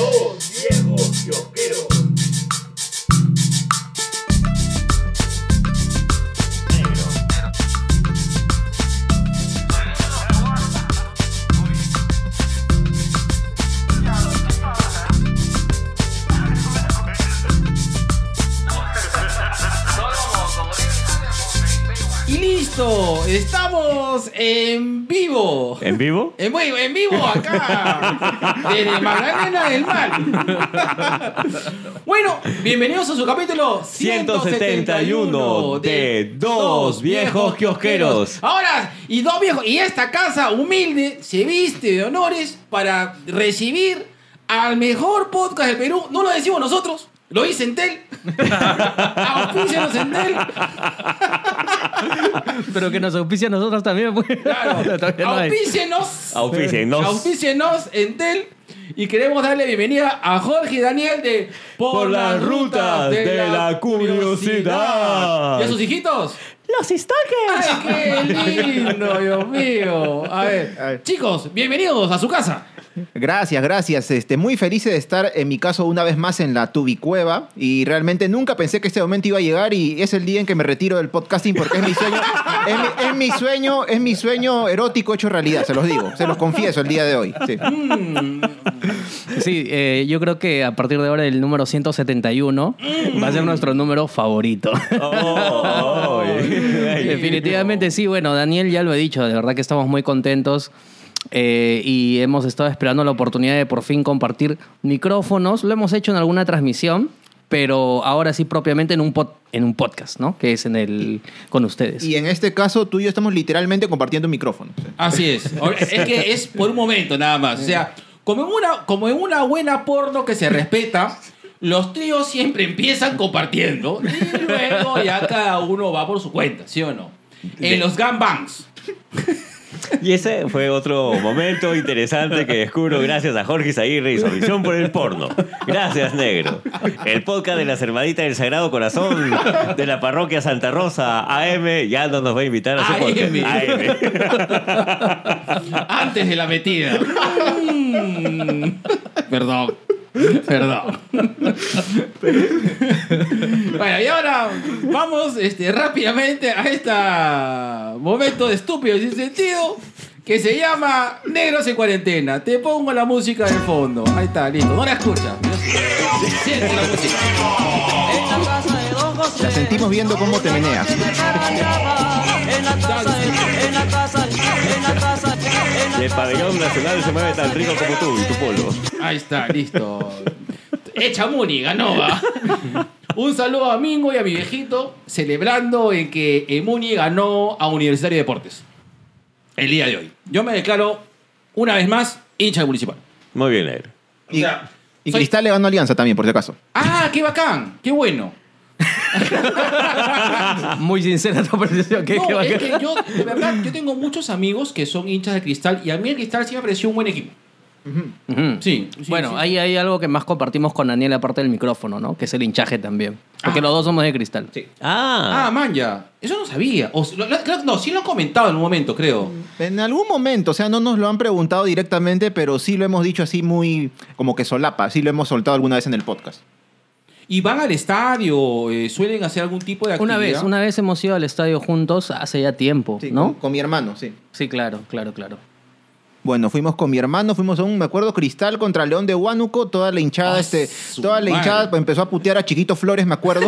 Dos viejos kiosqueros. Estamos en vivo. ¿En vivo? En vivo, en vivo acá, desde Magdalena del Mar. bueno, bienvenidos a su capítulo 171 de Dos Viejos Kiosqueros. Ahora, y dos viejos, y esta casa humilde se viste de honores para recibir al mejor podcast del Perú. No lo decimos nosotros, lo dice Entel. Auspícianos Entel. Pero que nos auspicia a nosotros también, pues. Claro, Todavía no hay. auspícienos. Auspícienos. Auspícienos Entel. Y queremos darle bienvenida a Jorge y Daniel de Por las rutas de la curiosidad. ¿Y a sus hijitos? Los stalkers. ¡Ay, qué lindo, Dios mío! A ver, A ver. chicos, bienvenidos a su casa. Gracias, gracias. Este, muy feliz de estar en mi caso una vez más en la Tubicueva y realmente nunca pensé que este momento iba a llegar y es el día en que me retiro del podcasting porque es mi sueño, es mi, es mi sueño, es mi sueño erótico hecho realidad, se los digo, se los confieso el día de hoy. sí. Sí, eh, yo creo que a partir de ahora el número 171 va a ser nuestro número favorito. Oh. Definitivamente sí, bueno, Daniel ya lo he dicho, de verdad que estamos muy contentos eh, y hemos estado esperando la oportunidad de por fin compartir micrófonos. Lo hemos hecho en alguna transmisión, pero ahora sí propiamente en un, pod- en un podcast, ¿no? Que es en el con ustedes. Y en este caso tú y yo estamos literalmente compartiendo un micrófono. sí. Así es. Es que es por un momento nada más. O sea, como en una, como en una buena porno que se respeta, los tríos siempre empiezan compartiendo y luego ya cada uno va por su cuenta, ¿sí o no? En los gangbangs. Y ese fue otro momento interesante que descubro gracias a Jorge Zaguirre y su visión por el porno. Gracias, negro. El podcast de las hermanitas del Sagrado Corazón de la parroquia Santa Rosa, AM, ya no nos va a invitar a su podcast. AM. Antes de la metida. Perdón. Perdón. bueno, y ahora vamos este, rápidamente a este momento de estúpido y sin sentido que se llama Negros en Cuarentena. Te pongo la música de fondo. Ahí está, listo. No la escuchas. Siente la música. La sentimos viendo cómo te meneas. En la casa, de- en la casa, en la casa, El pabellón nacional se mueve tan rico como tú y tu polo. Ahí está, listo. Echa Muni, ganó. va. Un saludo a Mingo y a mi viejito celebrando en que eh, Muni ganó a Universitario de Deportes. El día de hoy. Yo me declaro una vez más hincha del municipal. Muy bien, negro. O Y, sea, y soy- Cristal le ganó Alianza también, por si acaso. ¡Ah, qué bacán! ¡Qué bueno! Muy sincera tu apreciación. ¿Qué- qué No, es que yo, de verdad, yo tengo muchos amigos que son hinchas de Cristal y a mí el Cristal sí me pareció un buen equipo. Sí. sí, bueno, sí. ahí hay algo que más compartimos con Daniel aparte del micrófono, ¿no? Que es el hinchaje también. Porque Ah. los dos somos de cristal. Ah, Ah, man, ya. Eso no sabía. O, lo- no, sí lo han comentado en un momento, creo. En algún momento, o sea, no nos lo han preguntado directamente, pero sí lo hemos dicho así muy como que solapa, sí lo hemos soltado alguna vez en el podcast. ¿Y van al estadio? eh, ¿Suelen hacer algún tipo de actividad? Una vez, una vez hemos ido al estadio juntos hace ya tiempo, Sí, ¿no? con, con mi hermano, sí. Sí, claro, claro, claro. Bueno, fuimos con mi hermano, fuimos a un, me acuerdo, Cristal contra León de Huánuco, toda la hinchada, Ah, este, toda la hinchada empezó a putear a Chiquito Flores, me acuerdo.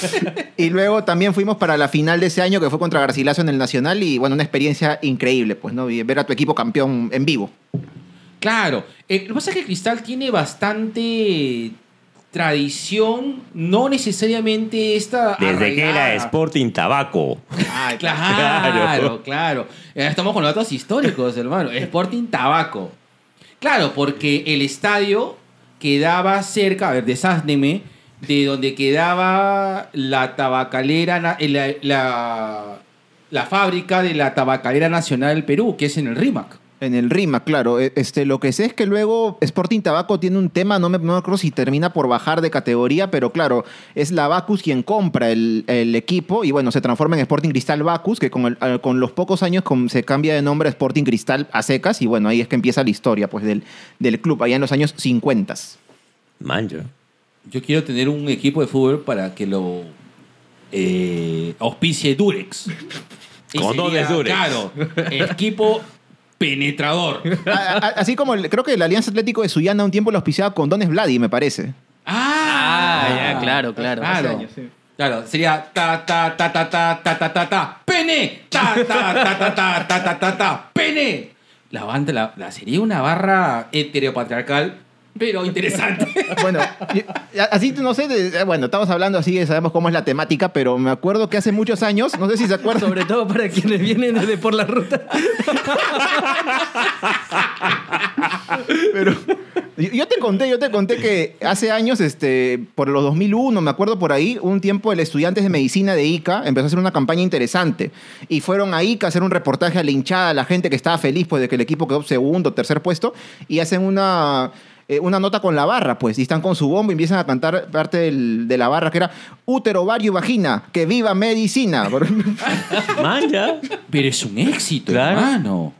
y luego también fuimos para la final de ese año que fue contra Garcilaso en el Nacional y bueno, una experiencia increíble, pues, ¿no? Y ver a tu equipo campeón en vivo. Claro. Eh, lo que pasa es que Cristal tiene bastante tradición, no necesariamente esta. desde que era. Sporting Tabaco. Ah, claro, Claro. claro. Estamos con datos históricos, hermano. Sporting Tabaco. Claro, porque el estadio quedaba cerca, a ver, desásneme, de donde quedaba la tabacalera, eh, la, la, la fábrica de la tabacalera nacional del Perú, que es en el RIMAC. En el RIMA, claro. E- Este, lo que sé es que luego Sporting Tabaco tiene un tema, no me, no me acuerdo si termina por bajar de categoría, pero claro, es la Bacus quien compra el, el equipo y bueno, se transforma en Sporting Cristal Bacus, que con, el- con los pocos años se cambia de nombre a Sporting Cristal a secas y bueno, ahí es que empieza la historia pues del, del club, allá en los años 50. Manjo. Yo quiero tener un equipo de fútbol para que lo eh, auspicie Durex. Y Condones sería, Durex. Claro, equipo penetrador. A- a- Así como el- creo que el Alianza Atlético de Sullana un tiempo lo auspiciaba con Dones Vladi, me parece. Ah, Ah, ya, claro, claro. Claro. Hace años, sí. Claro, sería ta ta ta ta ta ta ta ta ta pene ta ta ta ta ta ta ta ta ta pene. La banda la, la- sería una barra heteropatriarcal, pero interesante. Bueno, así no sé, de- eh, bueno, estamos hablando así, sabemos cómo es la temática, pero me acuerdo que hace muchos años, no sé si se acuerdan, Sobre todo para quienes vienen desde por la ruta. Pero yo yo te conté, yo te conté que hace años, este, por los 2001, me acuerdo por ahí, un tiempo el estudiantes de medicina de ICA empezó a hacer una campaña interesante y fueron a ICA a hacer un reportaje a la hinchada, a la gente que estaba feliz pues de que el equipo quedó segundo, tercer puesto y hacen una eh, una nota con la barra, pues, y están con su bombo y empiezan a cantar parte del- de la barra que era útero, ovario y vagina, que viva medicina. Manja. Pero es un éxito, Claro. hermano.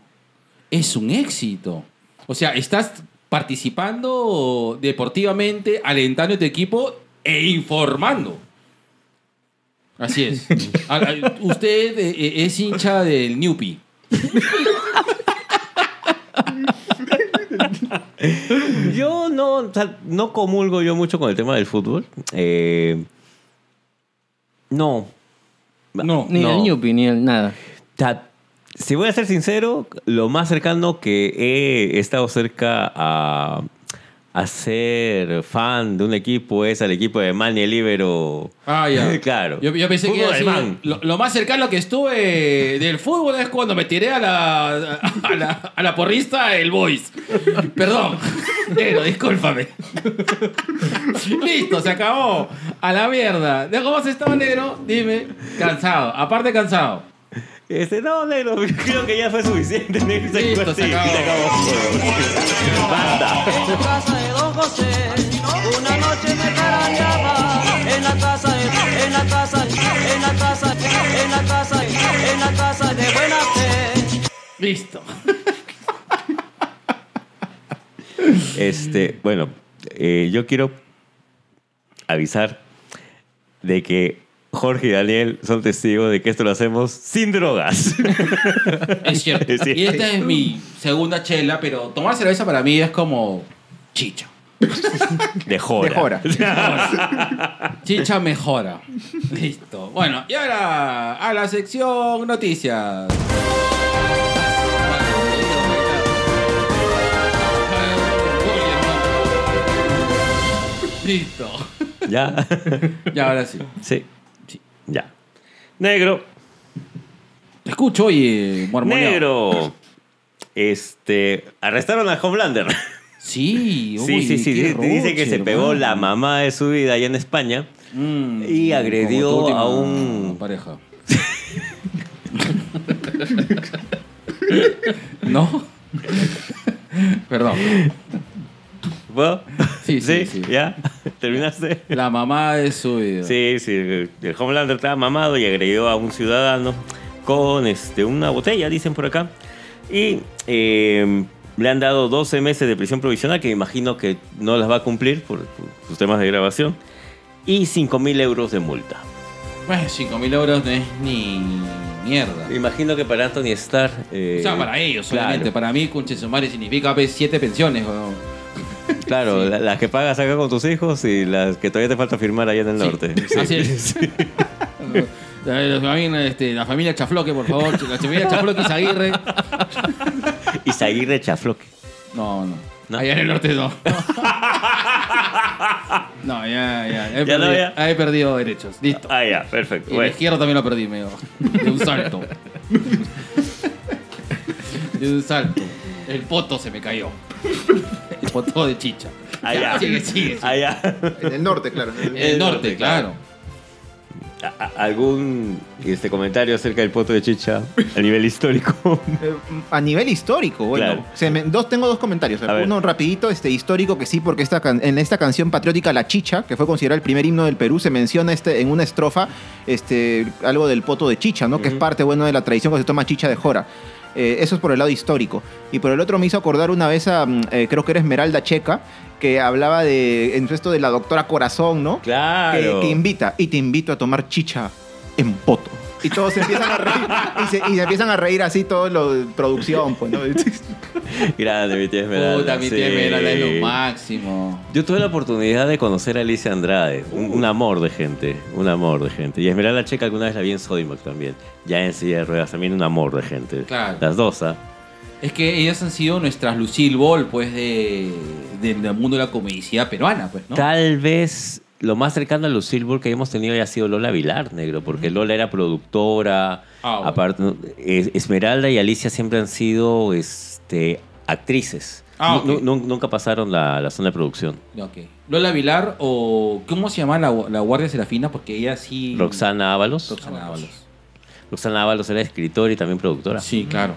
Es un éxito. O sea, estás participando deportivamente, alentando a tu equipo e informando. Así es. A- a- Usted eh, eh, es hincha del Newpi. Yo no, o sea, no comulgo yo mucho con el tema del fútbol. Eh, no. No. Ni el Ñupi, ni el nada. O sea, si voy a ser sincero, lo más cercano que he estado cerca a, a ser fan de un equipo es al equipo de Manny el Libero. Ah, ya. claro. Yo, yo pensé que Fútbol iba a decir, lo, lo más cercano que estuve del fútbol es cuando me tiré a la, a la, a la porrista el Boys. Perdón. Pero, discúlpame. Listo, se acabó. A la mierda. ¿De cómo has estado, negro? Dime. Cansado. Aparte, cansado. Este, no, negro, creo que ya fue suficiente. negro. Listo, se acabó. Basta. En casa de Don José, una noche me carañaba. En la casa, de- en la casa, en la casa, en la casa, en la casa de buena fe. Listo. Este, bueno, eh, yo quiero avisar de que Jorge y Daniel son testigos de que esto lo hacemos sin drogas. Es cierto. Y esta es mi segunda chela, pero tomar cerveza para mí es como chicha. De jora. Mejora. Chicha mejora. Listo. Bueno, y ahora a la sección noticias. Listo. ¿Ya? Ya, ahora sí. sí. Ya. Negro. Te escucho, oye, mormoneado. Negro. Este. Arrestaron a Homelander. Sí, Sí, uy, sí, sí. Dice, que se pegó la mamá de su vida allá en España. Mm, y agredió a un- pareja. ¿No? Perdón. ¿Puedo? Sí, sí, sí. ¿Ya? ¿Terminaste? La mamá de su vida. Sí, sí. El el Homelander estaba mamado y agredió a un ciudadano con este, una botella, dicen por acá. Y eh, le han dado 12 meses de prisión provisional, que me imagino que no las va a cumplir por, por sus temas de grabación. Y 5 mil euros de multa. Bueno, 5 mil euros no es ni mierda. Me imagino que para Anthony Starr... eh, O sea, para ellos claro. solamente. Para mí, Conche Sumare significa pues, siete pensiones. weón. Claro, la- las que pagas acá con tus hijos y las que todavía te falta firmar allá en el Sí, norte. Así es. La, familia, este, la familia Chafloque, por favor. La familia Chafloque y Zaguirre. Y Zaguirre Chafloque. No, no. ¿No? Allá en el norte no. no, ya, ya. He, Ya no, perdido, ya. he perdido derechos. Listo. Ah, ya, perfecto. Y el Bueno. izquierdo también lo perdí, medio. De un salto. De un salto. El poto se me cayó. El poto de chicha. Allá. Ya, Sigue, sigue. sigue. Allá. En el norte, claro. En el norte, claro. ¿Algún este, comentario acerca del poto de chicha a nivel histórico? Eh, A nivel histórico, bueno. Claro. se me- dos, tengo dos comentarios. A ver. Uno rapidito, este, histórico, que sí, porque esta en esta canción patriótica La Chicha, que fue considerada el primer himno del Perú, se menciona este, en una estrofa este, algo del poto de chicha, ¿no? Que es parte, bueno, de la tradición que se toma chicha de jora. Eh, eso es por el lado histórico. Y por el otro me hizo acordar una vez a, mm, eh, creo que era Esmeralda Checa, que hablaba de, en esto de la doctora Corazón, ¿no? Claro. Que, que invita, y te invito a tomar chicha en poto. Y todos se empiezan a reír, y se, y se empiezan a reír así todo lo de producción, pues, ¿no? Grande, mi tía Esmeralda. Puta, mi sí. tía Esmeralda es lo máximo. Yo tuve la oportunidad de conocer a Alicia Andrade, un, un amor de gente, un amor de gente. Y Esmeralda Checa alguna vez la vi en Sodimac también, ya en silla de ruedas, también un amor de gente. Claro. Las dos, ¿ah? Es que ellas han sido nuestras Lucille Ball, pues, de, del mundo de la comedicidad peruana, pues, ¿no? Tal vez lo más cercano a Lucille Ball que hemos tenido haya sido Lola Vilar, negro, porque Lola era productora. Ah, bueno. Aparte, es- Esmeralda y Alicia siempre han sido este, actrices. Ah, Nu- ok. nu- nunca pasaron la, la zona de producción. Lola Vilar o... ¿Cómo se llama la, la Guardia Serafina? Porque ella sí... Roxana Ábalos. Roxana Ábalos. Roxana Ábalos era escritora y también productora. Sí, claro.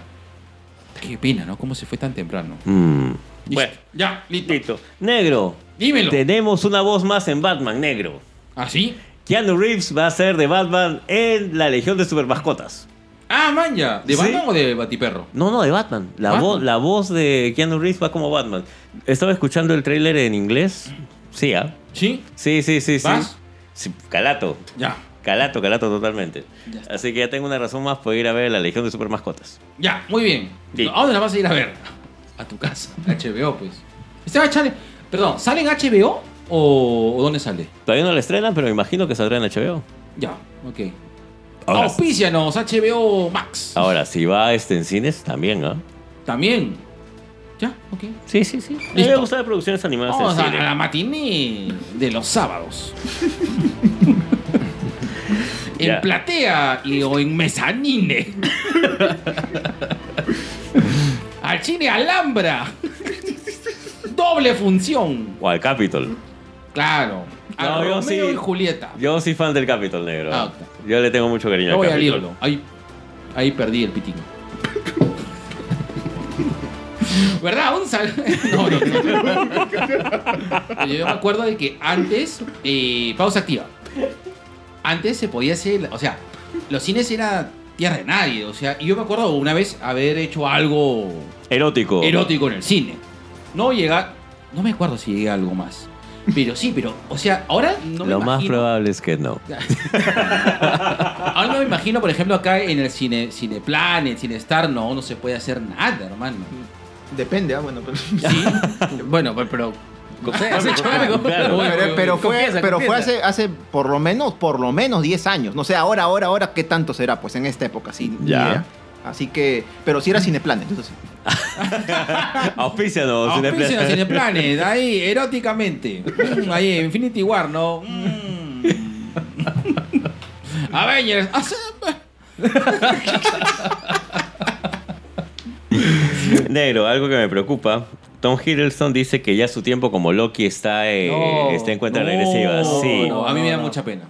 Qué pena, ¿no? ¿Cómo se fue tan temprano? Mm. Listo. Bueno, ya, listo. listo. Negro. Dímelo. Tenemos una voz más en Batman, negro. ¿Ah, sí? Keanu Reeves va a ser de Batman en la Legión de Supermascotas. Ah, man, ya. ¿De ¿Sí? Batman o de Batiperro? No, no, de Batman. La, Batman. voz, la voz de Keanu Reeves va como Batman. Estaba escuchando el tráiler en inglés. Sí, ¿ah? ¿Sí? Sí, sí, sí, sí. ¿Vas? Sí, Calato. Ya. Calato, calato totalmente. Así que ya tengo una razón más para ir a ver la Legión de Supermascotas. Ya, muy bien. Sí. ¿A dónde la vas a ir a ver? A tu casa. HBO, pues. Este va a echar- Perdón, ¿sale en HBO o, o dónde sale? Todavía no la estrenan, pero me imagino que saldrá en HBO. Ya, ok. Ahora, Auspícianos, HBO Max. ahora, si va este en cines, también, ¿ah? También. Ya, ok. Sí, sí, sí. A mí Listo. me gustan las producciones animadas en Vamos a, cine. a la matiné de los sábados. en Ya. platea y, o en mezanine. Al cine Alhambra. Doble función. O al Capitol. Claro. A No, yo Romeo sí. y Julieta. Yo soy fan del Capitol Negro. Ah. Yo le tengo mucho cariño Yo al Capitol. ídolo. Ahí, ahí perdí el pitín. ¿Verdad? Un sal... No, no, no. Yo me acuerdo de que antes, eh, pausa activa. Antes se podía hacer, o sea, los cines era tierra de nadie. O sea, y yo me acuerdo una vez haber hecho algo Erótico. erótico en el cine. No llega, no me acuerdo si llegué a algo más. Pero sí, pero, o sea, ahora no me Lo más imagino- probable es que no. Ahora no me imagino, por ejemplo, acá en el cine, Cineplan, en Cinestar, no, no se puede hacer nada, hermano. Depende, ah, bueno, pero... Sí. bueno, pero. Pero ¿Has hecho algo? Claro. Uy, Pero, fue, confiesa, pero fue hace, hace por lo menos, por lo menos 10 años. No sé, ahora, ahora, ahora, ¿qué tanto será? Pues en esta época, sí. Ya. Así que, pero si era Cineplan, entonces. Auspícianos, Cineplanet. Cineplanet, ahí, eróticamente. Mm, ahí, Infinity War, ¿no? Mm. Avengers. Negro, algo que me preocupa. Tom Hiddleston dice que ya su tiempo como Loki está, eh, No, está en cuenta no, regresiva. Sí. no, a mí me da mucha pena.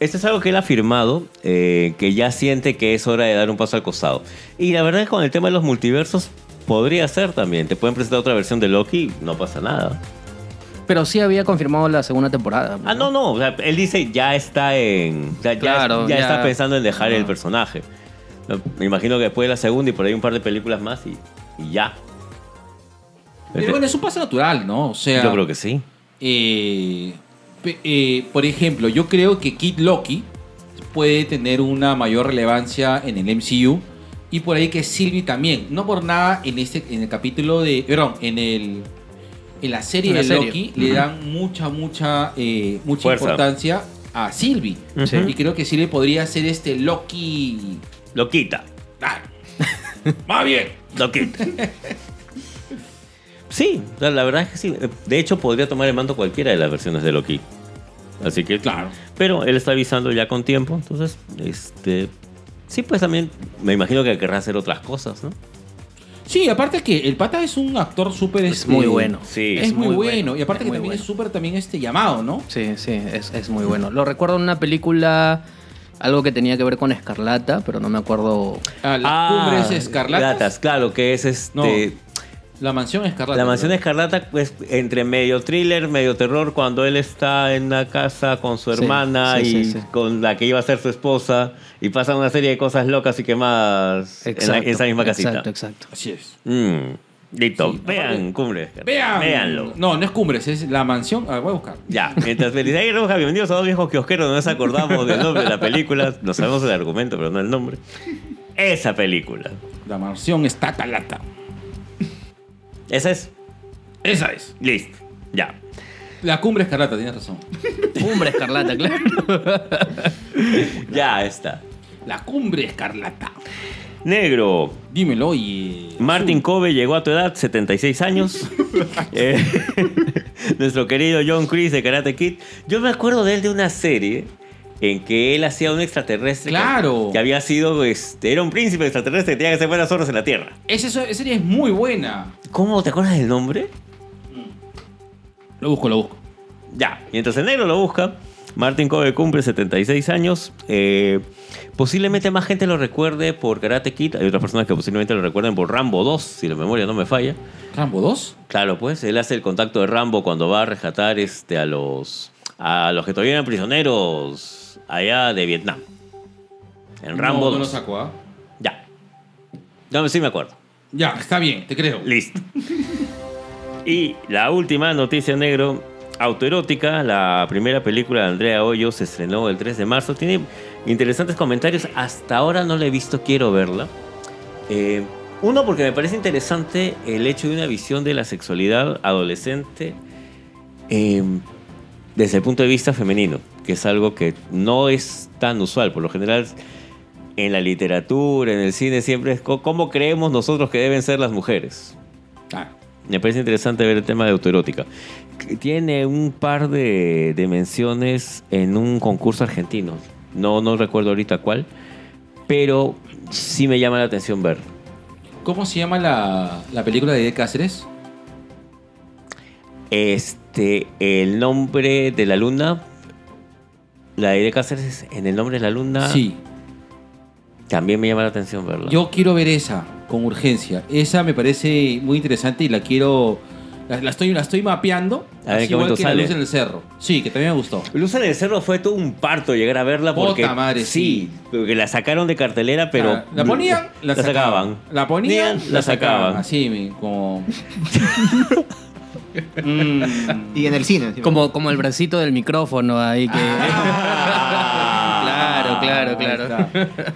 Esto es algo que él ha afirmado, eh, que ya siente que es hora de dar un paso al costado. Y la verdad es que con el tema de los multiversos podría ser también. Te pueden presentar otra versión de Loki, no pasa nada. Pero sí había confirmado la segunda temporada. Ah, no, no. o sea, él dice ya está en. o sea, ya, Claro, ya ya. está pensando en dejar el personaje. Me imagino que después de la segunda y por ahí un par de películas más y, y ya. Pero bueno, es un paso natural, ¿no? O sea. Yo creo que sí. Eh, eh, por ejemplo, yo creo que Kid Loki puede tener una mayor relevancia en el MCU y por ahí que Sylvie también. No por nada en este en el capítulo de, perdón, en el en la serie En la de serie. Loki le dan mucha mucha eh, mucha Fuerza. importancia a Sylvie Sí. y creo que Sylvie podría ser este Loki. Lo quita. Ah, Más bien. Lo quita. sí, o sea, la verdad es que sí. De hecho, podría tomar el mando cualquiera de las versiones de Loki. Así que. Claro. Pero él está avisando ya con tiempo. Entonces, este. Sí, pues también me imagino que querrá hacer otras cosas, ¿no? Sí, aparte que el pata es un actor súper Es este, muy bueno. Sí. Es, muy, bueno. Y aparte es que también bueno. es súper también este llamado, ¿no? Sí, sí, es, es muy bueno. Lo recuerdo en una película, algo que tenía que ver con Escarlata, pero no me acuerdo. A las cumbres escarlatas. Latas, claro, que es este. La mansión escarlata. La mansión escarlata, pues, entre medio thriller, medio terror, cuando él está en una casa con su Sí, hermana sí, y sí, sí. con la que iba a ser su esposa, y pasan una serie de cosas locas y quemadas en, la- en esa misma casita. Exacto, exacto. Así es. Mm, listo, Sí, vean aparte- Cumbre. Vean. Véanlo. No, no es Cumbres, es la mansión. A ver, voy a buscar. Ya, mientras Felicidad Roja, bienvenidos a dos viejos kiosqueros, no nos acordamos del nombre de la película, no sabemos el argumento, pero no el nombre. Esa película. La mansión está talata. Esa es. Esa es. Listo. Ya. La cumbre escarlata, tienes razón. Cumbre escarlata, claro. Ya está. La cumbre escarlata. Negro. Dímelo, oye. Martin Kobe llegó a tu edad, 76 años. Eh, nuestro querido John Chris de Karate Kid. Yo me acuerdo de él de una serie en que él hacía un extraterrestre. Claro. Que, había sido, este, era un príncipe extraterrestre que tenía que hacer buenas horas en la Tierra. Esa, esa serie es muy buena. ¿Cómo te acuerdas del nombre? Lo busco, lo busco. Ya, mientras el negro lo busca, Martin Kobe cumple 76 años. Eh, posiblemente más gente lo recuerde por Karate Kid. Hay otras personas que posiblemente lo recuerden por Rambo 2, si la memoria no me falla. ¿Rambo 2? Claro, pues él hace el contacto de Rambo cuando va a rescatar este, a los a los que todavía eran prisioneros allá de Vietnam. En Rambo No, no lo 2. saco, ¿ah? Ya. No, sí me acuerdo. Ya, está bien, te creo. Listo. y la última noticia negro. Autoerótica, la primera película de Andrea Hoyos se estrenó el 3 de marzo. Tiene interesantes comentarios. Hasta ahora no la he visto, quiero verla. Eh, uno, porque me parece interesante el hecho de una visión de la sexualidad adolescente eh, desde el punto de vista femenino, que es algo que no es tan usual. Por lo general, en la literatura, en el cine, siempre es cómo creemos nosotros que deben ser las mujeres. Ah, Me parece interesante ver el tema de autoerótica. Tiene un par de, de menciones en un concurso argentino. No, no recuerdo ahorita cuál, pero sí me llama la atención ver. ¿Cómo se llama la, la película de Cáceres? Este, el nombre de la luna, la de Cáceres en el nombre de la luna, Sí. también me llama la atención verla. Yo quiero ver esa con urgencia. Esa me parece muy interesante y la quiero. La, la estoy, la estoy mapeando. A ver, así ¿qué igual que la luz en el cerro. Sí, que también me gustó. Luz en el Cerro fue todo un parto llegar a verla porque Puta madre, sí, porque la sacaron de cartelera, pero Ah, la ponían, la, sacaban. La ponían, la sacaban. Así, como. Mm. Y en el cine. Como, como el bracito del micrófono ahí que. Ah. claro, claro, claro.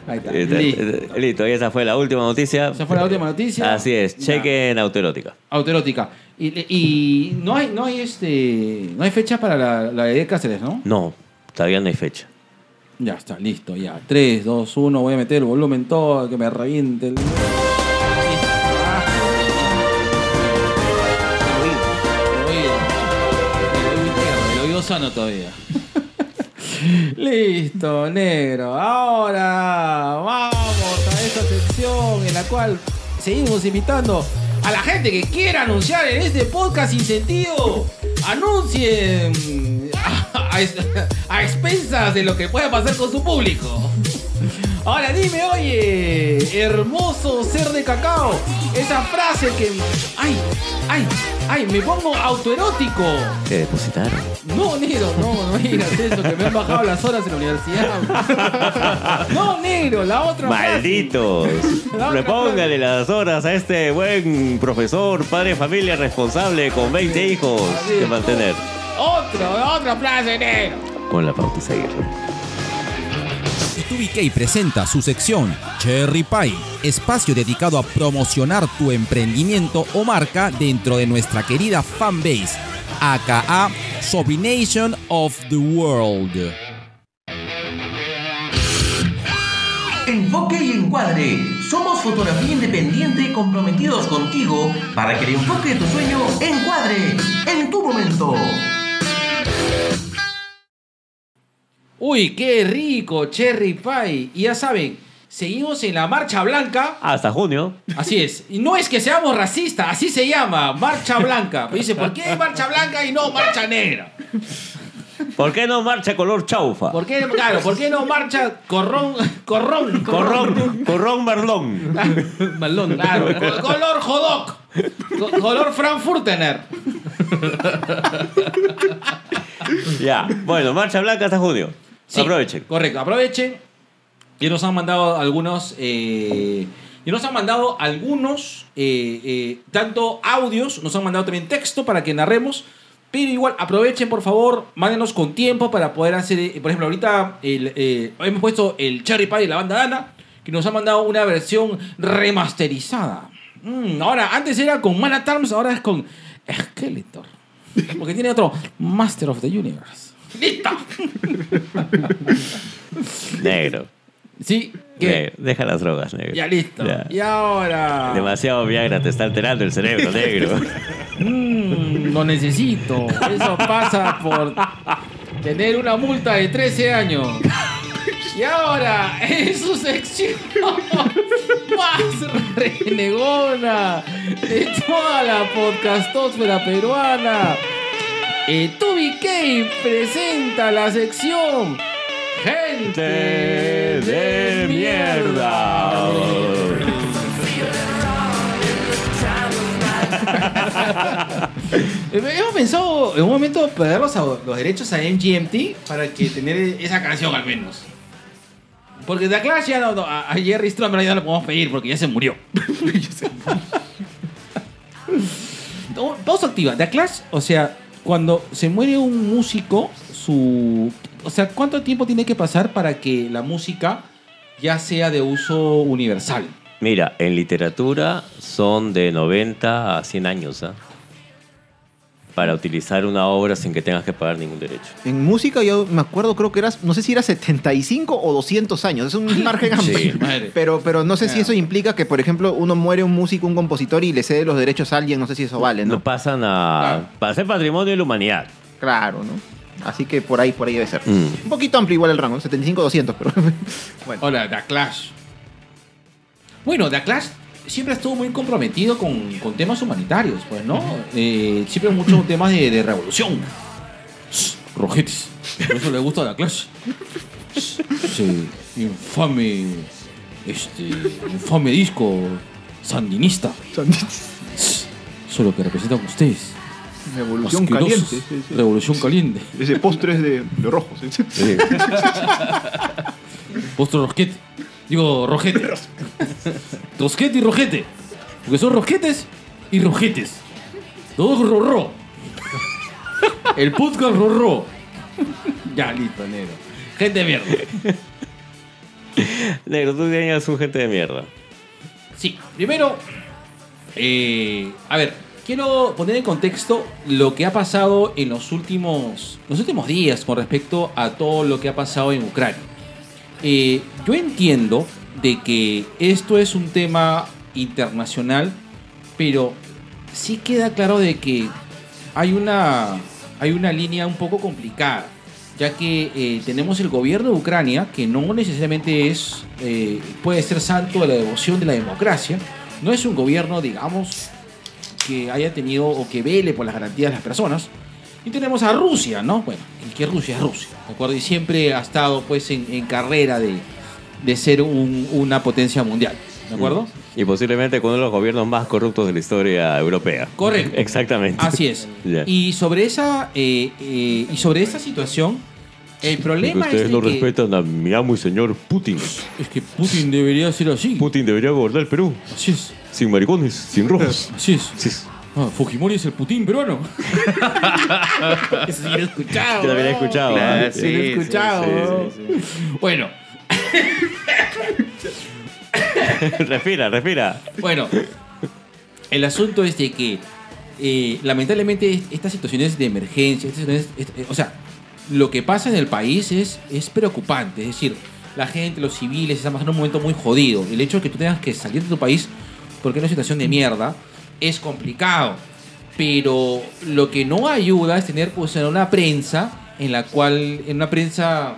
Ahí está. Ahí está. Listo. Listo, y esa fue la última noticia. Esa fue la última noticia. Así es, chequen autoerótica. Autoerótica. Y, y no hay, no hay este. No hay fecha para la, la de Cáceres, ¿no? No, todavía no hay fecha. Ya está, listo, ya. 3, 2, 1, voy a meter el volumen todo, que me reviente el. El sano todavía. Listo, negro. Ahora vamos a esta sección en la cual seguimos invitando a la gente que quiera anunciar en este podcast sin sentido. Anuncien a- a expensas de lo que pueda pasar con su público. Ahora dime, oye, hermoso ser de cacao, esa frase que, ay, ay, ay, me pongo autoerótico. Te depositaron. No, negro, no, no digas eso, que me han bajado las horas en la universidad. No, negro, la otra frase. Malditos. La otra Repóngale las horas a este buen profesor, padre de familia responsable con 20 hijos que mantener. Otro, otra frase, negro. Con la pauta y seguirlo. TubiK presenta su sección Cherry Pie, espacio dedicado a promocionar tu emprendimiento o marca dentro de nuestra querida fanbase, aka Sobination of the World. Enfoque y encuadre. Somos fotografía independiente comprometidos contigo para que el enfoque de tu sueño encuadre en tu momento. Uy, qué rico, cherry pie. Y ya saben, seguimos en la marcha blanca. Hasta junio. Así es. Y no es que seamos racistas, así se llama, marcha blanca. Pero dice, ¿por qué marcha blanca y no marcha negra? ¿Por qué no marcha color chaufa? ¿Por qué, claro, ¿por qué no marcha corrón, corrón, Corrón, corrón marlón. Malón. Claro, co- color jodok, co- color frankfurtener. Ya. Bueno, marcha blanca hasta junio. Sí, Aprovechen. Correcto, aprovechen. Y nos han mandado algunos. eh, y nos han mandado algunos, eh, eh, tanto audios, nos han mandado también texto para que narremos. Pero igual, aprovechen, por favor, mándenos con tiempo para poder hacer. eh, por ejemplo, ahorita el, hemos puesto el Cherry Pie de la banda Dana, que nos ha mandado una versión remasterizada. Mm, ahora, antes era con Man at Arms, ahora es con Skeletor. Porque tiene otro Master of the Universe. ¡Listo! Negro. Sí, ¿qué? Negro. Deja las drogas, negro. Ya listo. Ya. Y ahora. Demasiado Viagra te está alterando el cerebro, negro. Mm, lo necesito. Eso pasa por tener una multa de 13 años. Y ahora, en su sección más renegona de toda la podcastósfera peruana, eh, Tubi K presenta la sección Gente de mierda. Eh, Hemos pensado en un momento perder los, los derechos a MGMT para que tener esa canción al menos. Porque The Clash ya no, no, a Jerry Stromer ya no lo podemos pedir porque ya se murió. Pausa activa. The Clash, o sea, cuando se muere un músico, su. O sea, ¿cuánto tiempo tiene que pasar para que la música ya sea de uso universal? Mira, en literatura son de 90 a 100 años, ¿ah? Para utilizar una obra sin que tengas que pagar ningún derecho. En música yo me acuerdo, creo que era, no sé si era 75 o 200 años. Es un margen amplio. Sí. Pero, pero no sé si eso implica que, por ejemplo, uno muere un músico, un compositor y le cede los derechos a alguien. No sé si eso vale, No ¿no? pasan a... Claro. Para ser patrimonio de la humanidad. Claro, ¿no? Así que por ahí, por ahí debe ser. Mm. Un poquito amplio igual el rango, 75-200, pero bueno. Hola, The Clash. Bueno, The Clash siempre estuvo muy comprometido con, con temas humanitarios, pues, ¿no? Eh, siempre muchos temas de, de revolución. Rojetes. Por eso le gusta The Clash. Shh, Ese infame. Este. Infame disco sandinista. Shh, Eso es lo que representan ustedes. Revolución Asquerosos. caliente. sí, sí. Revolución caliente. Ese postre es de, de rojo. sí. Postro rosquete. Digo, rojete. Rosquete y rojete. Porque son rosquetes y rojetes. Todo rorro. El podcast rorro. Ya, listo, negro. Gente de mierda. Negro, tú tenías un gente de mierda. Sí, primero, eh, a ver, quiero poner en contexto lo que ha pasado en los últimos, los últimos días con respecto a todo lo que ha pasado en Ucrania. Eh, yo entiendo de que esto es un tema internacional, pero sí queda claro de que hay una, hay una línea un poco complicada, ya que eh, tenemos el gobierno de Ucrania, que no necesariamente es, eh, puede ser santo de la devoción de la democracia, no es un gobierno, digamos, que haya tenido o que vele por las garantías de las personas. Y tenemos a Rusia, ¿no? Bueno, y que Rusia es Rusia, ¿de acuerdo? Y siempre ha estado pues en, en carrera de, de ser un- una potencia mundial, ¿de acuerdo? Y posiblemente con uno de los gobiernos más corruptos de la historia europea. Correcto. Exactamente. Así es. Y sobre esa eh, eh, y sobre esa situación, el problema Ustedes es de no que, respetan a mi amo y señor Putin. es que Putin debería ser así. Putin debería gobernar el Perú. Así es. Sin maricones, sin rojos. Así es. Sí, es. Ah, Fujimori es el Putin peruano. Eso sí lo he escuchado. Yo también he ¿no? escuchado. Claro, ¿ah? Sí, lo he Sí, escuchado. sí, ¿no? sí, Bueno, respira, respira. Bueno, el asunto es de que eh, lamentablemente estas situaciones de emergencia, estas situaciones- est- eh, o sea, lo que pasa en el país es, es preocupante. Es decir, la gente, los civiles están pasando un momento muy jodido. El hecho de que tú tengas que salir de tu país porque es una situación de mierda es complicado. Pero lo que no ayuda es tener pues una prensa en la cual, en una prensa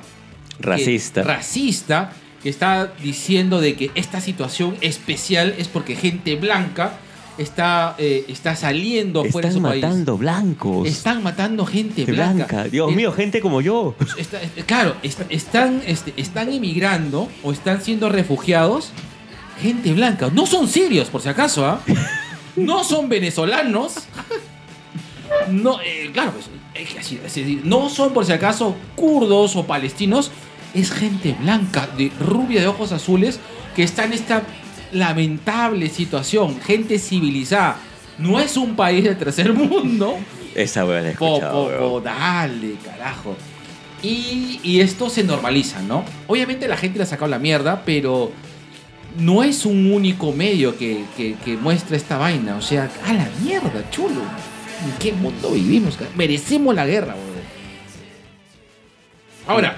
que- Racista. racista que está diciendo de que esta situación especial es porque gente blanca está, eh, está saliendo fuera de Están su país. matando blancos. Están matando gente blanca. blanca. Dios mío, gente como yo. está- es- claro, est- están, este, están emigrando o están siendo refugiados gente blanca. No son sirios, por si acaso, ¿ah? No son venezolanos. No, eh, claro, pues, no son por si acaso kurdos o palestinos. Es gente blanca, de rubia de ojos azules, que está en esta lamentable situación. Gente civilizada. No es un país del tercer mundo. Esa weá la Po, po, po, dale, carajo. Y, y esto se normaliza, ¿no? Obviamente la gente le ha sacado la mierda, pero no es un único medio que, que- que muestra esta vaina. O sea, a la mierda, chulo. ¿En qué mundo vivimos? Merecemos la guerra, weón. Ahora,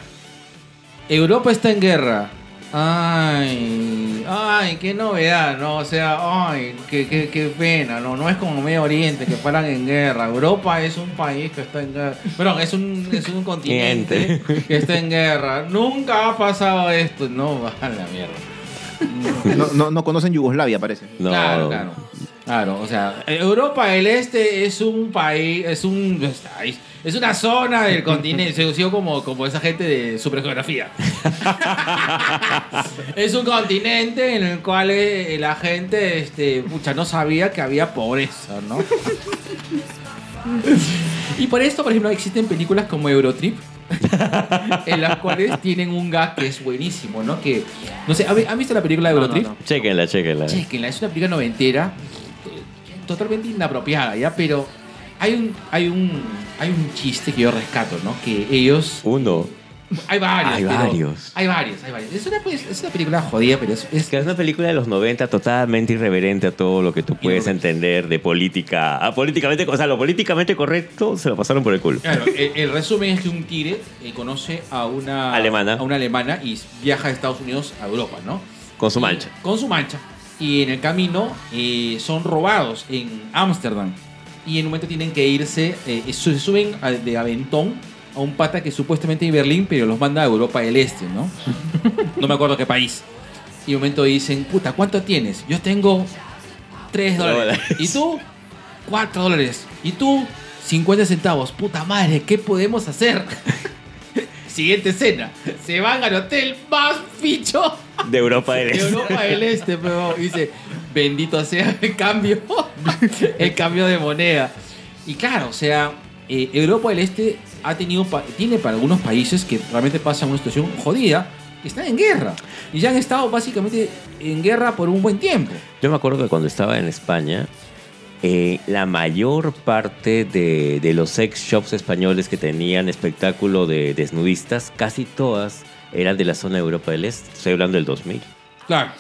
Europa está en guerra. Ay, ay, qué novedad, ¿no? O sea, ay, qué, qué, qué pena, ¿no? No es como Medio Oriente que paran en guerra. Europa es un país que está en guerra. Perdón, es un, es un continente que está en guerra. Nunca ha pasado esto. No, va a la mierda. No, no, no conocen Yugoslavia, parece. No. Claro, claro. Claro, o sea, Europa del Este es un país, es un es- es una zona del continente, se usó como, como esa gente de supergeografía. es un continente en el cual eh, la gente este, pucha, no sabía que había pobreza, ¿no? y por esto, por ejemplo, existen películas como Eurotrip, en las cuales tienen un gag que es buenísimo, ¿no? Que, no sé, ¿han visto la película de No, no, Eurotrip? no. Chéquenla, chéquenla. Chequenla, es una película noventera, totalmente inapropiada, ¿ya? Pero hay un, hay un, hay un chiste que yo rescato, ¿no? Que ellos... Uno. Hay varios. Hay varios. Hay varios, hay varios. Es una, pues, es una película jodida, pero es... es- Que es una película de los 90 totalmente irreverente a todo lo que tú puedes entender de política. A políticamente, o sea, lo políticamente correcto se lo pasaron por el culo. Claro, el, el resumen es que un tigre eh, conoce a una... Alemana. A una alemana y viaja de Estados Unidos a Europa, ¿no? Con su Y- mancha. Con su mancha. Y en el camino eh, son robados en Ámsterdam. Y en un momento tienen que irse, eh, se suben de aventón a un pata que supuestamente en Berlín, pero los manda a Europa del Este, ¿no? no me acuerdo qué país. Y un momento dicen, puta, ¿cuánto tienes? Yo tengo 3 dólares. ¿Y tú? 4 dólares. ¿Y tú? 50 centavos. Puta madre, ¿qué podemos hacer? Siguiente escena. Se van al hotel más ficho De Europa del de Este. Europa del Este, pero dice, bendito sea el cambio, el cambio de moneda. Y claro, o sea, eh, Europa del Este ha tenido, tiene para algunos países que realmente pasan una situación jodida, que están en guerra. Y ya han estado básicamente en guerra por un buen tiempo. Yo me acuerdo que cuando estaba en España, eh, la mayor parte de, de los sex shops españoles que tenían espectáculo de desnudistas, casi todas eran de la zona de Europa del Este. Estoy hablando del 2000. Claro.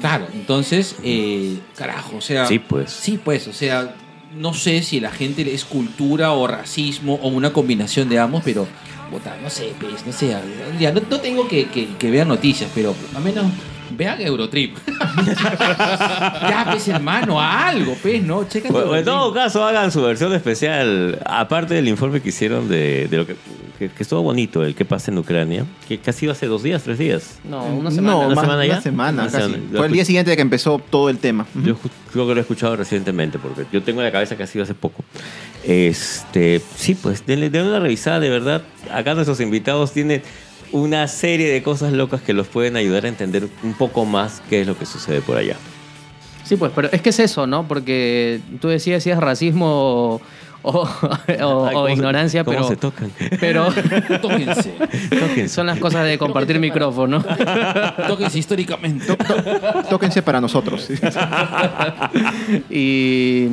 Claro, entonces, eh, carajo, o sea... Sí, pues. Sí, pues, o sea, no sé si la gente es cultura o racismo o una combinación de ambos, pero, puta, no sé, pues, no sé, ya, no, no tengo que, que, que vean noticias, pero al menos vean Eurotrip. ya, pues, hermano, a algo, pues, ¿no? Checa Bueno, en todo caso, hagan su versión especial, aparte del informe que hicieron de, de lo que, que, que estuvo bonito, el que pasa en Ucrania, que casi iba hace dos días, tres días. No, una semana. No, ¿Una más, semana ya? una semana Una casi. semana. Fue el día siguiente de que empezó todo el tema. Yo creo que lo he escuchado recientemente, porque yo tengo en la cabeza que ha sido hace poco. Este, sí, pues, denle, denle una revisada, de verdad. Acá nuestros invitados tienen una serie de cosas locas que los pueden ayudar a entender un poco más qué es lo que sucede por allá. Sí, pues, pero es que es eso, ¿no? Porque tú decías si es racismo o, o- Ay, o cómo se- ignorancia, cómo pero, se tocan. pero Tóquense. Tóquense. son las cosas de compartir micrófono. Tóquense históricamente. Tóquense para nosotros. Y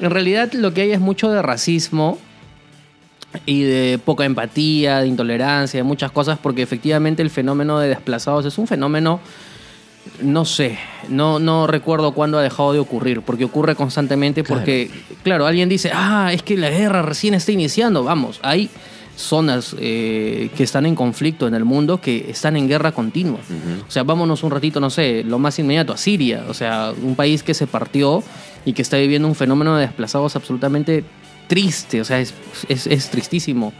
en realidad lo que hay es mucho de racismo y de poca empatía, de intolerancia, de muchas cosas, porque efectivamente el fenómeno de desplazados es un fenómeno, no sé, no, no recuerdo cuándo ha dejado de ocurrir, porque ocurre constantemente, porque, claro, alguien dice, ah, es que la guerra recién está iniciando, vamos, hay zonas eh, que están en conflicto en el mundo que están en guerra continua. O sea, vámonos un ratito, no sé, lo más inmediato, a Siria, o sea, un país que se partió y que está viviendo un fenómeno de desplazados absolutamente triste, o sea, es, es, es tristísimo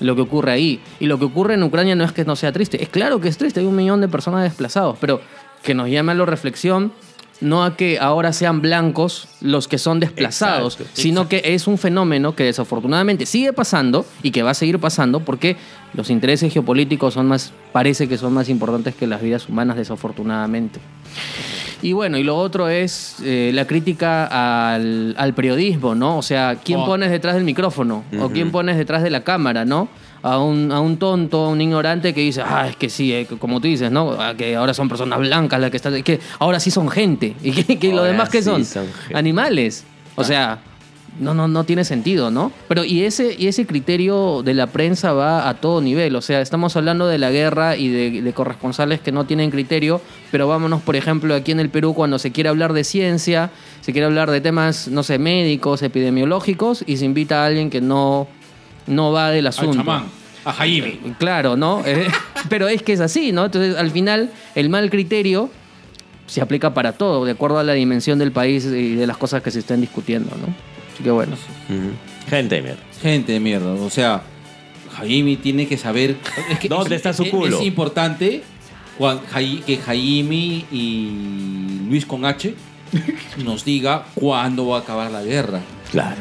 lo que ocurre ahí. Y lo que ocurre en Ucrania no es que no sea triste, es claro que es triste, hay un millón de personas desplazados, pero que nos llame a la reflexión no a que ahora sean blancos los que son desplazados, Exacto, sino que es un fenómeno que desafortunadamente sigue pasando y que va a seguir pasando porque los intereses geopolíticos son más, parece que son más importantes que las vidas humanas, desafortunadamente. Y bueno, y lo otro es eh, la crítica al, al periodismo, ¿no? O sea, ¿quién Oh. pones detrás del micrófono? ¿O quién pones detrás de la cámara, no? A un, a un tonto, a un ignorante que dice, ah, es que sí, eh, como tú dices, ¿no? Ah, que ahora son personas blancas las que están... Que ahora sí son gente. ¿Y que, que lo demás que sí son? son. Animales. O sea, no, no, no tiene sentido, ¿no? Pero y ese, y ese criterio de la prensa va a todo nivel. O sea, estamos hablando de la guerra y de, de corresponsales que no tienen criterio, pero vámonos, por ejemplo, aquí en el Perú, cuando se quiere hablar de ciencia, se quiere hablar de temas, no sé, médicos, epidemiológicos, y se invita a alguien que no, no va del Al asunto. chamán, a Jaime. Claro, ¿no? Eh, pero es que es así, ¿no? Entonces, al final, el mal criterio se aplica para todo, de acuerdo a la dimensión del país y de las cosas que se estén discutiendo, ¿no? Así que bueno. Gente de mierda. Gente de mierda. O sea, Jaime tiene que saber. es que ¿Dónde es- está su culo? Es importante que Jaime y Luis con H nos diga cuándo va a acabar la guerra. Claro.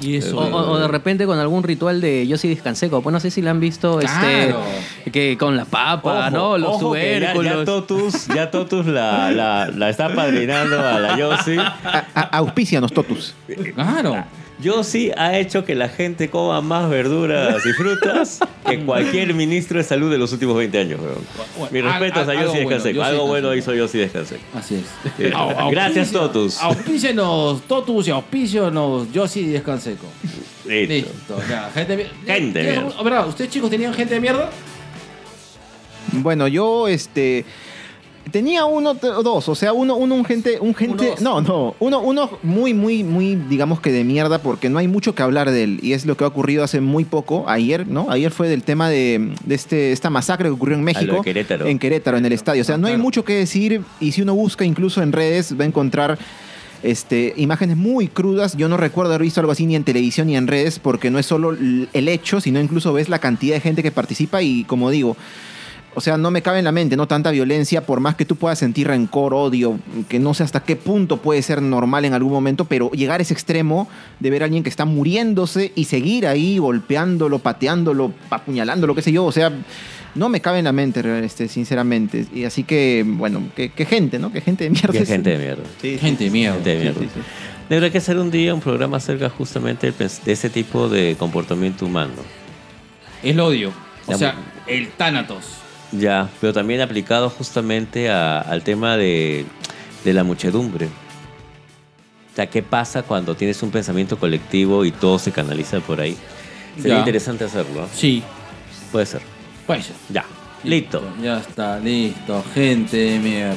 Y eso. O, o- o de repente con algún ritual de yo sí descanseco. Pues no sé si lo han visto Claro. este que con la papa, Ojo, ¿no? Los ojo que ya- tubérculos. Ya, Totus, ya Totus la, la, la está padrinando a la Yossi. A- a- auspícianos, Totus. Claro. Yossi ha hecho que la gente coma más verduras y frutas que cualquier ministro de salud de los últimos 20 años. weón. Bueno, Mis respetos al- a Yossi Descanseco. Yossi Algo bueno hizo Yossi Descanseco. Así es. Eh, gracias, Totus. Auspícenos, Totus y auspícenos, yo sí descanseco. Listo. Listo, ya. Gente de mierda. Gente de ¿Tienes mierda. algún- ¿Verdad? ¿Ustedes chicos tenían gente de mierda? Bueno, yo este tenía uno t- dos, o sea, uno uno un gente un gente Uno, no, no, uno uno muy muy muy digamos que de mierda porque no hay mucho que hablar de él y es lo que ha ocurrido hace muy poco, ayer, ¿no? Ayer fue del tema de, de este esta masacre que ocurrió en México. de Querétaro. En Querétaro en el estadio, o sea, no hay mucho que decir y si uno busca incluso en redes va a encontrar este, imágenes muy crudas. Yo no recuerdo haber visto algo así ni en televisión ni en redes, porque no es solo el hecho, sino incluso ves la cantidad de gente que participa y, como digo, o sea, no me cabe en la mente, ¿no? Tanta violencia, por más que tú puedas sentir rencor, odio, que no sé hasta qué punto puede ser normal en algún momento, pero llegar a ese extremo de ver a alguien que está muriéndose y seguir ahí golpeándolo, pateándolo, apuñalándolo, qué sé yo, o sea, no me cabe en la mente, este, sinceramente. Y así que, bueno, que, que gente, ¿no? Que gente de mierda. Qué es- gente de mierda. Sí. Gente de mierda. Gente de mierda. sí, que hacer un día un programa acerca justamente de ese tipo de comportamiento humano. El odio. O sea, el Thanatos. Ya, pero también aplicado justamente a- al tema de, de la muchedumbre. O sea, ¿qué pasa cuando tienes un pensamiento colectivo y todo se canaliza por ahí? Sería Ya. interesante hacerlo. Sí. Puede ser. Puede ser. Ya. Listo. Ya está, listo. Gente de mierda.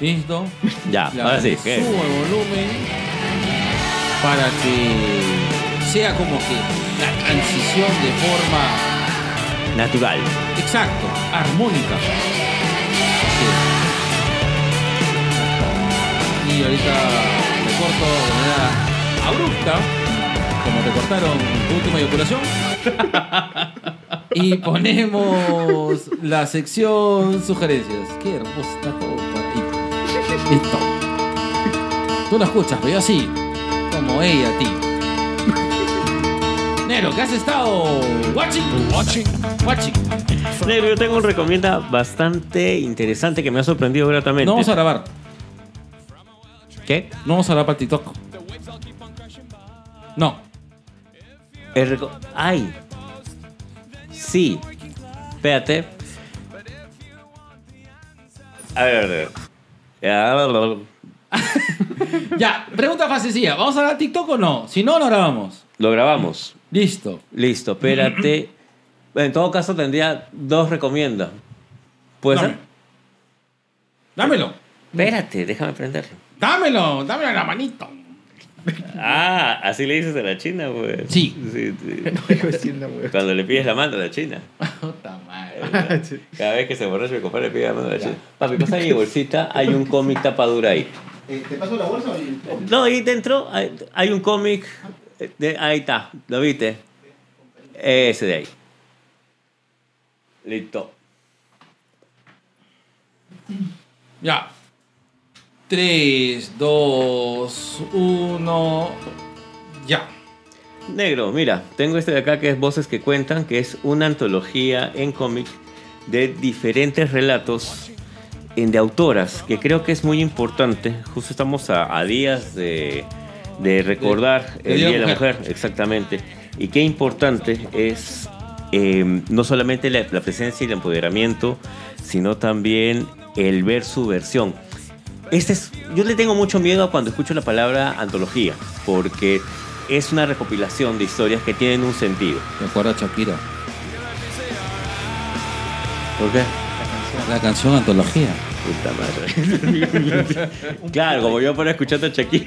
Listo. Ya, ahora sí. Subo el volumen para que sea como que la transición de forma Natural. exacto, armónica. Sí. Y ahorita me corto de manera abrupta, como te cortaron tu última eyaculación. y ponemos la sección sugerencias. Qué por ahí. Listo. Tú lo escuchas, pero yo así, como ella a ti. Nero, ¿qué has estado watching? Watching. Watching. Negro, yo tengo un recomienda bastante interesante que me ha sorprendido gratamente. No vamos a grabar. ¿Qué? No vamos a grabar para TikTok. No. El ¡Ay! Sí. Espérate. A ver, a ver. Ya, pregunta facililla. ¿Vamos a grabar TikTok o no? Si no, no grabamos. Lo grabamos. Listo. Listo, espérate. En todo caso tendría dos recomiendas. ¿Puede Dame. ser? Dámelo. Espérate, déjame prenderlo. Dámelo. Dámelo en la manito. Ah, así le dices a la china, pues. Sí. sí, sí. Cuando le pides la mano a la china. Puta madre. Cada vez que se borracha mi compadre le pide la mano a la china. Papi, pasa mi bolsita, hay un cómic tapadura ahí. Eh, ¿Te paso la bolsa o No, ahí dentro hay, hay un cómic. De- ahí está, ¿lo viste? Ese de ahí. Listo. Ya. 3, 2, 1. Ya. Negro, mira, tengo este de acá que es Voces que Cuentan, que es una antología en cómic de diferentes relatos en- de autoras, que creo que es muy importante. Justo estamos a, a días de, de recordar el Día de la la Mujer, exactamente. Y qué importante es eh, no solamente la, la presencia y el empoderamiento, sino también el ver su versión. Este es, yo le tengo mucho miedo a cuando escucho la palabra antología, porque es una recopilación de historias que tienen un sentido. Me acuerdo a Shakira. ¿Por qué? La canción Antología. Puta madre. claro, como yo para escuchando a Shakira.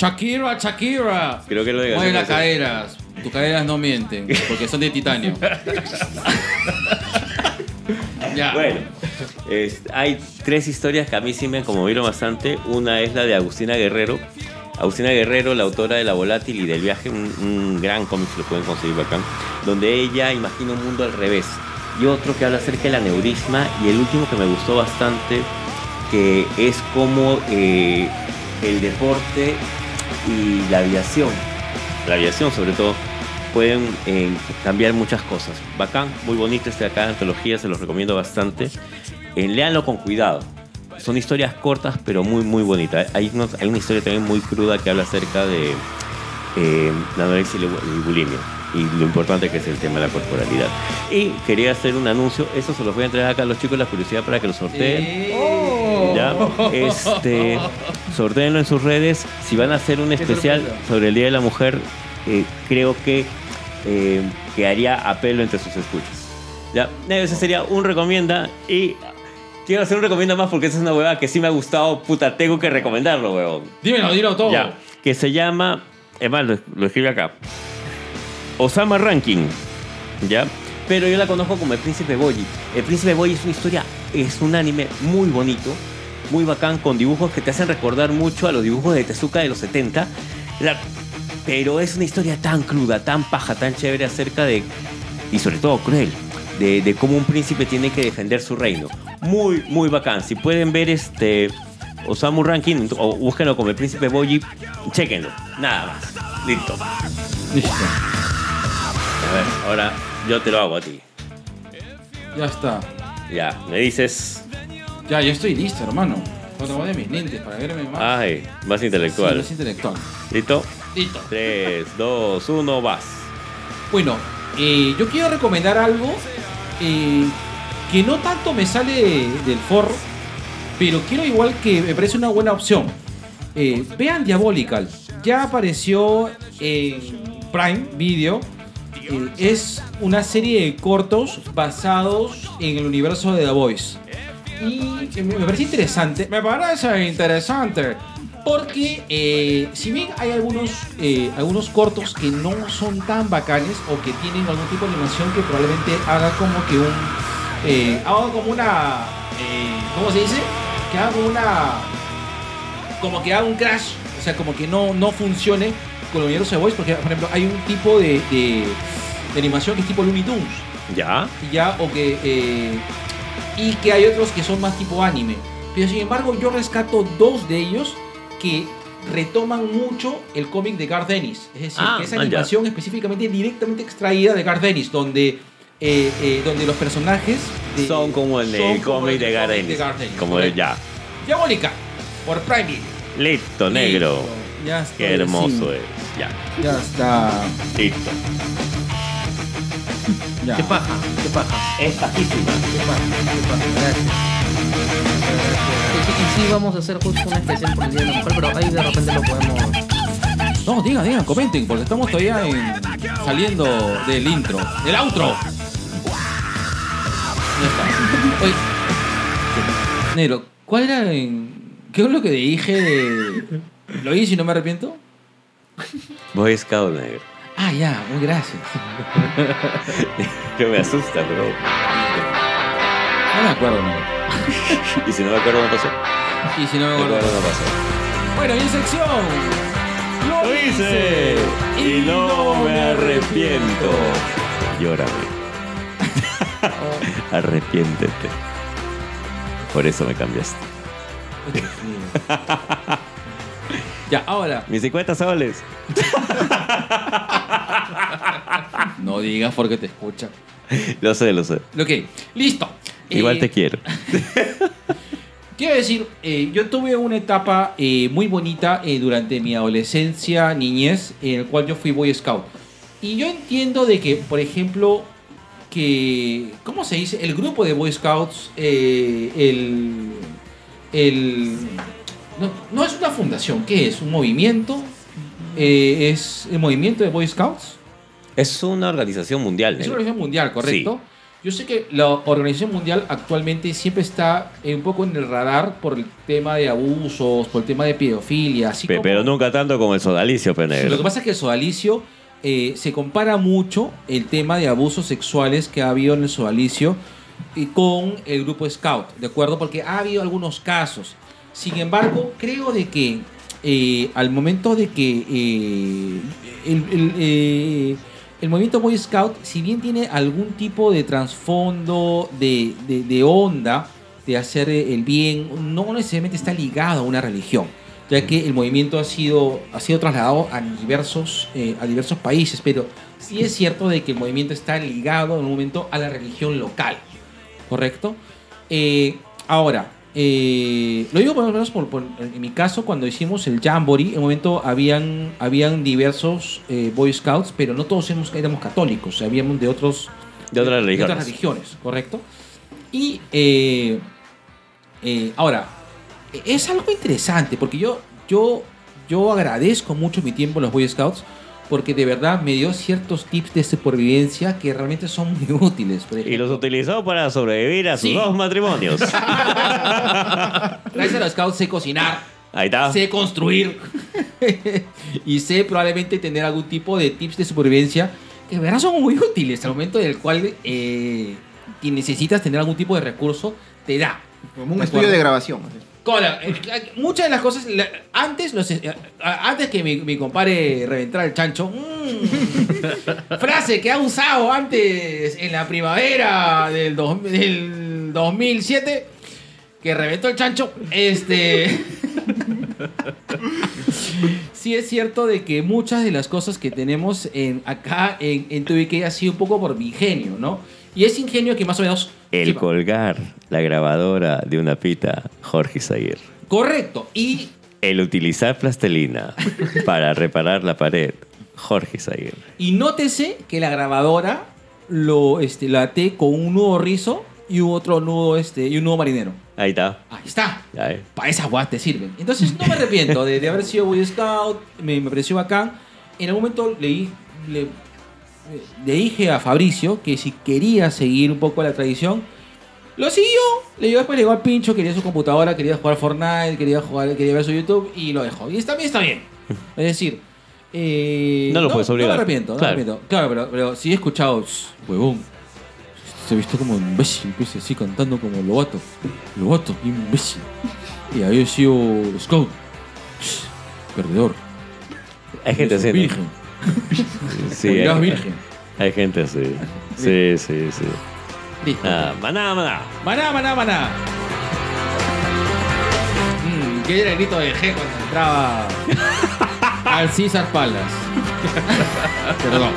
Shakira, Shakira. Creo que lo de Mueve las caderas. Tus caderas no mienten, porque son de titanio. ya. Bueno, es- hay tres historias que a mí sí me conmovieron bastante. Una es la de Agustina Guerrero. Agustina Guerrero, la autora de La Volátil y del Viaje, un, un gran cómic, lo pueden conseguir bacán, donde ella imagina un mundo al revés. Y otro que habla acerca del aneurisma. Y el último que me gustó bastante, que es como eh, el deporte y la aviación, la aviación sobre todo, pueden eh, cambiar muchas cosas. Bacán, muy bonito este de acá, antología, se los recomiendo bastante. Eh, léanlo con cuidado. Son historias cortas, pero muy, muy bonitas. Hay, unos- hay una historia también muy cruda que habla acerca de eh, la anorexia y la y bulimia. Y lo importante que es el tema de la corporalidad. Y quería hacer un anuncio. Eso se los voy a entregar acá a los chicos la curiosidad para que lo sorteen. ¿Ya? Este, sorteenlo en sus redes. Si van a hacer un especial sobre el Día de la Mujer, eh, creo que, eh, que haría apelo entre sus escuchas. ¿Ya? Ese sería un recomienda. Y quiero hacer un recomienda más porque esa es una huevada que sí me ha gustado. Puta, tengo que recomendarlo, huevón. Dímelo, dilo todo. Ya, que se llama, es más, lo, lo escribe acá. Osama Ranking, ¿ya? Pero yo la conozco como El Príncipe Boyi. El Príncipe Boyi es una historia, es un anime muy bonito, muy bacán, con dibujos que te hacen recordar mucho a los dibujos de Tezuka de los 70. La- pero es una historia tan cruda, tan paja, tan chévere acerca de, y sobre todo cruel, de, de cómo un príncipe tiene que defender su reino. Muy, muy bacán. Si pueden ver este Osamu Ranking o búsquenlo como el príncipe Boyi, chequenlo. Nada más. Listo. Listo. A ver, ahora yo te lo hago a ti. Ya está. Ya, me dices. Ya, ya estoy listo, hermano. Cuando voy de mis lentes para verme más. Ay, más Sí, intelectual. es intelectual. ¿Listo? Listo. 3, 2, 1, vas. Bueno, eh, yo quiero recomendar algo eh, que no tanto me sale del forro, pero quiero igual que me parece una buena opción. Eh, vean Diabolical. Ya apareció en Prime Video. Es una serie de cortos basados en el universo de The Voice. Y me me parece interesante. Me parece interesante. Porque eh, si bien hay algunos, eh, algunos cortos que no son tan bacanes o que tienen algún tipo de animación que probablemente haga como que un... eh, haga como una... eh, ¿Cómo se dice? Que haga una... Como que haga un crash. O sea, como que no, no funcione con universo de Voice. Porque, por ejemplo, hay un tipo de, de, de animación que es tipo Looney Tunes ¿Ya? ya o que y que hay otros que son más tipo anime pero sin embargo yo rescato dos de ellos que retoman mucho el cómic de Garth Ennis es decir Ah, que esa animación específicamente directamente extraída de Garth Ennis donde eh, eh, donde los personajes de- Son como el como cómic de el Garth Ennis. Como de correcto. ya. Diabólica por Prime Video. Listo, negro. Listo, ya estoy Qué hermoso así. es. Ya. ya está Listo. Ya. Qué paja, qué paja. Es pajísima. Qué paja, qué paja. Gracias. Y sí, vamos a hacer justo una especial por el Día de la Mujer, pero ahí de repente lo podemos. No, digan, digan, comenten, porque estamos todavía en- saliendo del intro, del outro. Ya está. Oye, Negro, ¿cuál era en. ¿Qué es lo que dije de. ¿Lo hice y no me arrepiento? Boy Scout negro. Ah, ya, muy gracias. Que me asusta, bro. No me acuerdo, negro. Y si no me acuerdo, no pasó. Y si no me acuerdo, no pasó. Bueno, y en sección. Lo hice y no me arrepiento. Llórame. Arrepiéntete. Por eso me cambiaste. Ya, ahora, Mis 50 soles. no digas porque te escucha. Lo sé, lo sé. Ok, listo. Igual Eh, te quiero. Quiero decir, eh, yo tuve una etapa eh, muy bonita durante mi adolescencia, niñez, en el cual yo fui Boy Scout. Y yo entiendo de que, por ejemplo, que, ¿cómo se dice? El grupo de Boy Scouts, el, el, no, no es una fundación, ¿qué es? ¿Un movimiento? Eh, ¿Es el movimiento de Boy Scouts? Es una organización mundial. Es negro. una organización mundial, ¿correcto? Yo sé que la Organización Mundial actualmente siempre está eh, un poco en el radar por el tema de abusos, por el tema de pedofilia, así Pe- como- Pero nunca tanto como el sodalicio, pe, Lo que pasa es que el sodalicio eh, se compara mucho el tema de abusos sexuales que ha habido en el sodalicio y con el grupo Scout, ¿de acuerdo? Porque ha habido algunos casos. Sin embargo, creo de que eh, al momento de que eh, el, el, eh, el movimiento Boy Scout, si bien tiene algún tipo de trasfondo, de, de, de onda, de hacer el bien, no necesariamente está ligado a una religión ya que el movimiento ha sido, ha sido trasladado a diversos, eh, a diversos países, pero sí es cierto de que el movimiento está ligado en un momento a la religión local, ¿correcto? Eh, ahora, eh, lo digo por lo menos por, por- en mi caso, cuando hicimos el Jamboree, en un momento habían, habían diversos eh, Boy Scouts, pero no todos éramos, éramos católicos, habíamos de otros De otras de religiones. otras religiones, ¿correcto? Y eh, ahora, es algo interesante porque yo, yo, yo agradezco mucho mi tiempo en los Boy Scouts porque de verdad me dio ciertos tips de supervivencia que realmente son muy útiles. Y los utilizó para sobrevivir a sus Sí. dos matrimonios. gracias a los Scouts sé cocinar, Ahí está. sé construir y sé probablemente tener algún tipo de tips de supervivencia que de verdad son muy útiles al momento del cual eh, necesitas tener algún tipo de recurso, te da. Como un ¿De estudio de grabación. Cola, eh, muchas de las cosas, la- antes, los, eh, antes que mi, mi compadre reventara el chancho, mm, frase que ha usado antes en la primavera del, dos- del 2007, que reventó el chancho, este... sí es cierto de que muchas de las cosas que tenemos en, acá en, en TVK ha sido un poco por mi ingenio, ¿no? Y ese ingenio que más o menos... El Sí, colgar la grabadora de una pita, Jorge Zaguer. Correcto. Y El utilizar plastelina para reparar la pared, Jorge Zaguer. Y nótese que la grabadora lo este, la até con un nudo rizo y un otro nudo este y un nudo marinero. Ahí está. Ahí está. Para esas guas te sirven. Entonces no me arrepiento de, de haber sido Boy Scout, me, me pareció bacán. En algún momento leí, le, le dije a Fabricio que si quería seguir un poco la tradición, lo siguió. Le dio después llegó al pincho, quería su computadora, quería jugar Fortnite, quería jugar, quería ver su YouTube y lo dejó. Y también está bien. Es decir, eh, No lo puedes obligar. No me arrepiento, no Claro. me arrepiento. Claro, pero, pero sí he escuchado, "Shh, huevón. Se visto como imbécil, pues así cantando como Lobato. Lobato, imbécil. Y había sido Scout. Perdedor. Hay gente así. ¿no? Virgen. Sí, hay, virgen. hay gente así. Sí, sí, sí. Listo. Ah, maná, maná. Maná, maná, maná. Mm, ¿Qué era el grito de G cuando entraba al César Palace? Perdón.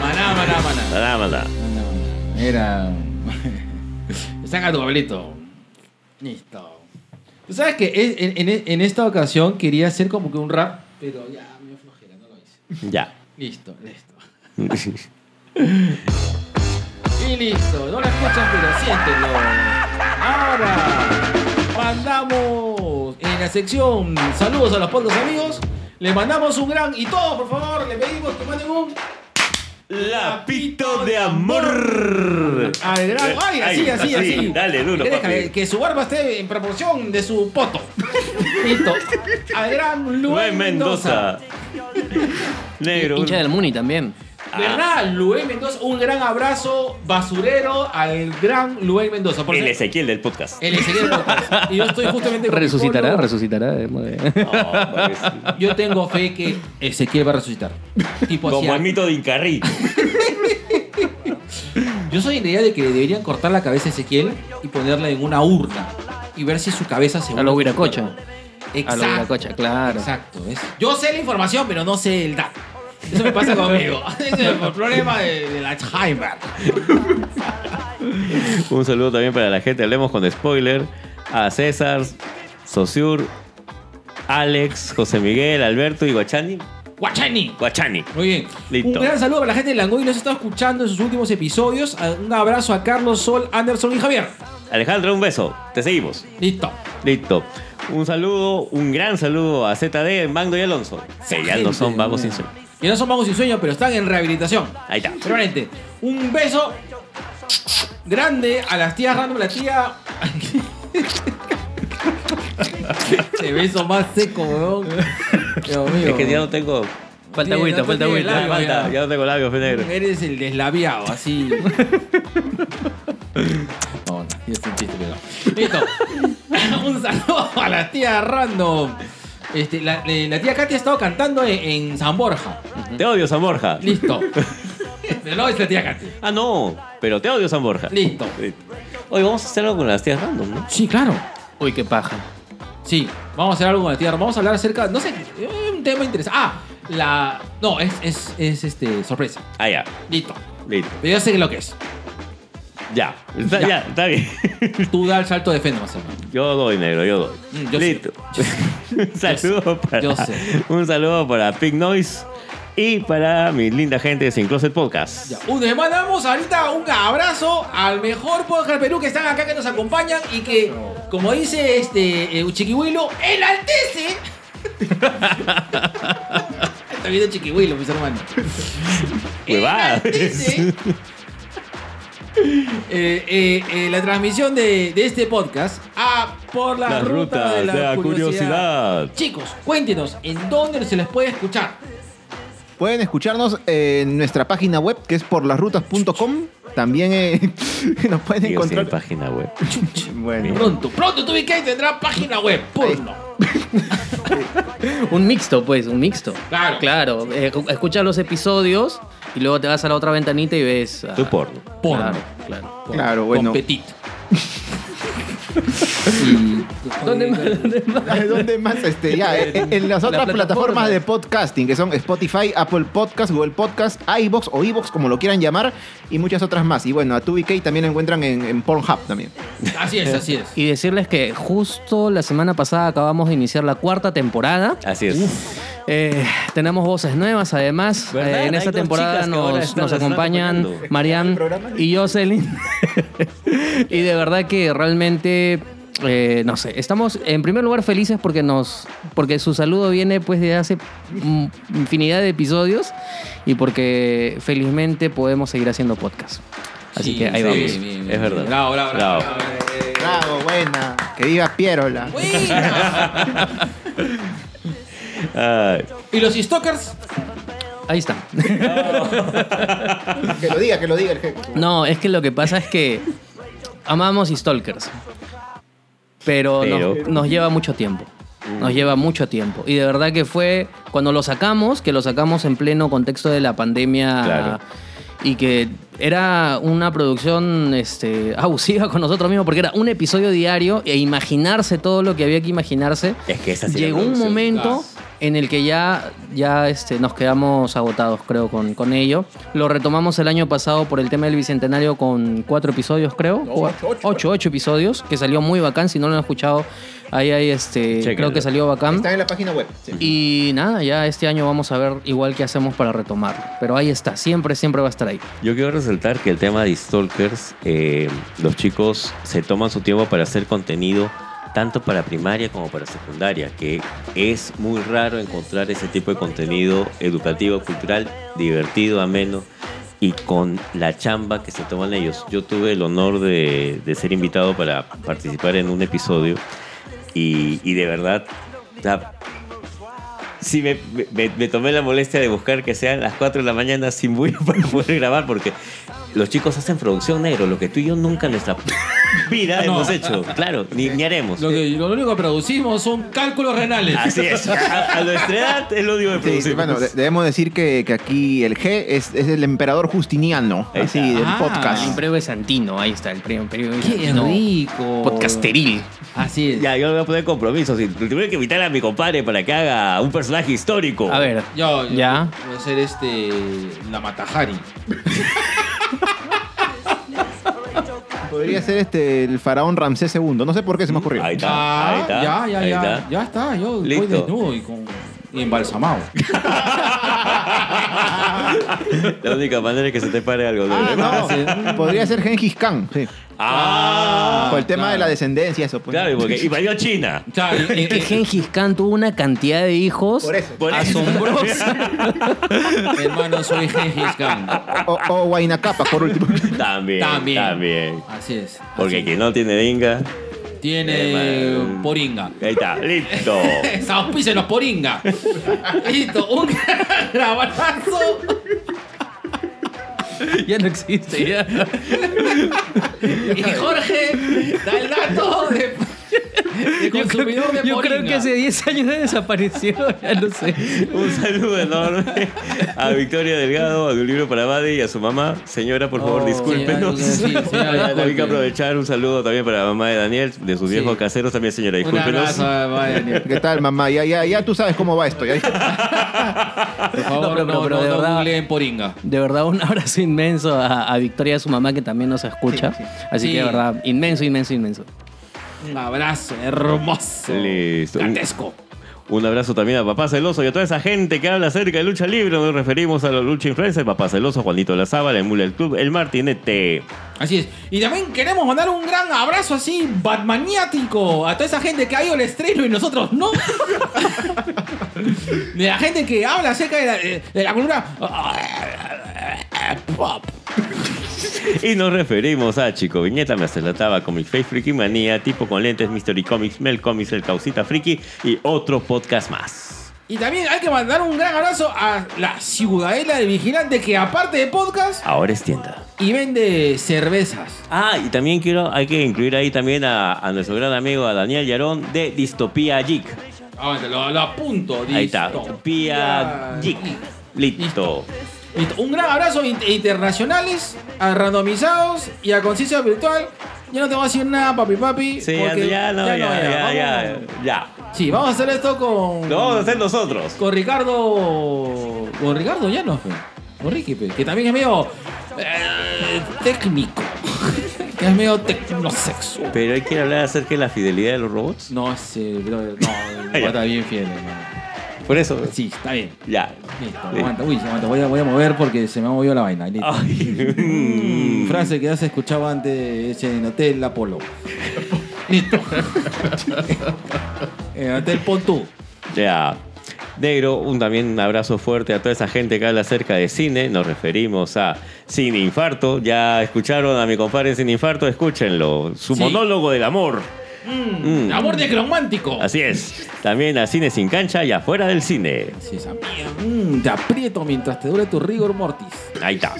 Maná, maná, maná. Maná, maná. Era. Saca tu papelito. Listo. Tú sabes que en- en esta ocasión quería hacer como que un rap, pero ya me dio flojera, no lo hice. Ya. Listo, listo. Y listo, no la escuchan, pero siéntelo. Ahora mandamos en la sección saludos a los pocos amigos. Le mandamos un gran y todos, por favor, le pedimos que manden un Lapito de amor. al gran. Ay, así, así, así. Dale, duro, ¿Quieres papi. que, que su barba esté en proporción de su poto. Listo. Al gran Luis Luis Mendoza. Mendoza. Negro. Hincha del Muni también. ¿Verdad? Luis Mendoza, un gran abrazo basurero al gran Luis Mendoza. Por El ser- Ezequiel del podcast. el Ezequiel Podcast. Y yo estoy justamente con mi Resucitará, polo. resucitará. eh. No, pues, Yo tengo fe que Ezequiel va a resucitar. Tipo como el mito de Incarrí. Yo soy de la idea de que deberían cortar la cabeza a Ezequiel y ponerla en una urna. y ver si su cabeza se A lo Huiracocha. Exacto. A lo Huiracocha, claro. Exacto. ¿ves? Yo sé la información, pero no sé el dato. Eso me pasa conmigo. Ese es el problema de- del Alzheimer. Un saludo también para la gente, hablemos con spoiler, a César, Sosur, Alex, José Miguel, Alberto y Guachani. Guachani. Guachani. Muy bien. Listo. Un gran saludo para la gente de Langoy nos está escuchando en sus últimos episodios. Un abrazo a Carlos, Sol, Anderson y Javier. Alejandro, un beso. Te seguimos. Listo. Listo. Un saludo, un gran saludo a ZD, Magno y Alonso. Que ya no son vagos sin sueño. Que no son vagos sin sueño, pero están en rehabilitación. Ahí está. Permanente. Un beso grande a las tías random, la tía. Ese beso más seco, weón. Dios mío. Es que ya no tengo. Falta Tiene- agüita, no falta tiene agüita. labio, Falta, ya. ya no tengo labios, fe negro. Eres el deslabiado, así. No, no, es un chiste, pero. Listo. un saludo a la tía random. Este, la, eh, la tía Katy ha estado cantando en, en San Borja. Te odio, San Borja. Listo. Pero no es la tía Katy. Ah, no. Pero te odio, San Borja. Listo. Oye, vamos a hacer algo con las tías random, ¿no? Sí, claro. Uy, qué paja. Sí, vamos a hacer algo con la tía. Vamos a hablar acerca, no sé, eh, un tema interesante. Ah, la. No, es, es, es este, sorpresa. Ah, ya. Listo. Listo. Pero yo sé lo que es. Ya. Está, Ya. ya. está bien. Tú da el salto de fe nomás, hermano. Yo doy, negro, yo doy. Mm, yo. Listo. un saludo para. yo sé. Un saludo para Pig Noise y para mi linda gente de Sin Closet Podcast. Ya, uh, le mandamos ahorita un abrazo al mejor podcast Perú que están acá, que nos acompañan y que, como dice este eh, Chiquihuilo, enaltece. Está viendo Chiquihuilo, mis hermanos. Huevadas. Enaltece, eh, eh, eh, la transmisión de, de este podcast a por la ruta rutas de la, de la curiosidad. curiosidad. Chicos, cuéntenos en dónde se les puede escuchar. Pueden escucharnos en nuestra página web que es porlasrutas.com. También eh, nos pueden Digo, sí, encontrar. página web. Bueno, Pronto, pronto tu tendrá página web. Porno. Un mixto, pues, un mixto. Claro. Claro, eh, escuchas los episodios y luego te vas a la otra ventanita y ves. ah, Tu porno. Porno. Claro, claro. claro, bueno. ¿Dónde más? ¿Dónde más? ¿Dónde más? Este, ya, en, en las La otras plataforma. plataformas de podcasting, que son Spotify, Apple Podcast, Google Podcast, iBox o iBox, como lo quieran llamar, y muchas otras más. Y bueno, a 2BK también lo encuentran en, en Pornhub también. Así es, así es. Y decirles que justo la semana pasada acabamos de iniciar la cuarta temporada. Así es. Eh, tenemos voces nuevas, además. Eh, en esta temporada nos, acompañan. Marianne y Jocelyn. y de verdad que realmente, eh, no sé, estamos en primer lugar felices porque nos, porque su saludo viene pues de hace mm, infinidad de episodios y porque felizmente podemos seguir haciendo podcast. Así Sí, que ahí sí, vamos. bien, bien, Es verdad. Bravo, bravo, bravo. Bravo. Bravo, buena. Que viva Pierola. buena. Ay, ¿Y los stalkers? Ahí está. Que lo diga, que lo diga el jefe. No, es que lo que pasa es que amamos y Stalkers. Pero, Pero- Nos, nos lleva mucho tiempo. Nos lleva mucho tiempo. Y de verdad que fue cuando lo sacamos, que lo sacamos en pleno contexto de la pandemia. Claro. Y que era una producción este, abusiva con nosotros mismos, porque era un episodio diario e imaginarse todo lo que había que imaginarse. Es que esa sí la Llegó un momento en el que ya, ya este, nos quedamos agotados, creo, con, con ello. Lo retomamos el año pasado por el tema del Bicentenario con cuatro episodios, creo. ocho, ocho, ocho episodios, que salió muy bacán. Si no lo han escuchado, ahí hay este. Creo que salió bacán. Está en la página web. sí. Y nada, ya este año vamos a ver igual qué hacemos para retomarlo. Pero ahí está, siempre, siempre va a estar ahí. Yo quiero resaltar que el tema de Stalkers, eh, los chicos se toman su tiempo para hacer contenido tanto para primaria como para secundaria, que es muy raro encontrar ese tipo de contenido educativo, cultural, divertido, ameno y con la chamba que se toman ellos. Yo tuve el honor de, ser invitado para participar en un episodio y, de verdad, sí me tomé la molestia de buscar que sean las 4 de la mañana sin bulla para poder grabar, porque los chicos hacen producción negro, lo que tú y yo nunca en nuestra vida No. hemos hecho. Claro, ni, ni haremos. Lo, que, lo único que producimos son cálculos renales. Así es. A, a nuestra edad es lo único que Sí, producimos. bueno, de- debemos decir que, que aquí el G es, es el emperador Justiniano, así, del Ah. podcast. El imperio bizantino, ahí está, el imperio imperio Qué bizantino. rico. Podcasteril. Así es. Ya, yo le voy a poner compromisos. Y tuve que invitar a mi compadre para que haga un personaje histórico. A ver, Yo, yo Ya. voy a hacer este. La Matajari. Podría ser este el faraón Ramsés II. No sé por qué se me ocurrió. Ahí está. Ah, ahí está. ya, ya, ahí ya. está. Ya está. Yo voy Listo. desnudo y con. y embalsamado. La única manera es que se te pare algo. Ah, ¿no? no. Podría ser Gengis Khan, sí. Ah, Por el tema claro. de la descendencia, eso. pues. claro, y porque invadió China. Claro, y- es que Gengis Khan tuvo una cantidad de hijos Por eso. Por eso. asombrosa. hermano, soy Gengis Khan. O, o Huayna por último. También, También. también. Así es. Porque así. quien no tiene dinga. Tiene Hermano. poringa. Ahí está, listo. Auspícenos poringa. Listo, un gran abrazo. ya no existe, ya. Y Jorge da el dato de, de Yo, creo, de yo creo que hace 10 años desapareció, ya no sé. Un saludo enorme a Victoria Delgado, a un libro para Buddy y a su mamá. Señora, por favor, Oh, discúlpenos. sí, disculpe. que aprovechar un saludo también para la mamá de Daniel, de sus Sí. viejos caseros. También, señora, Un discúlpenos. abrazo. ¿Qué tal, mamá? Ya, ya, ya tú sabes cómo va esto. ya. Por favor, No, no, pero- pero- pero no, de no verdad- poringa. De verdad, un abrazo inmenso a, a Victoria, su mamá, que también nos escucha. Así Sí. que, de verdad, inmenso, inmenso, inmenso. Un abrazo hermoso. Listo. Gigantesco. Un abrazo también a Papá Celoso y a toda esa gente que habla acerca de lucha libre. Nos referimos a los lucha influencers, Papá Celoso, Juanito La Sábala, el Mula del Club, el Martinete. Así es. Y también queremos mandar un gran abrazo así, batmaniático, a toda esa gente que ha ido al estreno y nosotros no. de la gente que habla acerca de la, de la cultura. Pop. Y nos referimos a Chico Viñeta, Me hace la taba, Comic Face, Freaky Manía, Tipo con Lentes, Mystery Comics, Mel Comics, El Causita Friki y otro podcast más. Y también hay que mandar un gran abrazo a la Ciudadela de Vigilante que aparte de podcast Ahora es tienda. y vende cervezas. Ah, y también quiero, hay que incluir ahí también a, a nuestro gran amigo a Daniel Yarón de Distopía Geek. Aguanta, lo, lo apunto. Ahí está, Distopía Distopía Geek. Listo. Listo. Un gran abrazo in- internacionales, a randomizados y a conciencia virtual. Yo no te voy a decir nada, papi papi. Sí, ya, porque ya, no, ya, ya, ya, ya. Sí, vamos a hacer esto con. Lo vamos a hacer nosotros. Con Ricardo. Con Ricardo ya no, Con Ricky, que también es medio. eh, técnico. que es medio tecnosexual. Pero hay que hablar acerca de la fidelidad de los robots. No, ese, brother, no, está bien fiel, hermano. Por eso. Sí, está bien. Ya. Listo, Sí. aguanta, uy, aguanta, voy a, voy a mover porque se me ha movido la vaina. Listo. Mm, frase que has escuchado antes en Hotel Apolo. Listo. en Hotel Pontú. Ya. Negro, un también un abrazo fuerte a toda esa gente que habla acerca de cine. Nos referimos a Cine Infarto. Ya escucharon a mi compadre Cine Infarto, escúchenlo. Su Sí. monólogo del amor. Mm, Mm. Amor necromántico. Así es. También a Cine Sin Cancha y afuera del cine. Así es, amigo. Mm, te aprieto mientras te dure tu rigor mortis. Ahí está.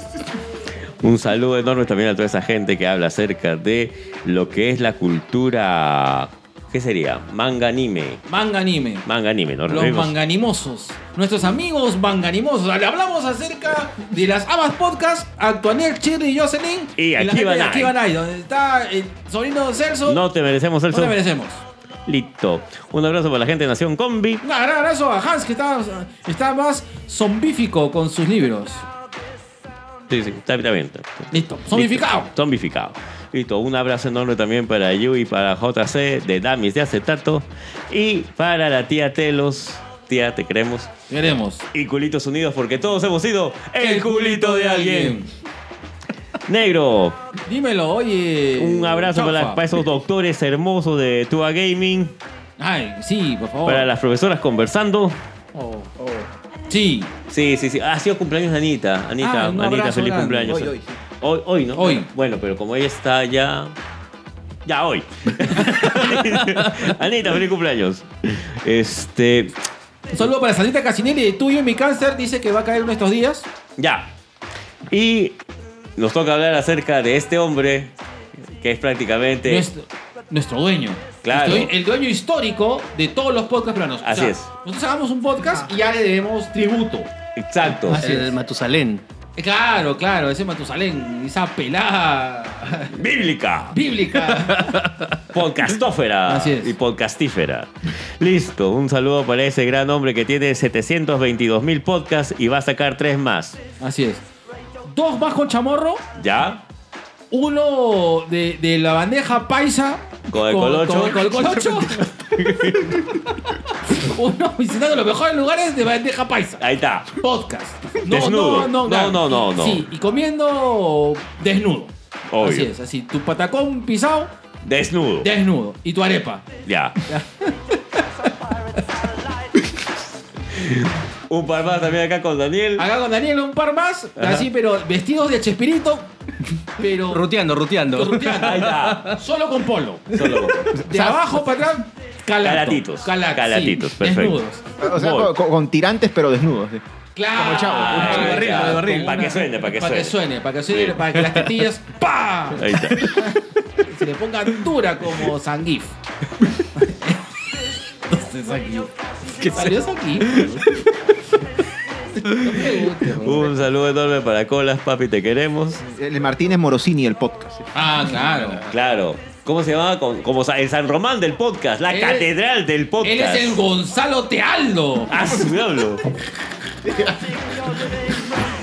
Un saludo enorme también a toda esa gente que habla acerca de lo que es la cultura. ¿Qué sería? Manga anime. Manga anime. Manga anime, nos Los referimos. manganimosos. Nuestros amigos manganimosos. Le hablamos acerca de las Amas Podcast, Actuaniel, Chirri y Jocelyn. Y la aquí gente van de ahí. Aquí van ahí, donde está el sobrino Celso. No te merecemos el No te merecemos. Listo. Un abrazo para la gente de Nación Combi. Un gran abrazo a Hans, que está, está más zombífico con sus libros. Sí, sí, está, está bien. Listo, zombificado. Listo, Zombificado. Listo, un abrazo enorme también para Yu y para JC de Damis de Acetato. Y para la tía Telos. Tía, te queremos. Queremos. Y culitos unidos porque todos hemos sido el culito de alguien. Negro, Dímelo, oye. un abrazo para, esos doctores hermosos de Tua Gaming. Ay, sí, por favor. Para las profesoras conversando. Oh. Sí, Sí, sí, sí. Ah, ha sido cumpleaños de Anita. Anita, Ah, Anita, abrazo feliz grande. cumpleaños. Hoy, hoy. Hoy, hoy, ¿no? Hoy. Bueno, pero como ella está ya. Ya hoy. Anita, feliz cumpleaños. Este. un saludo para Sandrita Casinelli de Tuyo y mi cáncer. Dice que va a caer uno de estos días. Ya. Y nos toca hablar acerca de este hombre que es prácticamente... nuestro, nuestro dueño. Claro. Nuestro- el dueño histórico de todos los podcasts peruanos. Así es. Nosotros hagamos un podcast y ya le debemos tributo. Exacto. Así El es. Matusalén. Eh, Claro, claro, ese Matusalén, esa pelada Bíblica. bíblica. Podcastófera Así es. y podcastífera. Listo, un saludo para ese gran hombre que tiene 722 mil podcasts y va a sacar tres más. Así es. Dos más con chamorro, ¿Ya? uno de, de la bandeja paisa. Con el colocho. Con, el colocho. uno visitando los mejores lugares de bandeja paisa. Ahí está. Podcast. Desnudo. No, claro. no, no, no. Sí, y comiendo desnudo. Obvio. Así es, así. Tu patacón pisado, Desnudo. desnudo. Y tu arepa. Ya. un par más también acá con Daniel. Acá con Daniel un par más, así, pero vestidos de Chespirito, pero. Ruteando, ruteando. ruteando. Ahí está. Solo con polo. Solo De abajo para atrás, calato. Calatitos. Calato, Calatitos, sí, perfecto. Desnudos. O sea, con, con- con tirantes pero desnudos. sí. Claro. Como chavo, de barril, de. Para que suene, para que Para que suene. suene, para que suene, Sí. para que las tetillas ¡pa! Ahí está. se le ponga dura como Zangief. sé, Zangief. ¿Qué salió bro. Un saludo enorme para Colas, papi, te queremos. El Martínez Morosini, el podcast. Ah, claro. Claro. ¿Cómo se llamaba? Con- Como el San Román del podcast, la Él- catedral del podcast. Él es el Gonzalo Tealdo. ¡Ah, su diablo!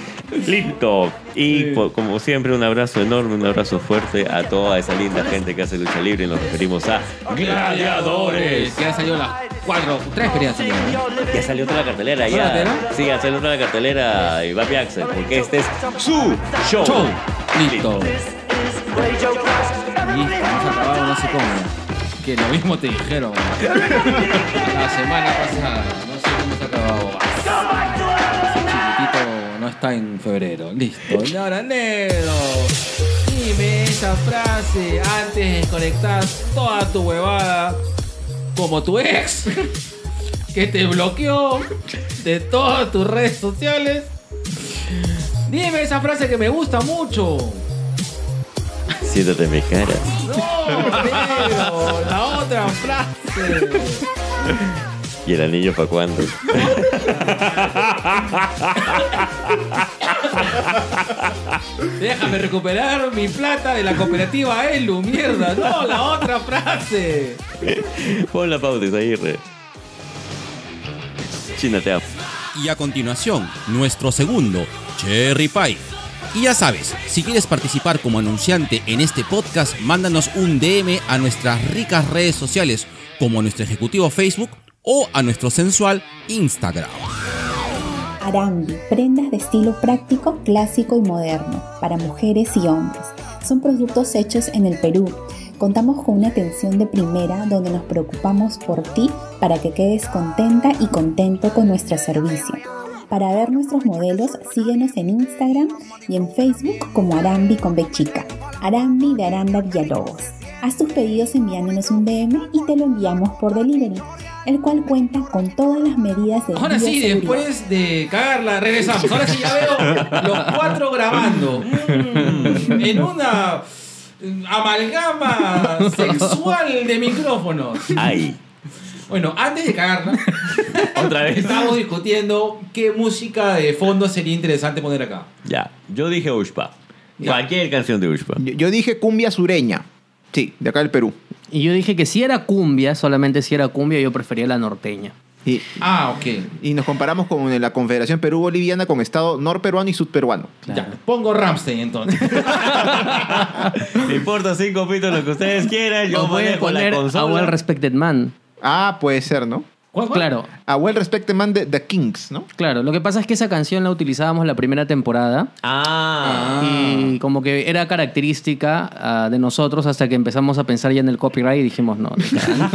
Listo. Y como siempre, un abrazo enorme, un abrazo fuerte a toda esa linda gente que hace lucha libre. Y nos referimos a Gladiadores. Que han salido las cuatro, tres querían salir. Ya salió toda la cartelera, ¿Toda la ya. cartelera? Sí, ya salió toda la cartelera y Papi Axel, porque este es su show. Show. Listo. Listo, no se acabado, no sé cómo. Que lo mismo te dijeron. La semana pasada. No sé cómo se ha acabado. Está en febrero. Listo. Y ahora, negro. Dime esa frase antes de conectar toda tu huevada. Como tu ex. Que te bloqueó de todas tus redes sociales. Dime esa frase que me gusta mucho. Siéntate mi cara. No, negro, la otra frase. ¿Y el anillo para cuándo? Déjame recuperar mi plata de la cooperativa Elu, mierda. No, la otra frase. Pon la pauta, Isaguirre. China, te amo. Y a continuación, nuestro segundo, Cherry Pie. Y ya sabes, si quieres participar como anunciante en este podcast, mándanos un DM a nuestras ricas redes sociales, como a nuestro ejecutivo Facebook o a nuestro sensual Instagram. Arambi, prendas de estilo práctico, clásico y moderno, para mujeres y hombres. Son productos hechos en el Perú. Contamos con una atención de primera donde nos preocupamos por ti para que quedes contenta y contento con nuestro servicio. Para ver nuestros modelos, síguenos en Instagram y en Facebook como Arambi con B chica. Arambi de Aranda Villalobos. Haz tus pedidos enviándonos un DM y te lo enviamos por delivery, el cual cuenta con todas las medidas de Ahora sí, después de cagarla, regresamos. Ahora sí ya veo los cuatro grabando. Mm, en una amalgama sexual de micrófonos. Ay, Bueno, antes de cagarla, otra vez. estábamos discutiendo qué música de fondo sería interesante poner acá. Ya, yo dije Ushpa. Cualquier canción de Ushpa. Yo, yo dije cumbia sureña. Sí, de acá del Perú. Y yo dije que si era cumbia, solamente si era cumbia, yo prefería la norteña. Y, Ah, ok. y nos comparamos con la Confederación Perú-Boliviana con Estado norperuano y sudperuano. Ya, pongo Ramstein entonces. Me importa cinco pitos lo que ustedes quieran. Yo voy a la poner a consola. Well Respected Man. Ah, puede ser, ¿no? Claro, A Well Respected Man de The Kings, ¿no? claro. Lo que pasa es que esa canción la utilizábamos la primera temporada. Ah. Y como que era característica ah, de nosotros hasta que empezamos a pensar ya en el copyright y dijimos, no.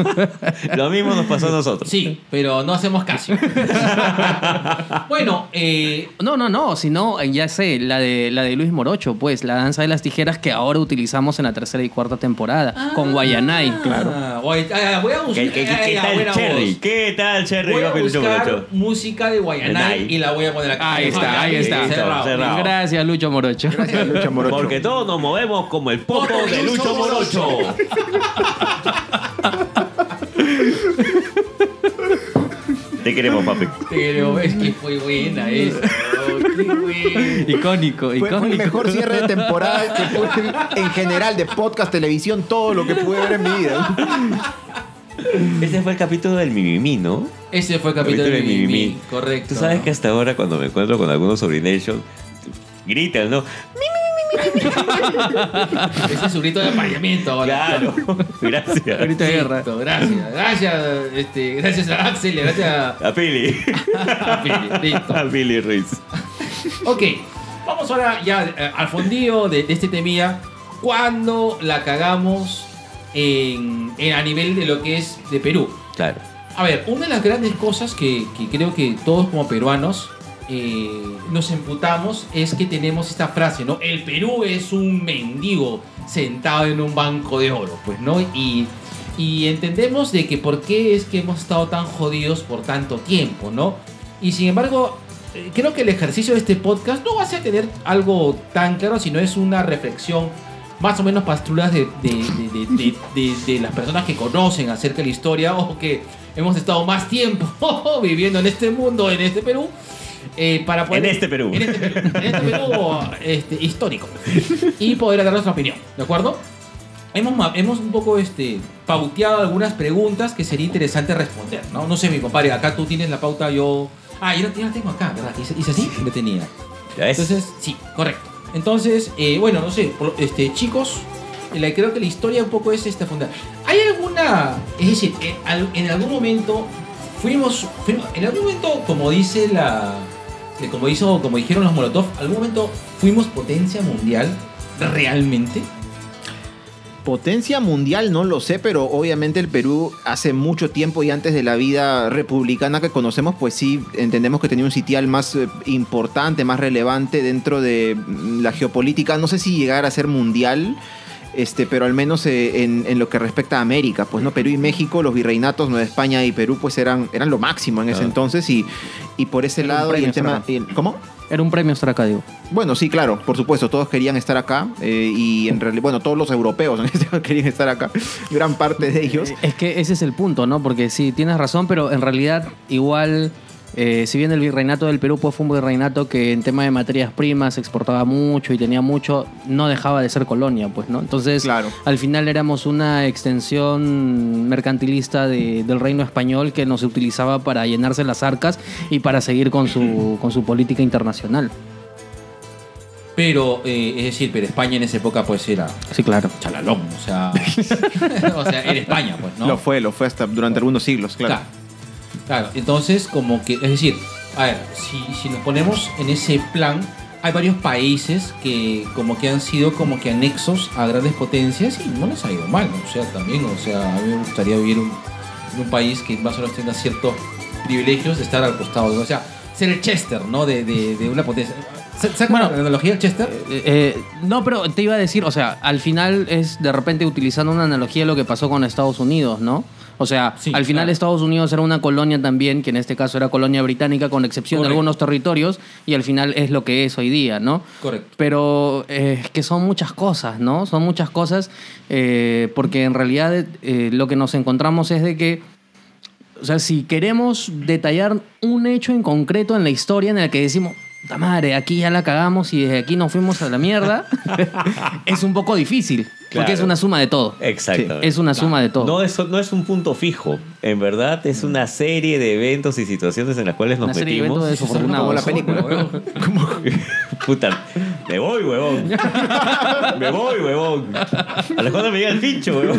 Lo mismo nos pasó a nosotros. Sí, pero no hacemos caso. bueno, eh, no, no, no, sino, eh, ya sé, la de, la de Luis Morocho, pues, la danza de las tijeras que ahora utilizamos en la tercera y cuarta temporada, con Guayanay, claro. Ah, ah, voy a buscar. ¿Qué, qué- qué- ah, qué tal Cherry? ¿Qué ¿Qué tal, Cherry? Voy a Lucho buscar música de Guayanay Guayanay. y la voy a poner acá. Ahí está, ahí está. cerrado. Cerrado. Gracias, Lucho Morocho. Gracias, Lucha Morocho. Porque todos nos movemos como el poto de Lucho Morocho. Te queremos, papi. Pero es que fue buena esa. Icónico, Fue, fue icónico. el mejor cierre de temporada que pude, en general de podcast, televisión, todo lo que pude ver en mi vida. Ese fue el capítulo del Mimimi, ¿no? Ese fue el capítulo de Mimimi. Mimimi. Correcto. Tú sabes ¿no? que hasta ahora cuando me encuentro con algunos sobrination gritan, ¿no? Ese es su grito de apareamiento ahora. Claro. Gracias. Grito de guerra. Listo, gracias. Gracias, este, gracias a Axel, gracias a, A Pili. a Pili. Listo. A Pili Ruiz. Ok, vamos ahora ya eh, al fondillo de, de este temía. Cuando la cagamos en, en- a nivel de lo que es de Perú. Claro. A ver, una de las grandes cosas que, que creo que todos como peruanos eh, nos emputamos es que tenemos esta frase, ¿no? El Perú es un mendigo sentado en un banco de oro, pues, ¿no? Y, y entendemos de que por qué es que hemos estado tan jodidos por tanto tiempo, ¿no? Y sin embargo, eh, creo que el ejercicio de este podcast no va a ser tener algo tan claro, sino es una reflexión más o menos pastrulas de, de, de- de- las personas que conocen acerca de la historia o que hemos estado más tiempo viviendo en este mundo, en este Perú. eh, para poder, En este Perú. En este Perú, en este Perú, este, histórico. Y poder dar nuestra opinión, ¿de acuerdo? Hemos, hemos un poco este, pauteado algunas preguntas que sería interesante responder, ¿no? No sé, mi compadre, acá tú tienes la pauta, yo... Ah, yo la, tengo acá, ¿verdad? ¿Hice, hice así? Lo tenía. Entonces, sí, correcto. Entonces, eh, bueno, no sé, este, chicos, eh, creo que la historia un poco es esta fundada. ¿Hay alguna, es decir, en, al- en algún momento fuimos, en algún momento, como dice la, de como hizo, como dijeron los Molotov, algún momento fuimos potencia mundial realmente? Potencia mundial no lo sé, pero obviamente el Perú hace mucho tiempo y antes de la vida republicana que conocemos, pues sí, entendemos que tenía un sitial más eh, importante, más relevante dentro de mm, la geopolítica. No sé si llegar a ser mundial, este, pero al menos eh, en, en lo que respecta a América, pues no, Perú y México, los virreinatos, Nueva España y Perú, pues eran, eran lo máximo en ese entonces y, y por ese Era lado y el tema... Estrada. y el- ¿Cómo? Era un premio estar acá, digo. Bueno, sí, claro, por supuesto, todos querían estar acá eh, y en realidad, bueno, todos los europeos este querían estar acá, gran parte de ellos. Es que ese es el punto, ¿no? Porque sí, tienes razón, pero en realidad igual, eh, si bien el virreinato del Perú pues, fue un virreinato que en tema de materias primas exportaba mucho y tenía mucho, no dejaba de ser colonia, pues, ¿no? Entonces, Claro. al final éramos una extensión mercantilista de- del reino español que nos utilizaba para llenarse las arcas y para seguir con su, con su política internacional. Pero, eh, es decir, pero España en esa época pues era Sí, claro. chalalón, o sea, o sea, era España, pues, ¿no? Lo fue, lo fue hasta durante algunos siglos, claro. Claro. Claro, entonces como que, es decir, a ver, si, si nos ponemos en ese plan, hay varios países que como que han sido como que anexos a grandes potencias y no les ha ido mal, ¿no? o sea, también, o sea, a mí me gustaría vivir un- en un país que más o menos tenga ciertos privilegios de estar al costado, o sea, ser el Chester, ¿no? De, de, de una potencia. ¿Se- ¿Sacan Bueno, la analogía del Chester? Eh, eh, no, pero te iba a decir, o sea, al final es de repente utilizando una analogía de lo que pasó con Estados Unidos, ¿no? O sea, Sí, al final claro. Estados Unidos era una colonia también, que en este caso era colonia británica, con excepción Correcto. de algunos territorios, y al final es lo que es hoy día, ¿no? Correcto. Pero eh, es que son muchas cosas, ¿no? Son muchas cosas, eh, porque en realidad eh, lo que nos encontramos es de que o sea, si queremos detallar un hecho en concreto en la historia en el que decimos, puta madre, aquí ya la cagamos y desde aquí nos fuimos a la mierda, es un poco difícil. Porque es una suma de todo. Exactamente. Es una suma de todo. No es, no es un punto fijo. En verdad, es una serie de eventos y situaciones en las cuales nos Una serie de metimos. eventos desafortunados. Como la película. Puta, me voy, huevón. Me voy, huevón. A las cuando me llega el pincho, huevón.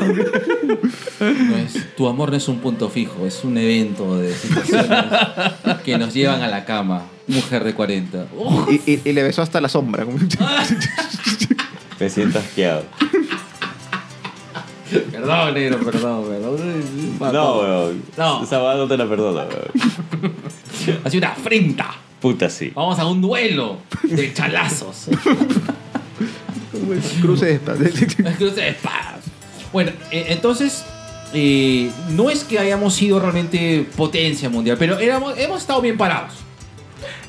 No es- tu amor no es un punto fijo, es un evento de situaciones que nos llevan a la cama. Mujer de 40. ¡Oh! Y, y- y le besó hasta la sombra. Me siento asqueado. Perdón, negro, perdón, perdón. No, huevón. No. Esa va no te la perdono, huevón. Ha sido una afrenta. Puta, sí. Vamos a un duelo de chalazos. Cruce de espadas. Cruce de espadas. Bueno, eh, entonces, eh, no es que hayamos sido realmente potencia mundial, pero éramos, hemos estado bien parados.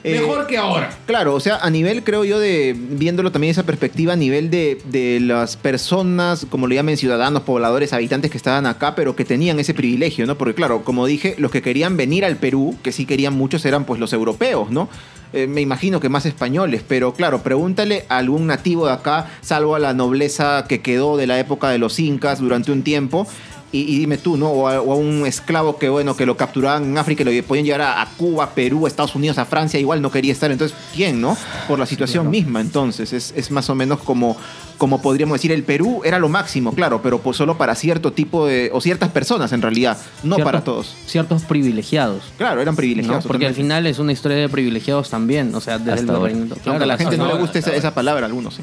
Eh, Mejor que ahora. Claro, o sea, a nivel, creo yo, de viéndolo también esa perspectiva, a nivel de, de las personas, como le llamen, ciudadanos, pobladores, habitantes que estaban acá, pero que tenían ese privilegio, ¿no? Porque, claro, como dije, los que querían venir al Perú, que sí querían muchos, eran pues los europeos, ¿no? Eh, me imagino que más españoles, pero claro, pregúntale a algún nativo de acá, salvo a la nobleza que quedó de la época de los incas durante un tiempo. Y, y dime tú, ¿no? O a, o a un esclavo que, bueno, que lo capturaban en África y lo podían llevar a, a Cuba, Perú, Estados Unidos, a Francia, igual no quería estar. Entonces, ¿quién, no? Por la situación misma. Entonces, es, es más o menos como, como podríamos decir, el Perú era lo máximo, claro, pero pues solo para cierto tipo de. o ciertas personas en realidad, no Ciertos- para todos. Ciertos privilegiados. Claro, eran ¿no? privilegiados. Porque al final es una historia de privilegiados también. O sea, desde Hasta el. Aunque a la gente no le guste esa, esa palabra, a algunos sí.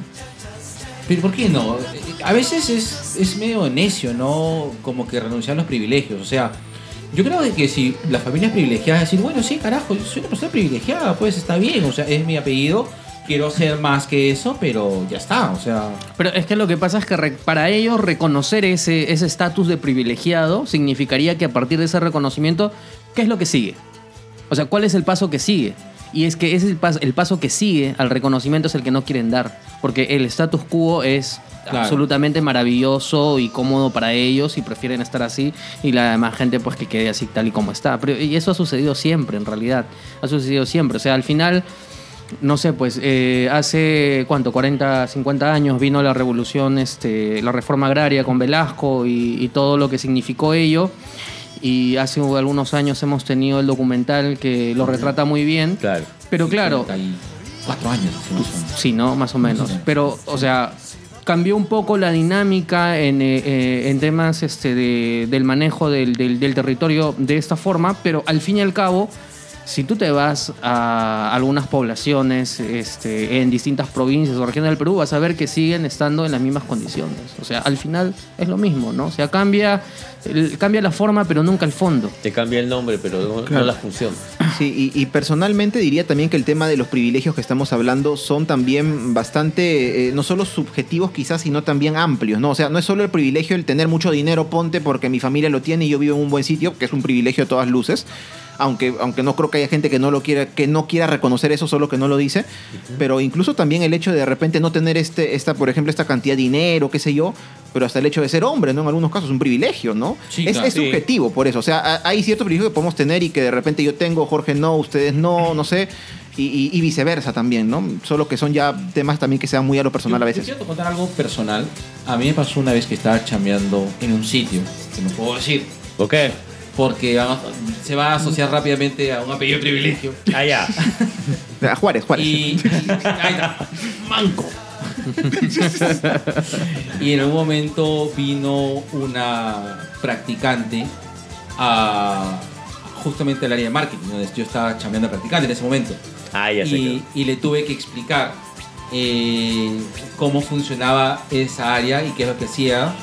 Pero ¿por qué no? A veces es, es medio necio, ¿no? Como que renunciar a los privilegios. O sea, yo creo que si la familia es privilegiada, decir, bueno, sí, carajo, yo soy una persona privilegiada, pues está bien. O sea, es mi apellido, quiero ser más que eso, pero ya está. O sea, Pero es que lo que pasa es que para ellos reconocer ese ese estatus de privilegiado significaría que a partir de ese reconocimiento, ¿qué es lo que sigue? O sea, ¿cuál es el paso que sigue? Y es que ese el paso, el paso que sigue al reconocimiento es el que no quieren dar. Porque el status quo es Claro. absolutamente maravilloso y cómodo para ellos y prefieren estar así y la demás gente pues que quede así tal y como está. Pero, y eso ha sucedido siempre en realidad. Ha sucedido siempre. O sea, al final no sé, pues eh, hace cuánto, 40, 50 años vino la revolución, este, la reforma agraria con Velasco y, y todo lo que significó ello. Y hace algunos años hemos tenido el documental que lo retrata muy bien. Claro. Pero claro, cuatro años. menos. Sí, ¿no? Más o menos. Pero, o sea, cambió un poco la dinámica en, eh, eh, en temas este, de- del manejo del, del- del territorio de esta forma, pero al fin y al cabo, si tú te vas a algunas poblaciones este, en distintas provincias o regiones del Perú, vas a ver que siguen estando en las mismas condiciones. O sea, al final es lo mismo, ¿no? O sea, cambia, el- cambia la forma, pero nunca el fondo. Te cambia el nombre, pero no, no la función. Sí, y, y personalmente diría también que el tema de los privilegios que estamos hablando son también bastante, eh, no solo subjetivos quizás, sino también amplios, ¿no? O sea, no es solo el privilegio el tener mucho dinero, ponte porque mi familia lo tiene y yo vivo en un buen sitio, que es un privilegio a todas luces. Aunque, aunque no creo que haya gente que no lo quiera, que no quiera reconocer eso, solo que no lo dice. Pero incluso también el hecho de de repente no tener este, esta, por ejemplo, esta cantidad de dinero, qué sé yo, pero hasta el hecho de ser hombre, ¿no? En algunos casos es un privilegio, ¿no? Sí, es, claro. es Sí. subjetivo por eso. O sea, ha- hay cierto privilegio que podemos tener y que de repente yo tengo, Jorge no, ustedes no, no sé. Y, y- y viceversa también, ¿no? Solo que son ya temas también que sean muy a lo personal Yo- a veces. Yo quiero contar algo personal. A mí me pasó una vez que estaba chambeando en un sitio, que no puedo decir, ¿Ok? Porque vamos, se va a asociar rápidamente a un apellido de privilegio. Allá. A Juárez, Juárez. Y, y- ahí está, manco. y en un momento vino una practicante a justamente al área de marketing, donde yo estaba chambeando practicante en ese momento. Ah, ya sé. y, y le tuve que explicar eh, cómo funcionaba esa área y qué es lo que hacía,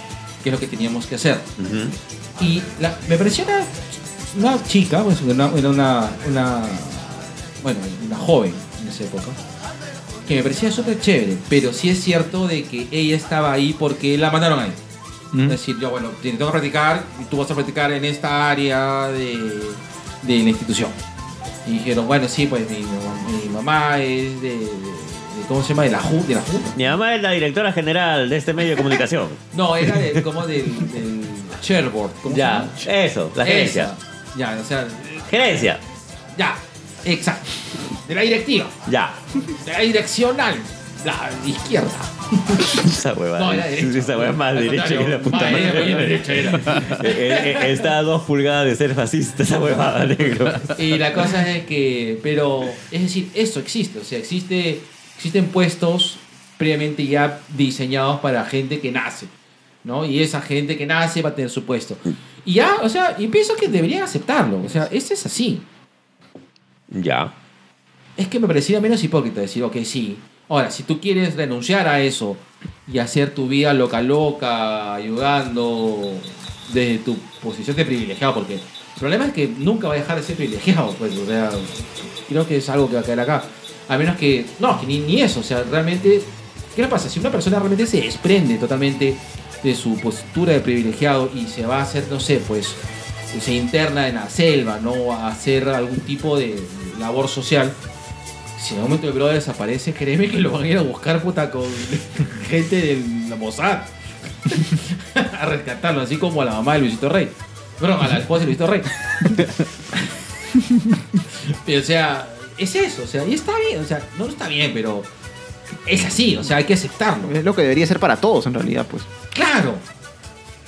qué es lo que teníamos que hacer. Ujú. Y la- me pareció una, una chica, pues, una- era una, una, bueno, una joven en esa época, que me parecía súper chévere, pero sí es cierto de que ella estaba ahí porque la mandaron ahí. Es decir, yo, bueno, te tengo que practicar y tú vas a practicar en esta área de, de la institución. Y dijeron, bueno, sí, pues mi, mi mamá es de- ¿cómo se llama? De la Junta. De la Junta. Mi mamá es la directora general de este medio de comunicación. No, era de, como del, del chairboard. ¿cómo se ya, eso, la gerencia. Esa. Ya, o sea, Gerencia. ya, exacto. De la directiva, Ya. de la direccional, la izquierda. Esa hueva. No, era derecha. Esa hueva es más derecha que la puta más madre. derecha, derecha era. Eh, eh, Está a dos pulgadas de ser fascista esa huevada, negro. Y la cosa es que, pero, es decir, eso existe, o sea, existe, existen puestos previamente ya diseñados para gente que nace, ¿no? Y esa gente que nace va a tener su puesto. Y ya, o sea, y pienso que deberían aceptarlo, o sea, ese es así. Ya. Es que me parecía menos hipócrita decir, ok, sí. Ahora, si tú quieres renunciar a eso y hacer tu vida loca loca, ayudando desde tu posición de privilegiado, porque el problema es que nunca va a dejar de ser privilegiado, pues, o sea, creo que es algo que va a caer acá. A menos que, no, que ni, eso, o sea, realmente ¿Qué le pasa? Si una persona realmente se desprende totalmente de su postura de privilegiado y se va a hacer, no sé, pues se interna en la selva, ¿no? A hacer algún tipo de labor social. Si en algún momento el bro desaparece, créeme que lo van a ir a buscar puta con gente de la Mossad. a rescatarlo, así como a la mamá de Luisito Rey. Bueno, a la esposa de Luisito Rey. Pero, o sea, es eso, o sea, y está bien, o sea, no está bien, pero es así, o sea, hay que aceptarlo. Es lo que debería ser para todos, en realidad, pues. Claro,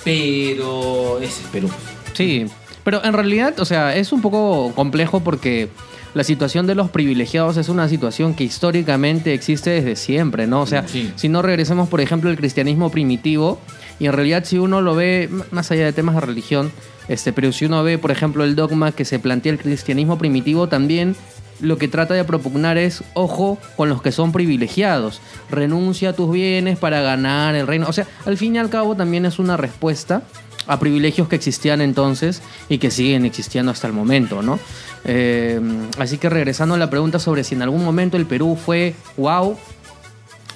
pero es el Perú. Sí, pero en realidad, o sea, es un poco complejo porque la situación de los privilegiados es una situación que históricamente existe desde siempre, ¿no? O sea, Sí. si no regresemos, por ejemplo, al cristianismo primitivo, y en realidad si uno lo ve, más allá de temas de religión, este, pero si uno ve, por ejemplo, el dogma que se plantea el cristianismo primitivo, también lo que trata de propugnar es, ojo con los que son privilegiados, renuncia a tus bienes para ganar el reino. O sea, al fin y al cabo también es una respuesta a privilegios que existían entonces y que siguen existiendo hasta el momento, ¿no? Eh, así que regresando a la pregunta sobre si en algún momento el Perú fue wow,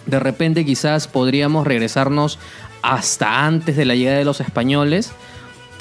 de repente quizás podríamos regresarnos hasta antes de la llegada de los españoles.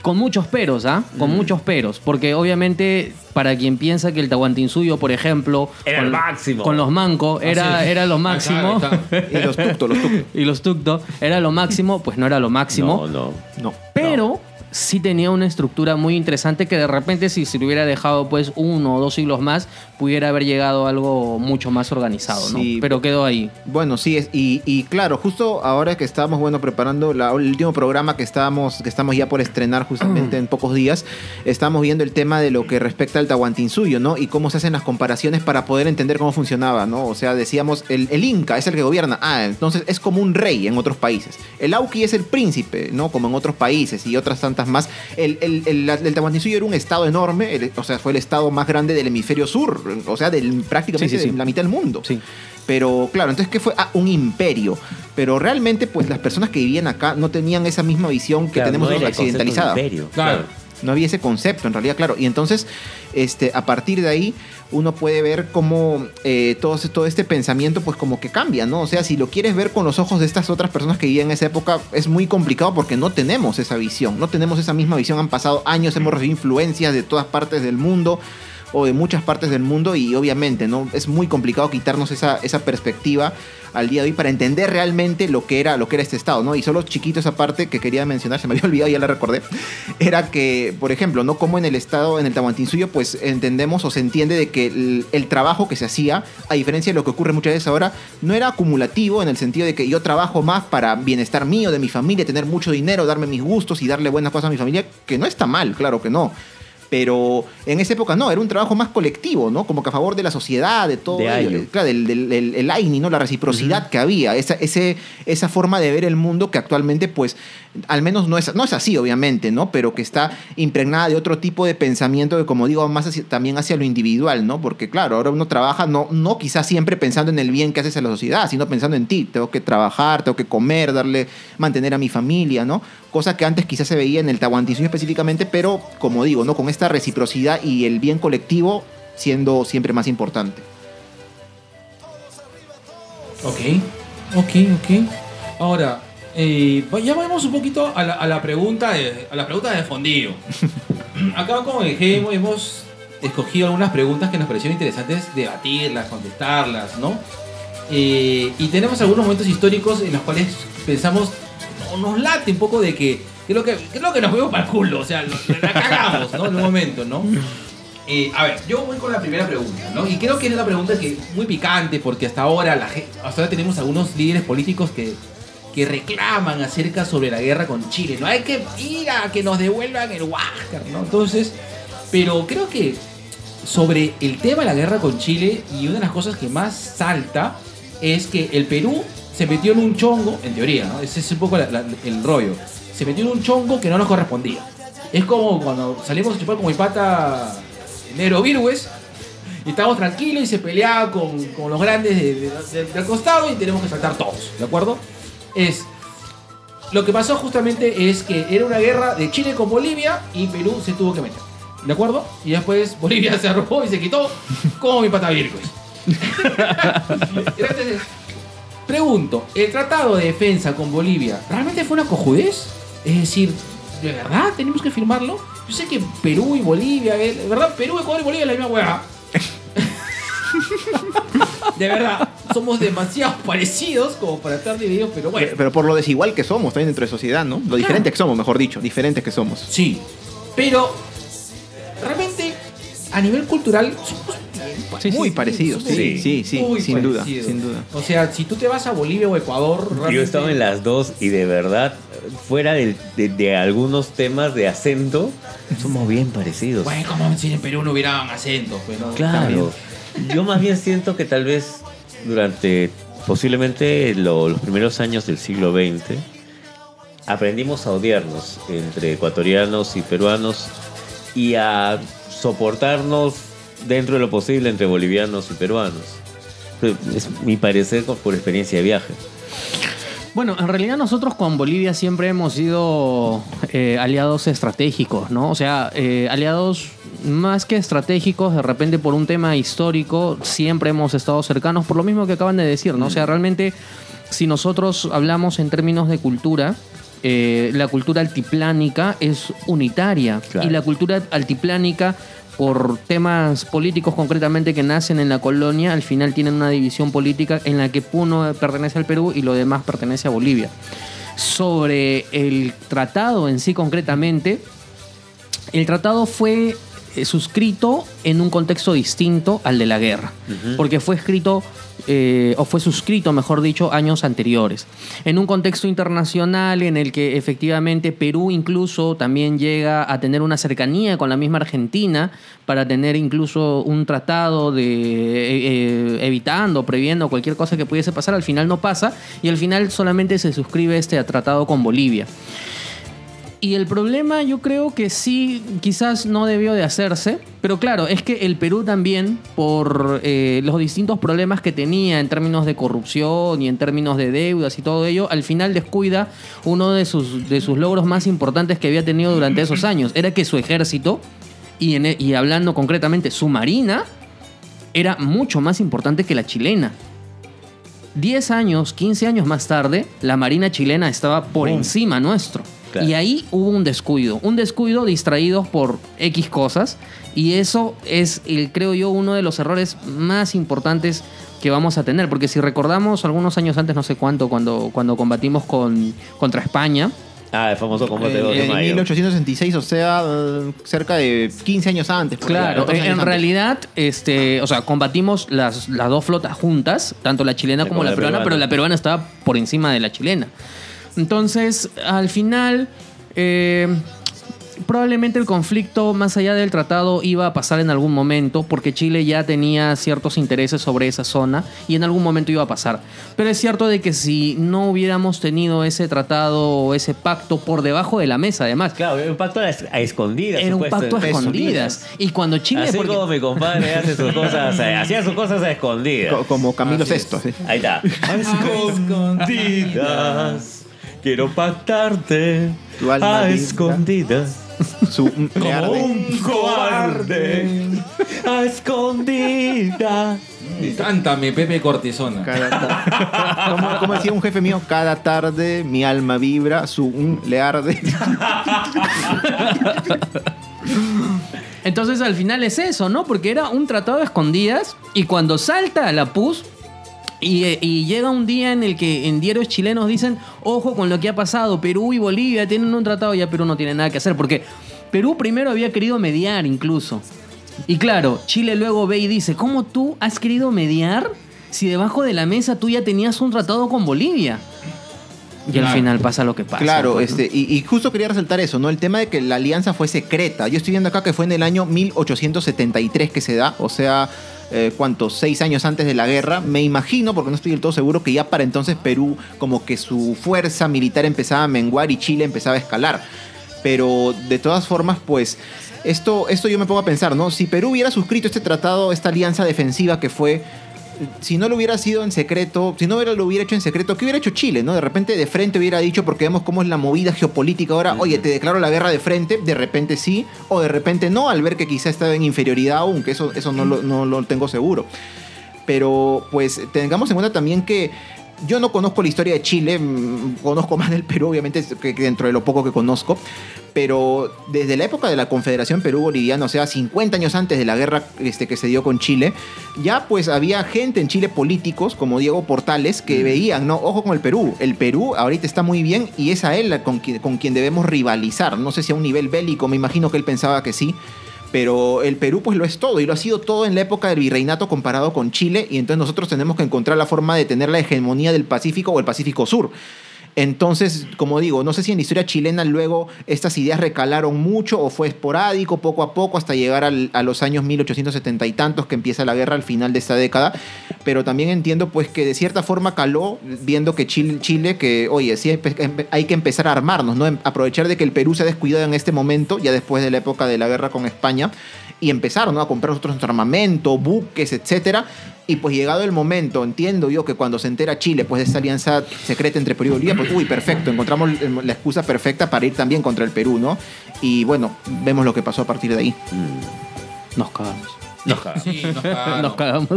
Con muchos peros, ¿ah? Con muchos peros. Porque obviamente, para quien piensa que el Tahuantinsuyo, por ejemplo. Era con, el máximo. Con los mancos, era, era lo máximo. Y los tuctos, los tuctos. y los tucto, era lo máximo, pues no era lo máximo. No, no. No. Pero sí tenía una estructura muy interesante que de repente si se le hubiera dejado pues uno o dos siglos más, pudiera haber llegado a algo mucho más organizado, ¿no? Pero quedó ahí. Bueno, sí, es, y, y claro, justo ahora que estábamos, bueno, preparando la- el último programa que estábamos, que estamos ya por estrenar justamente en pocos días, estábamos viendo el tema de lo que respecta al Tahuantinsuyo, ¿no? Y cómo se hacen las comparaciones para poder entender cómo funcionaba, ¿no? O sea, decíamos, el, el Inca es el que gobierna, ah, entonces es como un rey en otros países. El Auqui es el príncipe, ¿no? Como en otros países y otras tantas más. El, el, el, el Tahuantinsuyo era un estado enorme, o sea, fue el estado más grande del hemisferio sur, o sea, del, prácticamente Sí, sí, sí. de la mitad del mundo. Sí. Pero claro, entonces, ¿qué fue? Ah, un imperio. Pero realmente, pues las personas que vivían acá no tenían esa misma visión que Claro, tenemos no nosotros era el occidentalizada. imperio, Claro. No había ese concepto, en realidad, claro. Y entonces, este, a partir de ahí, uno puede ver cómo eh, todo, todo este pensamiento, pues como que cambia, ¿no? O sea, si lo quieres ver con los ojos de estas otras personas que vivían en esa época, es muy complicado porque no tenemos esa visión, no tenemos esa misma visión. Han pasado años, hemos recibido influencias de todas partes del mundo o de muchas partes del mundo y obviamente no es muy complicado quitarnos esa, esa perspectiva al día de hoy para entender realmente lo que era lo que era este estado no y solo chiquito esa parte que quería mencionar se me había olvidado ya la recordé era que por ejemplo no como en el estado en el Tahuantinsuyo pues entendemos o se entiende de que el, el trabajo que se hacía a diferencia de lo que ocurre muchas veces ahora no era acumulativo en el sentido de que yo trabajo más para bienestar mío de mi familia tener mucho dinero darme mis gustos y darle buenas cosas a mi familia que no está mal claro que no pero en esa época no, era un trabajo más colectivo, ¿no? Como que a favor de la sociedad, de todo De ello, Ayo. claro, del, del, del- el AINI, ¿no? La reciprocidad que había, esa, ese, esa forma de ver el mundo que actualmente, pues, al menos no es, no es así, obviamente, ¿no? Pero que está impregnada de otro tipo de pensamiento que, como digo, más hacia- también hacia lo individual, ¿no? Porque, claro, ahora uno trabaja no, no quizás siempre pensando en el bien que haces a la sociedad, sino pensando en ti. Tengo que trabajar, tengo que comer, darle, mantener a mi familia, ¿no? Cosa que antes quizás se veía en el Tahuantinsuyo específicamente, pero, como digo, ¿no? Con esta reciprocidad y el bien colectivo siendo siempre más importante. Ok, ok, ok. Ahora, eh, ya vamos un poquito a la, a la pregunta de, a la pregunta de fondillo. Acá como dije, hemos, escogido algunas preguntas que nos parecieron interesantes debatirlas, contestarlas, ¿no? Eh, y tenemos algunos momentos históricos en los cuales pensamos, o nos late un poco de que, que, lo que, que es lo que nos vemos para el culo, o sea, lo- la cagamos, ¿no? En un momento, ¿no? Eh, a ver, yo voy con la primera pregunta, ¿no? Y creo que es una pregunta que muy picante porque hasta ahora, la hasta ahora tenemos algunos líderes políticos que, que reclaman acerca sobre la guerra con Chile, ¿no? Hay que ir a que nos devuelvan el Huáscar, ¿no? Entonces, pero creo que sobre el tema de la guerra con Chile y una de las cosas que más salta es que el Perú se metió en un chongo, en teoría, ¿no? Ese es un poco el rollo. Se metió en un chongo que no nos correspondía. Es como cuando salimos a chupar con mi pata Nero Virgües y estábamos tranquilos y se peleaba con, con los grandes de- de- de- del costado y tenemos que saltar todos, ¿de acuerdo? Es. Lo que pasó justamente es que era una guerra de Chile con Bolivia y Perú se tuvo que meter. ¿De acuerdo? Y después Bolivia se arrojó y se quitó como mi pata. Entonces, Pregunto, ¿el tratado de defensa con Bolivia realmente fue una cojudez? Es decir, ¿de verdad tenemos que firmarlo? Yo sé que Perú y Bolivia, eh, verdad, Perú, Ecuador y Bolivia es la misma hueá. de verdad, somos demasiado parecidos como para estar divididos, pero bueno. Pero, pero por lo desigual que somos también dentro de sociedad, ¿no? Lo diferentes que somos, mejor dicho, diferentes que somos. Sí, pero realmente a nivel cultural somos bien Muy parecidos, sí, sí, sí, muy sin duda, sin duda. O sea, si tú te vas a Bolivia o Ecuador, Yo he realmente- estado en las dos y de verdad, fuera de, de algunos temas de acento, somos bien parecidos. Bueno, como si en Perú no hubieran acentos, pues, ¿no? Claro. Yo más bien siento que tal vez durante posiblemente lo- los primeros años del siglo XX aprendimos a odiarnos entre ecuatorianos y peruanos y a soportarnos dentro de lo posible entre bolivianos y peruanos. Es mi parecer por experiencia de viaje. Bueno, en realidad nosotros con Bolivia siempre hemos sido eh, aliados estratégicos, ¿no? O sea, eh, aliados más que estratégicos, de repente por un tema histórico, siempre hemos estado cercanos, por lo mismo que acaban de decir, ¿no? O sea, realmente, si nosotros hablamos en términos de cultura, eh, la cultura altiplánica es unitaria Claro. y la cultura altiplánica por temas políticos concretamente que nacen en la colonia, al final tienen una división política en la que uno pertenece al Perú y lo demás pertenece a Bolivia. Sobre el tratado en sí concretamente, el tratado fue suscrito en un contexto distinto al de la guerra, porque fue escrito, eh, o fue suscrito, mejor dicho, años anteriores, en un contexto internacional en el que efectivamente Perú incluso también llega a tener una cercanía con la misma Argentina para tener incluso un tratado de eh, eh, evitando, previendo cualquier cosa que pudiese pasar, al final no pasa y al final solamente se suscribe este tratado con Bolivia. Y el problema yo creo que sí, quizás no debió de hacerse, pero claro, es que el Perú también, por eh, los distintos problemas que tenía en términos de corrupción y en términos de deudas y todo ello, al final descuida uno de sus, de sus logros más importantes que había tenido durante esos años. Era que su ejército, y, en- e, y hablando concretamente su marina, era mucho más importante que la chilena. 10 años, 15 años más tarde, la Marina chilena estaba por encima nuestro. Claro. Y ahí hubo un descuido, un descuido distraídos por X cosas. Y eso es, el, creo yo, uno de los errores más importantes que vamos a tener. Porque si recordamos algunos años antes, no sé cuánto, cuando, cuando combatimos con, contra España, Ah, el famoso combate de 2 de en mayo. 1866, o sea, cerca de 15 años antes. Claro, ahí, 14 en, años en antes. realidad, este, o sea, combatimos las, las dos flotas juntas, tanto la chilena como como la la peruana, peruana. pero la peruana estaba por encima de la chilena. Entonces, al final, eh, probablemente el conflicto más allá del tratado iba a pasar en algún momento, porque Chile ya tenía ciertos intereses sobre esa zona y en algún momento iba a pasar. Pero es cierto de que si no hubiéramos tenido ese tratado o ese pacto por debajo de la mesa, además, Claro, era un pacto a, escondidas. era un pacto a escondidas. Y cuando Chile... Así porque- como mi compadre hace sus cosas, eh, hacía sus cosas a escondidas. Co- Como Camilo Así. VI. Ahí está. A escondidas. Quiero pactarte. Tu alma A linda. escondidas. Su, le Como arde. un cobarde. A escondidas. Cántame, Pepe Cortisona. Cada como, como decía un jefe mío, cada tarde mi alma vibra, su mm, le arde. Entonces al final es eso, ¿no? Porque era un tratado de escondidas y cuando salta a la PUS y, eh, y llega un día en el que en diarios chilenos dicen, ojo con lo que ha pasado, Perú y Bolivia tienen un tratado, ya Perú no tiene nada que hacer, porque Perú primero había querido mediar incluso. Y claro, Chile luego ve y dice, ¿cómo tú has querido mediar si debajo de la mesa tú ya tenías un tratado con Bolivia? Y al final pasa lo que pasa. Claro, pues, ¿no? este, y, y justo quería resaltar eso, ¿no? El tema de que la alianza fue secreta. Yo estoy viendo acá que fue en el año 1873 que se da, o sea, eh, ¿cuántos? Seis años antes de la guerra. Me imagino, porque no estoy del todo seguro, que ya para entonces Perú, como que su fuerza militar empezaba a menguar y Chile empezaba a escalar. Pero de todas formas, pues, esto, esto yo me pongo a pensar, ¿no? Si Perú hubiera suscrito este tratado, esta alianza defensiva que fue si no lo hubiera sido en secreto, si no hubiera, lo hubiera hecho en secreto, ¿qué hubiera hecho Chile? ¿no? De repente de frente hubiera dicho, porque vemos cómo es la movida geopolítica ahora, oye, te declaro la guerra de frente, de repente sí, o de repente no, al ver que quizá estaba en inferioridad aún, que eso, eso no, lo, no lo tengo seguro. Pero pues tengamos en cuenta también que yo no conozco la historia de Chile, mm, conozco más del Perú, obviamente, que, dentro de lo poco que conozco, pero desde la época de la Confederación Perú-Boliviana, o sea, 50 años antes de la guerra este, que se dio con Chile, ya pues había gente en Chile, políticos como Diego Portales, que veían, no, ojo con el Perú, el Perú ahorita está muy bien y es a él la- con quien, con quien debemos rivalizar, no sé si a un nivel bélico, me imagino que él pensaba que sí. Pero el Perú pues lo es todo y lo ha sido todo en la época del virreinato comparado con Chile y entonces nosotros tenemos que encontrar la forma de tener la hegemonía del Pacífico o el Pacífico Sur. Entonces, como digo, no sé si en la historia chilena luego estas ideas recalaron mucho o fue esporádico poco a poco hasta llegar al- a los años 1870 y tantos que empieza la guerra al final de esta década, pero también entiendo pues que de cierta forma caló viendo que Chile, Chile que oye, sí hay, que empezar a armarnos, ¿no? Em- Aprovechar de que el Perú se ha descuidado en este momento, ya después de la época de la guerra con España, y empezaron ¿no? a comprar nosotros nuestro armamento, buques, etcétera. Y pues llegado el momento, entiendo yo que cuando se entera Chile, pues de esta alianza secreta entre Perú y Bolivia, pues uy, perfecto, encontramos la excusa perfecta para ir también contra el Perú, ¿no? Y bueno, vemos lo que pasó a partir de ahí. Nos cagamos. Nos cagamos. Sí, nos cagamos.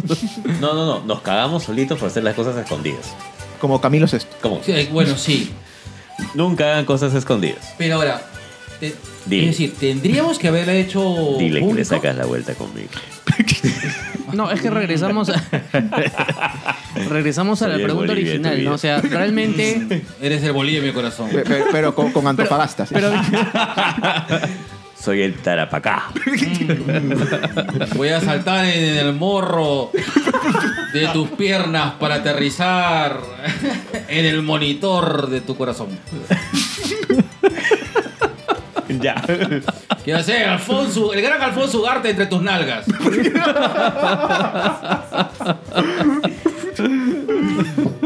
No, no, no. Nos cagamos solitos por hacer las cosas escondidas. Como Camilo VI. ¿Cómo? Sí, bueno, sí. Nunca hagan cosas escondidas. Pero ahora, te- Dile. es decir, tendríamos que haberla hecho. Dile que le público. sacas la vuelta conmigo. No, es que regresamos a, regresamos a la Soy pregunta Bolivia original. ¿no? O sea, realmente Eres el Bolivia de mi corazón. Pe- pe- Pero, con, con Antofagasta. sí. Soy el Tarapacá. Voy a saltar en el morro de tus piernas para aterrizar en el monitor de tu corazón. Ya. Quiero ser Alfonso, el gran Alfonso Ugarte entre tus nalgas.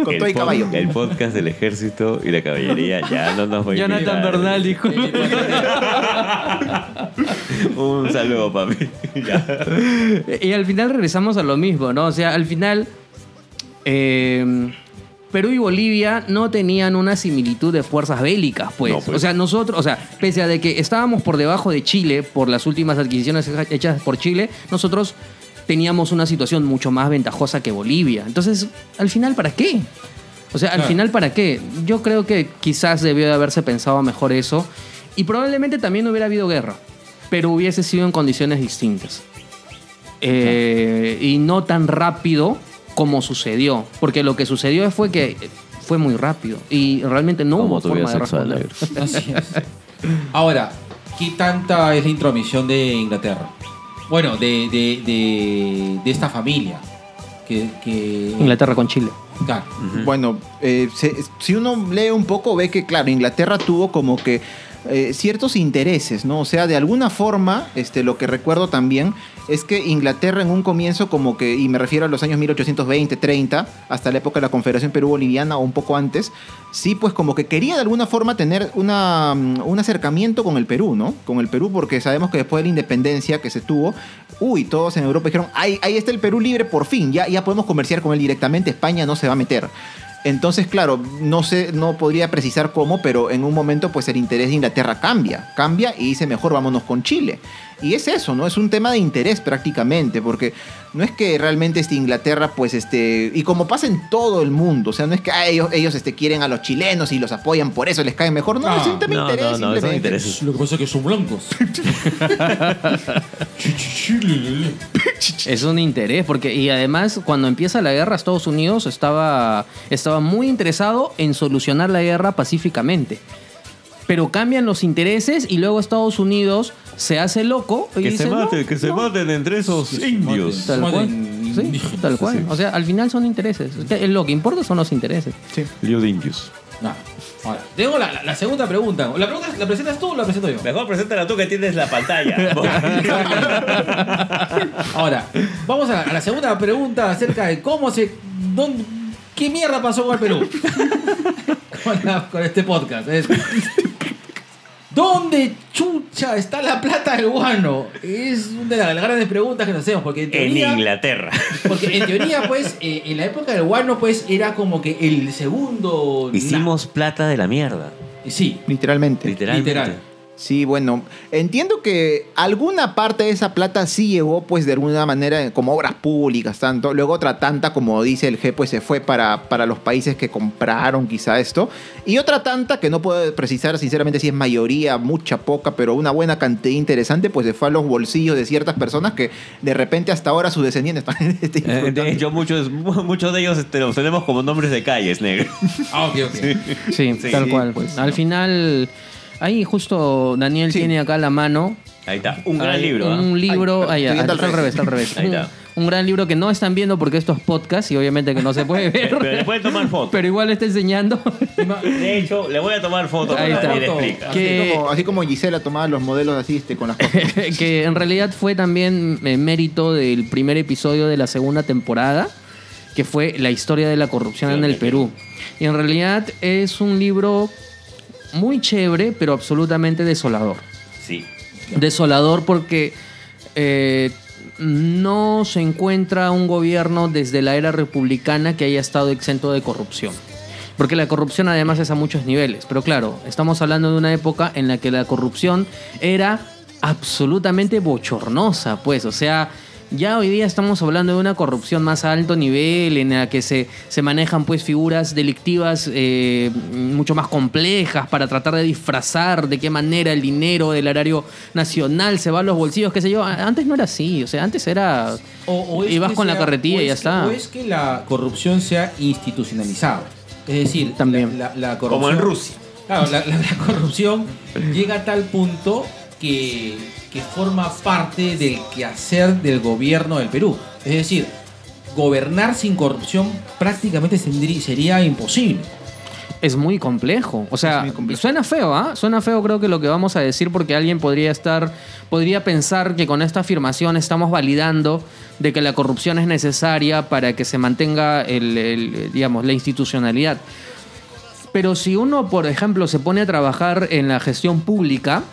Con El todo y caballo. El podcast del ejército y la caballería ya no nos va a Jonathan. Bernal dijo. Un saludo, papi. Ya. Y al final regresamos a lo mismo, ¿no? O sea, al final eh, Perú y Bolivia no tenían una similitud de fuerzas bélicas, pues. No, pues. O sea, nosotros, o sea, pese a de que estábamos por debajo de Chile por las últimas adquisiciones hechas por Chile, nosotros teníamos una situación mucho más ventajosa que Bolivia. Entonces, al final, ¿para qué? O sea, al Claro. final, ¿para qué? Yo creo que quizás debió de haberse pensado mejor eso. Y probablemente también hubiera habido guerra, pero hubiese sido en condiciones distintas. Eh, y no tan rápido como sucedió. Porque lo que sucedió fue que fue muy rápido. Y realmente no Como hubo tu forma vida de sexual, responder. Así es. Ahora, ¿qué tanta es la intromisión de Inglaterra? Bueno, de, de, de, de esta familia. Que, que- Inglaterra con Chile. Claro. Bueno, eh, se- si uno lee un poco, ve que, claro, Inglaterra tuvo como que eh, ciertos intereses, ¿no? O sea, de alguna forma, este, lo que recuerdo también es que Inglaterra en un comienzo como que, y me refiero a los años 1820, 30, hasta la época de la Confederación Perú-Boliviana o un poco antes, sí, pues como que quería de alguna forma tener una, mm, un acercamiento con el Perú, ¿no? Con el Perú, porque sabemos que después de la independencia que se tuvo, uy, todos en Europa dijeron, ahí, ahí está el Perú libre por fin, ya, ya podemos comerciar con él directamente, España no se va a meter. Entonces, claro, no sé, no podría precisar cómo, pero en un momento, pues el interés de Inglaterra cambia, cambia y dice mejor vámonos con Chile. Y es eso, ¿no? Es un tema de interés prácticamente, porque no es que realmente este Inglaterra, pues este, y como pasa en todo el mundo, o sea, no es que ah, ellos, ellos este, quieren a los chilenos y los apoyan por eso, les caen mejor, no, Ah, es un tema de No, interés. no, no, simplemente. intereses. Lo que pasa es que son blancos. Es un interés, porque y además cuando empieza la guerra Estados Unidos estaba, estaba muy interesado en solucionar la guerra pacíficamente. Pero cambian los intereses y luego Estados Unidos se hace loco y Que dice, se "No, maten, que se no". maten entre esos indios. Tal cual. Sí, tal cual. Sí. O sea, al final son intereses. Es que Lo que importa son los intereses. Lío de indios. Ahora, tengo la, la- la segunda pregunta. ¿La pregunta la presentas tú o la presento yo? Mejor preséntala tú que tienes la pantalla. Ahora, vamos a la, a la segunda pregunta acerca de cómo se. dónde- ¿Qué mierda pasó con el Perú? con, la- con este podcast. Es, ¿Dónde chucha está la plata del guano? Es una de las grandes preguntas que nos hacemos. Porque en en teoría. Inglaterra. Porque en teoría, pues, eh, en la época del guano, pues, era como que el segundo. Hicimos plata de la mierda. Sí, Literalmente. Literalmente. literal. Sí, bueno, entiendo que alguna parte de esa plata sí llegó, pues de alguna manera, como obras públicas, tanto. Luego otra tanta, como dice el G, pues se fue para, para los países que compraron quizá esto. Y otra tanta, que no puedo precisar sinceramente si es mayoría, mucha, poca, pero una buena cantidad interesante, pues se fue a los bolsillos de ciertas personas que de repente hasta ahora sus descendientes están este, Eh. De hecho, muchos, muchos de ellos este, los tenemos como nombres de calles, negro. Ah, ok, ok. Sí, Sí, tal sí, cual. pues, Al no. final, ahí justo Daniel Sí. tiene acá la mano. Ahí está. Un gran libro. ¿ah? Un libro. Ah, estoy viendo está al revés, está al revés. Ahí está. Un, un gran libro que no están viendo porque esto es podcast y obviamente que no se puede ver. Pero le pueden tomar foto. Pero igual está enseñando. De hecho, le voy a tomar foto Ahí para está. que le explica. Que- Así como, así como Gisela tomaba los modelos así este, con las cosas. que en realidad fue también eh, mérito del primer episodio de la segunda temporada, que fue la historia de la corrupción en el Perú. Y en realidad es un libro muy chévere, pero absolutamente desolador. Sí. Desolador porque eh, no se encuentra un gobierno desde la era republicana que haya estado exento de corrupción. Porque la corrupción además es a muchos niveles. Pero claro, estamos hablando de una época en la que la corrupción era absolutamente bochornosa, pues. O sea, ya hoy día estamos hablando de una corrupción más a alto nivel, en la que se, se manejan pues figuras delictivas eh, mucho más complejas para tratar de disfrazar de qué manera el dinero del erario nacional se va a los bolsillos, qué sé yo. Antes no era así, o sea, antes era... O, o Ibas con la carretilla y ya que- está. O es que la corrupción sea institucionalizada. Es decir, También. La, la- la corrupción. Como en Rusia. Claro, la, la- la corrupción llega a tal punto que, que forma parte del quehacer del gobierno del Perú. Es decir, gobernar sin corrupción prácticamente sería imposible. Es muy complejo. O sea, complejo. suena feo, ¿ah? Suena feo creo que lo que vamos a decir porque alguien podría estar, podría pensar que con esta afirmación estamos validando de que la corrupción es necesaria para que se mantenga el, el, digamos, la institucionalidad. Pero si uno, por ejemplo, se pone a trabajar en la gestión pública,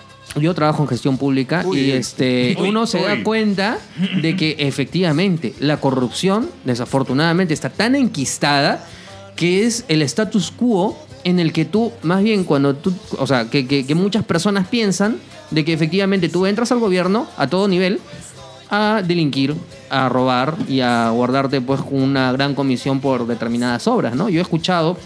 yo trabajo en gestión pública Uy, y este, Uy, uno se da cuenta de que efectivamente la corrupción, desafortunadamente, está tan enquistada que es el status quo en el que tú, más bien cuando tú, o sea, que, que- que muchas personas piensan de que efectivamente tú entras al gobierno a todo nivel a delinquir, a robar y a guardarte pues una gran comisión por determinadas obras, ¿no? Yo he escuchado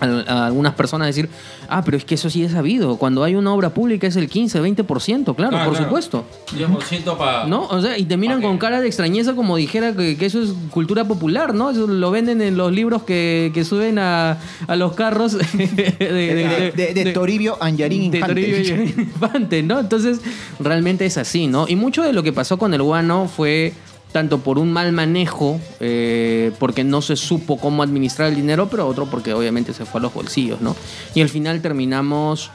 a, a algunas personas decir, ah, pero es que eso sí es sabido, cuando hay una obra pública es el 15, 20%, claro, Ah, por claro. supuesto. 10% para. ¿No? O sea, y te miran con cara de extrañeza como dijera que, que eso es cultura popular, ¿no? Eso lo venden en los libros que, que suben a, a los carros de, De, de- de Toribio Anjarín de Infante. Toribio y Infante, ¿no? Entonces, realmente es así, ¿no? Y mucho de lo que pasó con el guano fue tanto por un mal manejo, eh, porque no se supo cómo administrar el dinero, pero otro porque obviamente se fue a los bolsillos, ¿no? Y al final terminamos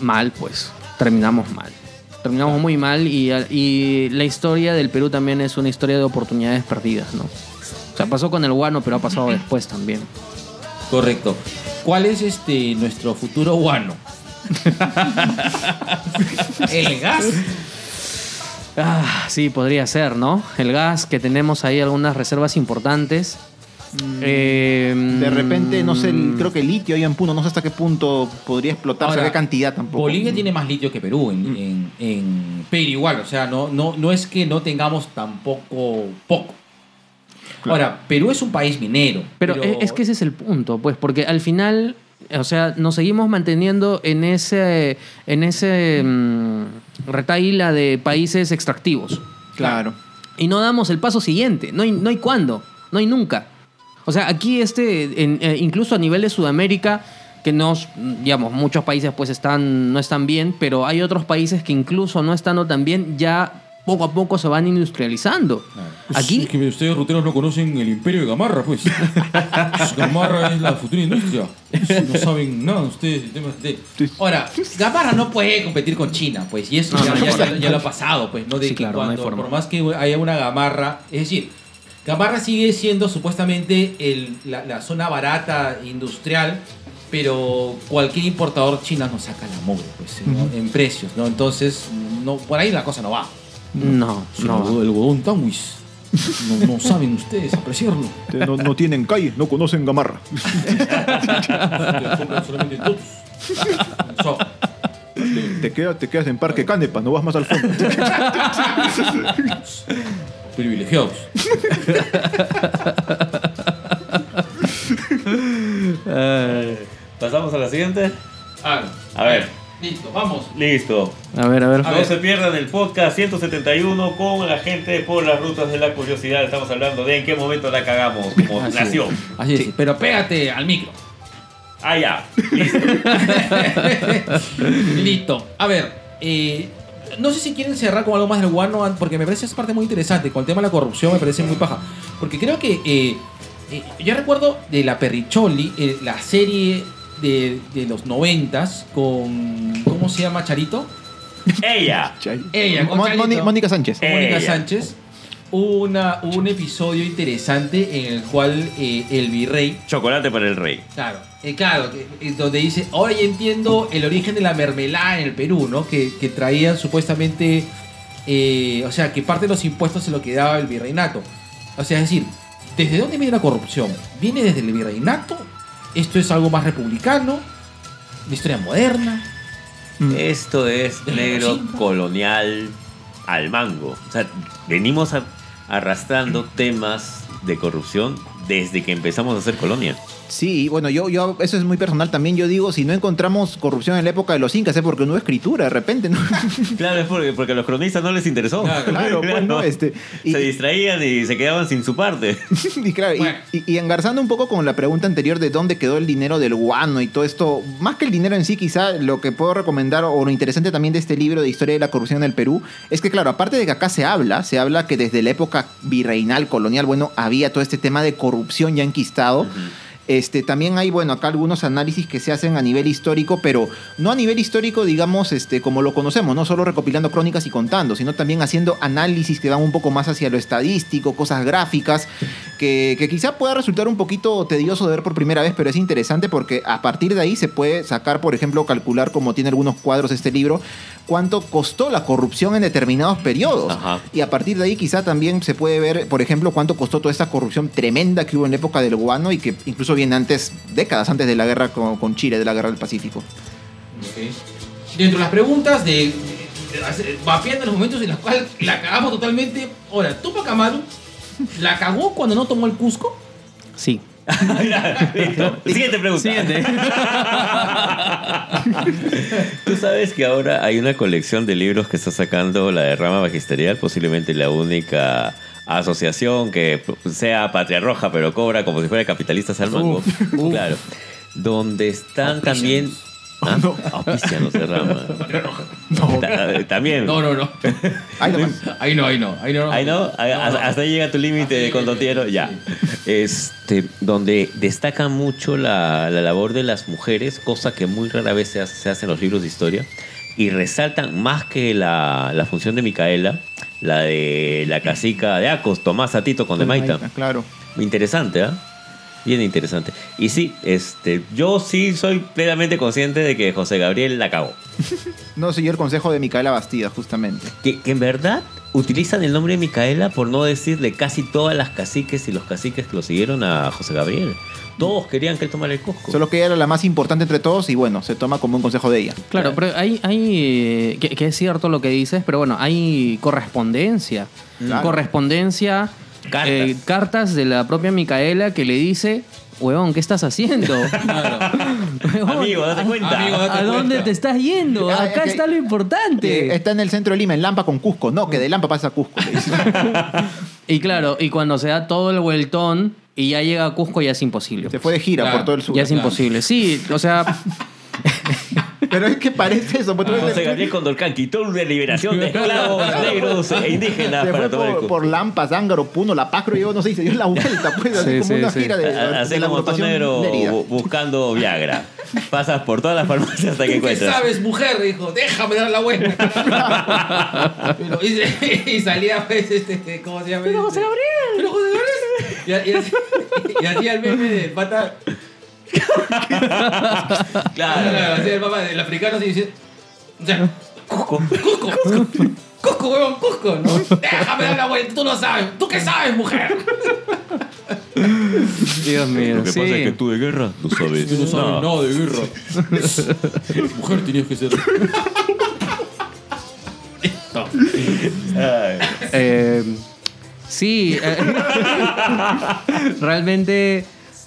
mal, pues. Terminamos mal. Terminamos muy mal y, y la historia del Perú también es una historia de oportunidades perdidas, ¿no? O sea, pasó con el guano, pero ha pasado después también. Correcto. ¿Cuál es este nuestro futuro guano? El gas. Ah, sí, podría ser, ¿no? El gas, que tenemos ahí algunas reservas importantes. Eh, Mm. De repente, no sé, el- creo que el litio ahí en Puno, no sé hasta qué punto podría explotar, Ahora, qué cantidad tampoco. Bolivia tiene más litio que Perú, en, Mm. en- en- pero igual, o sea, no, no, no es que no tengamos tampoco poco. Ahora, Perú es un país minero. Pero es que ese es el punto, pues, porque al final, o sea, nos seguimos manteniendo en ese, en ese mm, retaíla de países extractivos. Claro. Y no damos el paso siguiente. No hay, no hay cuándo, no hay nunca. O sea, aquí este, en- eh, incluso a nivel de Sudamérica, que nos, digamos, muchos países pues están, no están bien, pero hay otros países que incluso no estando tan bien, ya poco a poco se van industrializando. Aquí, que ustedes ruteros no conocen el imperio de Gamarra, pues. Gamarra es la futura industria. No saben nada ustedes de temas de... Ahora, Gamarra no puede competir con China, pues, y eso No, ya, no ya- ya- ya lo ha pasado, pues, ¿no? De Sí, que claro, no hay cuando, forma. por más que haya una Gamarra, es decir, Gamarra sigue siendo supuestamente el- la, la zona barata industrial, pero cualquier importador china nos saca la mugre, pues, ¿no? en precios, ¿no? Entonces, no, por ahí la cosa no va. No, no. El algodón Tanguis. No, no saben ustedes apreciarlo. No, no tienen calle, no conocen Gamarra. Solamente. So, te quedas, te quedas en Parque Canepa, no vas más al fondo. Privilegiados. Pasamos a la siguiente. Ah, A ver. Listo, vamos. Listo. A ver, a ver. A No ver. se pierdan el podcast 171 con la gente por las rutas de la curiosidad. Estamos hablando de en qué momento la cagamos como Así nación. es, Así es, pero pégate al micro. Ah, ya. Listo. Listo. A ver, eh, no sé si quieren cerrar con algo más del guano, an- porque me parece esa parte muy interesante. Con el tema de la corrupción me parece muy paja. Porque creo que eh, eh, yo recuerdo de la Perricholi, eh, la serie de, de los noventas con... ¿Cómo se llama, Charito? Ella. Ella, con Charito. Mónica Sánchez. con Mónica Ella. Sánchez. Hubo Una, hubo un episodio interesante en el cual eh, el virrey Chocolate para el rey. Claro, eh, claro, que- eh, donde dice, ahora ya entiendo el origen de la mermelada en el Perú, ¿no? Que, que traían supuestamente, eh, o sea, que parte de los impuestos se lo quedaba el virreinato. O sea, es decir, ¿desde dónde viene la corrupción? ¿Viene desde el virreinato? ¿Esto es algo más republicano? ¿La historia moderna? Esto es negro colonial al mango. O sea, venimos a- arrastrando temas de corrupción desde que empezamos a hacer colonia. Sí, bueno, yo, yo, eso es muy personal también. Yo digo, si no encontramos corrupción en la época de los incas, es porque no hubo escritura, de repente, ¿no? Claro, es porque, porque a los cronistas no les interesó. Claro, claro, pues, ¿no? Este, y- Se distraían y se quedaban sin su parte. y claro, y- Bueno. y, y engarzando un poco con la pregunta anterior de dónde quedó el dinero del guano y todo esto, más que el dinero en sí, quizá lo que puedo recomendar o lo interesante también de este libro de historia de la corrupción en el Perú es que, claro, aparte de que acá se habla, se habla que desde la época virreinal, colonial, bueno, había todo este tema de corrupción ya enquistado. Este, también hay, bueno, acá algunos análisis que se hacen a nivel histórico, pero no a nivel histórico, digamos, este, como lo conocemos, no solo recopilando crónicas y contando, sino también haciendo análisis que van un poco más hacia lo estadístico, cosas gráficas, que, que quizá pueda resultar un poquito tedioso de ver por primera vez, pero es interesante porque a partir de ahí se puede sacar, por ejemplo, calcular, como tiene algunos cuadros este libro, cuánto costó la corrupción en determinados periodos. Ajá. Y a partir de ahí quizá también se puede ver, por ejemplo, cuánto costó toda esta corrupción tremenda que hubo en la época del guano y que incluso viene antes, décadas antes de la guerra con, con Chile, de la guerra del Pacífico. Dentro de las preguntas de, vapeando en los momentos en los cuales la cagamos totalmente. Ahora, Tupac Amaru la cagó cuando no tomó el Cusco. Sí. Listo. Siguiente pregunta. Siguiente. Tú sabes que ahora hay una colección de libros que está sacando la de rama magisterial, posiblemente la única asociación que sea patria roja, pero cobra como si fuera capitalistas al mango. Claro. Donde están también. ¿Ah? Auspicianos de rama. Ta- También. No, no, no. Ahí nomás. Ahí no, ahí no. Ahí no. Ahí no, A- hasta ahí llega tu límite de condottiero, ya. Este, donde destaca mucho la, la labor de las mujeres, cosa que muy rara vez se hace, se hace en los libros de historia, y resaltan más que la, la función de Micaela, la de la casica de Acos, Tomás Atito con de Maita. Claro. Interesante, ¿ah? Bien interesante. Y sí, este, yo sí soy plenamente consciente de que José Gabriel la cagó. No siguió el consejo de Micaela Bastida, justamente. Que, que en verdad utilizan el nombre de Micaela por no decirle casi todas las caciques y los caciques que lo siguieron a José Gabriel. Todos querían que él tomara el Cusco. Solo que ella era la más importante entre todos y bueno, se toma como un consejo de ella. Claro, pero hay, hay eh, que, que es cierto lo que dices, pero bueno, hay correspondencia. Claro. Correspondencia, Cartas. eh, cartas de la propia Micaela que le dice, huevón, ¿qué estás haciendo? Huevón, Amigo, date ¿a- cuenta. Amigo, date ¿A dónde cuenta. te estás yendo? Ah, Acá está lo importante. Eh, está en el centro de Lima, en Lampa con Cusco. No, que de Lampa pasa a Cusco. le dice. Y claro, y cuando se da todo el vueltón y ya llega a Cusco ya es imposible. Se fue de gira Claro. por todo el sur. Ya es imposible. Sí, o sea, Pero es que parece eso. ves José el- Gabriel Condorcanqui, tour de liberación de esclavos negros e indígenas se para fue tomar el por, Cusco. por Lampa, Zángaro, Puno, La Pacro, yo no sé, y se dio la vuelta, pues, así Sí, como sí, una sí. gira de, A- de la como buscando Viagra. Pasas por todas las farmacias hasta que ¿Qué encuentras. sabes, mujer? Dijo, déjame dar la vuelta. Pero, y, y salía, pues, este, ¿cómo se llama? Pero José Gabriel. Pero José Gabriel. Y, y, así- y hacía el meme del pata. Claro. Claro, hacía el papá del africano así diciendo. O sea, Cusco, Cusco, Cusco, Cusco, huevón, Cusco, ¿no? Déjame dar la vuelta, tú no sabes. ¿Tú qué sabes, mujer? Dios mío. Lo que sí. pasa es que tú de guerra no sabes. Tú no sabes nada. nada de guerra. Mujer tenías que ser. Eh, sí, eh, realmente,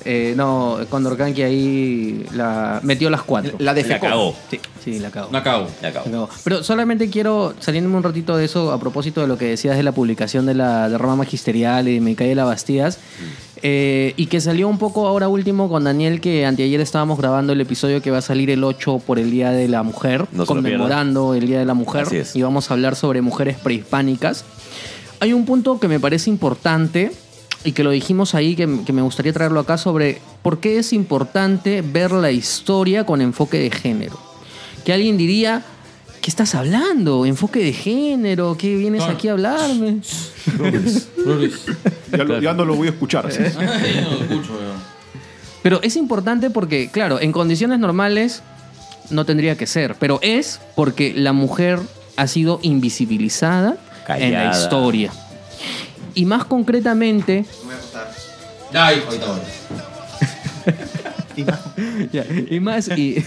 eh, no, Condor Kanki ahí la, metió las cuatro. La La defecó. cagó. Sí, sí, la cagó. No acabo. La cagó. Pero solamente quiero saliéndome un ratito de eso a propósito de lo que decías de la publicación de la de Roma Magisterial y de Micaela la Bastías. eh, y que salió un poco ahora último con Daniel, que anteayer estábamos grabando el episodio que va a salir el 8 por el Día de la Mujer, No conmemorando el Día de la Mujer. Así es. Y vamos a hablar sobre mujeres prehispánicas. Hay un punto que me parece importante y que lo dijimos ahí, que, que me gustaría traerlo acá, sobre por qué es importante ver la historia con enfoque de género. Que alguien diría, ¿qué estás hablando? ¿Enfoque de género? ¿Qué vienes Claro. aquí a hablarme? Ya, lo- ya no lo voy a escuchar. así. Ay, no lo escucho, weón. Pero es importante porque, claro, en condiciones normales no tendría que ser, pero es porque la mujer ha sido invisibilizada en la historia. Y más concretamente, Ya, hijo, ahorita voy. Ya, y más y,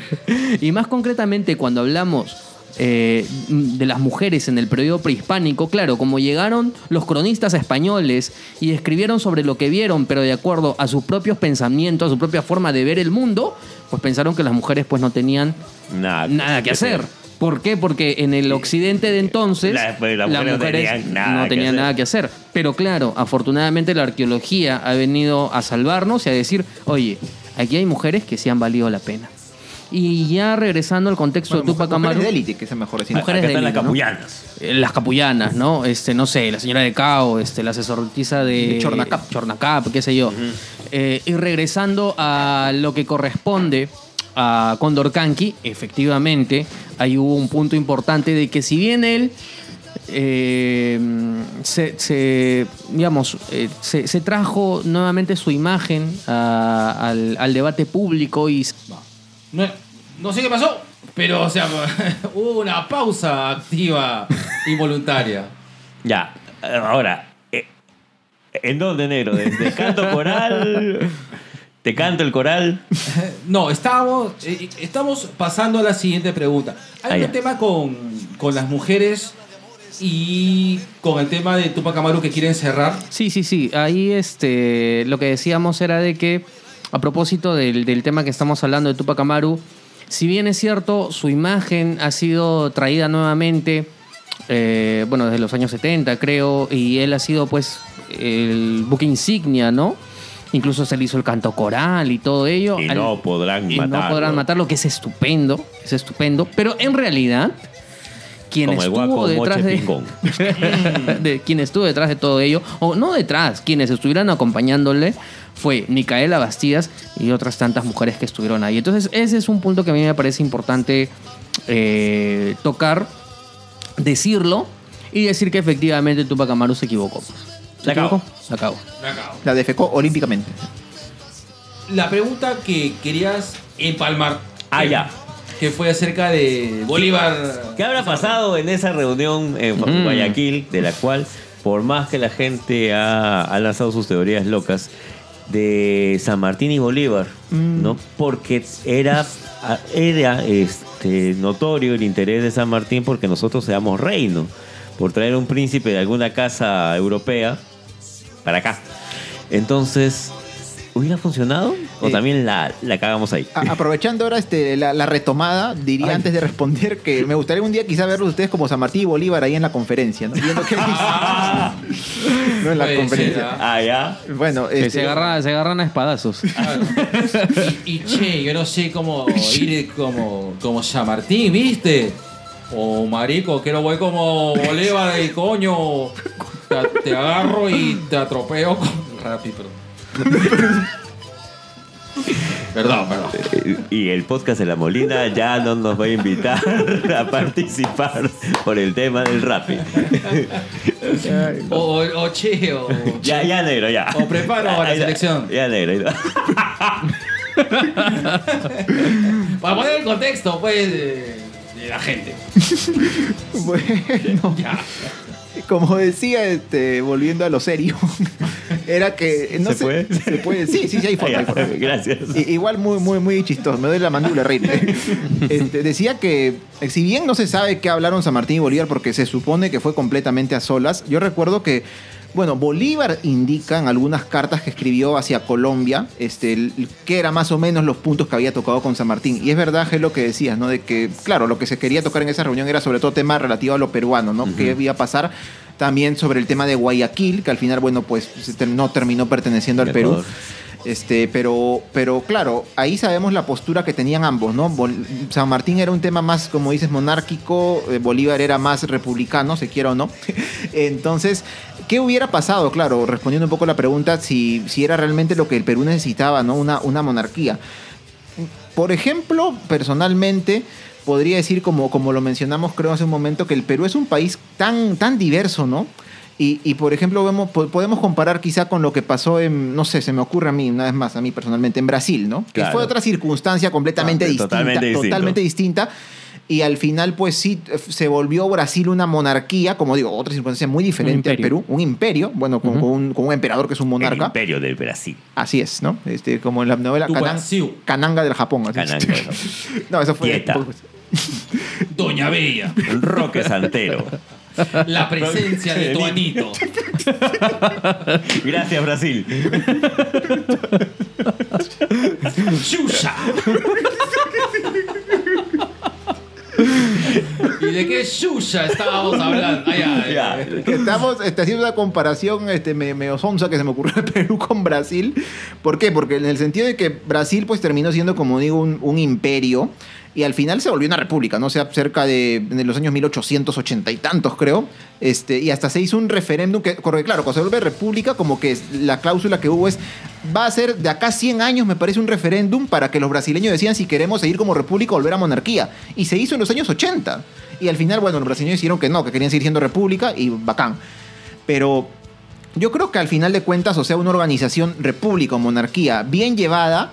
y más concretamente cuando hablamos eh, de las mujeres en el periodo prehispánico, claro, como llegaron los cronistas españoles y escribieron sobre lo que vieron, pero de acuerdo a sus propios pensamientos, a su propia forma de ver el mundo, pues pensaron que las mujeres pues no tenían Nada, nada que hacer. ¿Por qué? Porque en el occidente de entonces La- pues, las las mujeres no mujeres tenían nada no que tenían hacer. nada que hacer. Pero claro, afortunadamente la arqueología ha venido a salvarnos y a decir, oye, aquí hay mujeres que sí han valido la pena. Y ya regresando al contexto Bueno, de Tupac mujeres Amaru, de élite, que es mejor decir. Mujeres Acá de están las ¿no? capullanas. eh, las capullanas, ¿no? Este, no sé, la señora de Cao, este, la sacerdotisa de, De Chornacap. Chornacap, qué sé yo. Eh, y regresando a lo que corresponde a Condor Kanki, efectivamente, ahí hubo un punto importante de que si bien él eh, se, se, digamos, eh, se, se trajo nuevamente su imagen a- al, al debate público y No, no sé qué pasó, pero, o sea, hubo una pausa activa involuntaria. Ya, ahora, eh, ¿en dónde, negro? ¿Desde canto coral? ¿Te canto el coral? No, estamos, eh, estamos pasando a la siguiente pregunta. Hay un tema con, con las mujeres y con el tema de Tupac Amaru que quieren cerrar. Sí, sí, sí. Ahí este, lo que decíamos era de que, a propósito del, del tema que estamos hablando de Tupac Amaru, si bien es cierto, su imagen ha sido traída nuevamente, eh, bueno, desde los años 70, creo, y él ha sido, pues, el buque insignia, ¿no? Incluso se le hizo el canto coral y todo ello. Y Al- no podrán y no podrán matarlo, que es estupendo, es estupendo. Pero en realidad, quien Como estuvo detrás de, quien estuvo detrás de todo ello, o no detrás, quienes estuvieran acompañándole, fue Micaela Bastidas y otras tantas mujeres que estuvieron ahí. Entonces, ese es un punto que a mí me parece importante eh, tocar, decirlo y decir que efectivamente Tupac Amaru se equivocó. ¿Se La cagó. equivocó? La defecó olímpicamente. La pregunta que querías empalmar. Ah, que- ya. Que fue acerca de Bolívar. ¿Qué habrá pasado en esa reunión en Mm. Guayaquil, de la cual, por más que la gente ha, ha lanzado sus teorías locas, de San Martín y Bolívar, ¿no? Porque era, era este, notorio el interés de San Martín porque nosotros seamos reino, por traer un príncipe de alguna casa europea para acá. Entonces, ¿hubiera funcionado? ¿O Eh, también la, la cagamos ahí? A- aprovechando ahora este, la, la retomada, diría Ay. antes de responder que me gustaría un día quizá verlos ustedes como San Martín y Bolívar ahí en la conferencia, ¿no? Viendo qué No en la conferencia. ser, ¿ah? Ah, ya. Bueno, Que este, se, agarran, se agarran a espadazos. Claro. Y, y, che, yo no sé cómo ir como, como San Martín, ¿viste? O marico, que no voy como Bolívar y coño. Te, te agarro y te atropeo con. Rápido, perdón. Perdón, perdón. Eh, Y el podcast de La Molina ya no nos va a invitar a participar por el tema del rap. O, o, o che, o. Ya, ya, negro, ya. O preparo a la Ahí selección. Ya, negro. ahí está. Para poner el contexto, pues, de la gente. bueno, Ya. como decía, este, volviendo a lo serio, era que no ¿Se sé- puede? se puede sí sí sí hay forma, hay forma. Gracias. I- Igual muy, muy, muy chistoso. Me doy la mandíbula, reina. Este, decía que, eh, si bien no se sabe qué hablaron San Martín y Bolívar, porque se supone que fue completamente a solas, yo recuerdo que, bueno, Bolívar indica en algunas cartas que escribió hacia Colombia, este, que era más o menos los puntos que había tocado con San Martín. Y es verdad, es lo que decías, ¿no? De que, claro, lo que se quería tocar en esa reunión era sobre todo tema relativo a lo peruano, ¿no? ¿Qué iba a pasar? También sobre el tema de Guayaquil, que al final, bueno, pues no terminó perteneciendo al Perú. Este, pero, pero claro, ahí sabemos la postura que tenían ambos, ¿no? Bol- San Martín era un tema más, como dices, monárquico, eh, Bolívar era más republicano, se quiera o no. Entonces, ¿qué hubiera pasado? Claro, respondiendo un poco a la pregunta, si, si era realmente lo que el Perú necesitaba, ¿no? Una, una monarquía. Por ejemplo, personalmente, podría decir, como, como lo mencionamos creo hace un momento, que el Perú es un país tan, tan diverso, ¿no? Y, y, por ejemplo, vemos, po- podemos comparar quizá con lo que pasó en, no sé, se me ocurre a mí, una vez más, a mí personalmente, en Brasil, ¿no? Que fue otra circunstancia completamente Ah, distinta. totalmente totalmente distinta. Y al final, pues sí, eh, se volvió Brasil una monarquía, como digo, otra circunstancia muy diferente al. Perú, un imperio, bueno, con, un, con un emperador que es un El monarca. imperio del Brasil. Así es, ¿no? Este, como en la novela Canan- Brasil. Cananga del Japón. así. Cananga, No, eso fue. Quieta. Doña Bella. Roque Santero. La presencia de tu anito. Gracias, Brasil. ¿Y de qué Xuxa estábamos hablando? Ah. Que Estamos este, haciendo una comparación este, me- medio sonsa que se me ocurrió de Perú con Brasil. ¿Por qué? Porque en el sentido de que Brasil pues terminó siendo, como digo, un, un imperio y al final se volvió una república, ¿no? O sea, cerca de, de los años 1880 y tantos, creo. Este, y hasta se hizo un referéndum que, porque claro, cuando se vuelve república, como que la cláusula que hubo es, va a ser de acá a 100 años, me parece, un referéndum para que los brasileños decían si queremos seguir como república o volver a monarquía. Y se hizo en los años 80. Y al final, bueno, los brasileños dijeron que no, que querían seguir siendo república y bacán. Pero yo creo que al final de cuentas, o sea, una organización república o monarquía bien llevada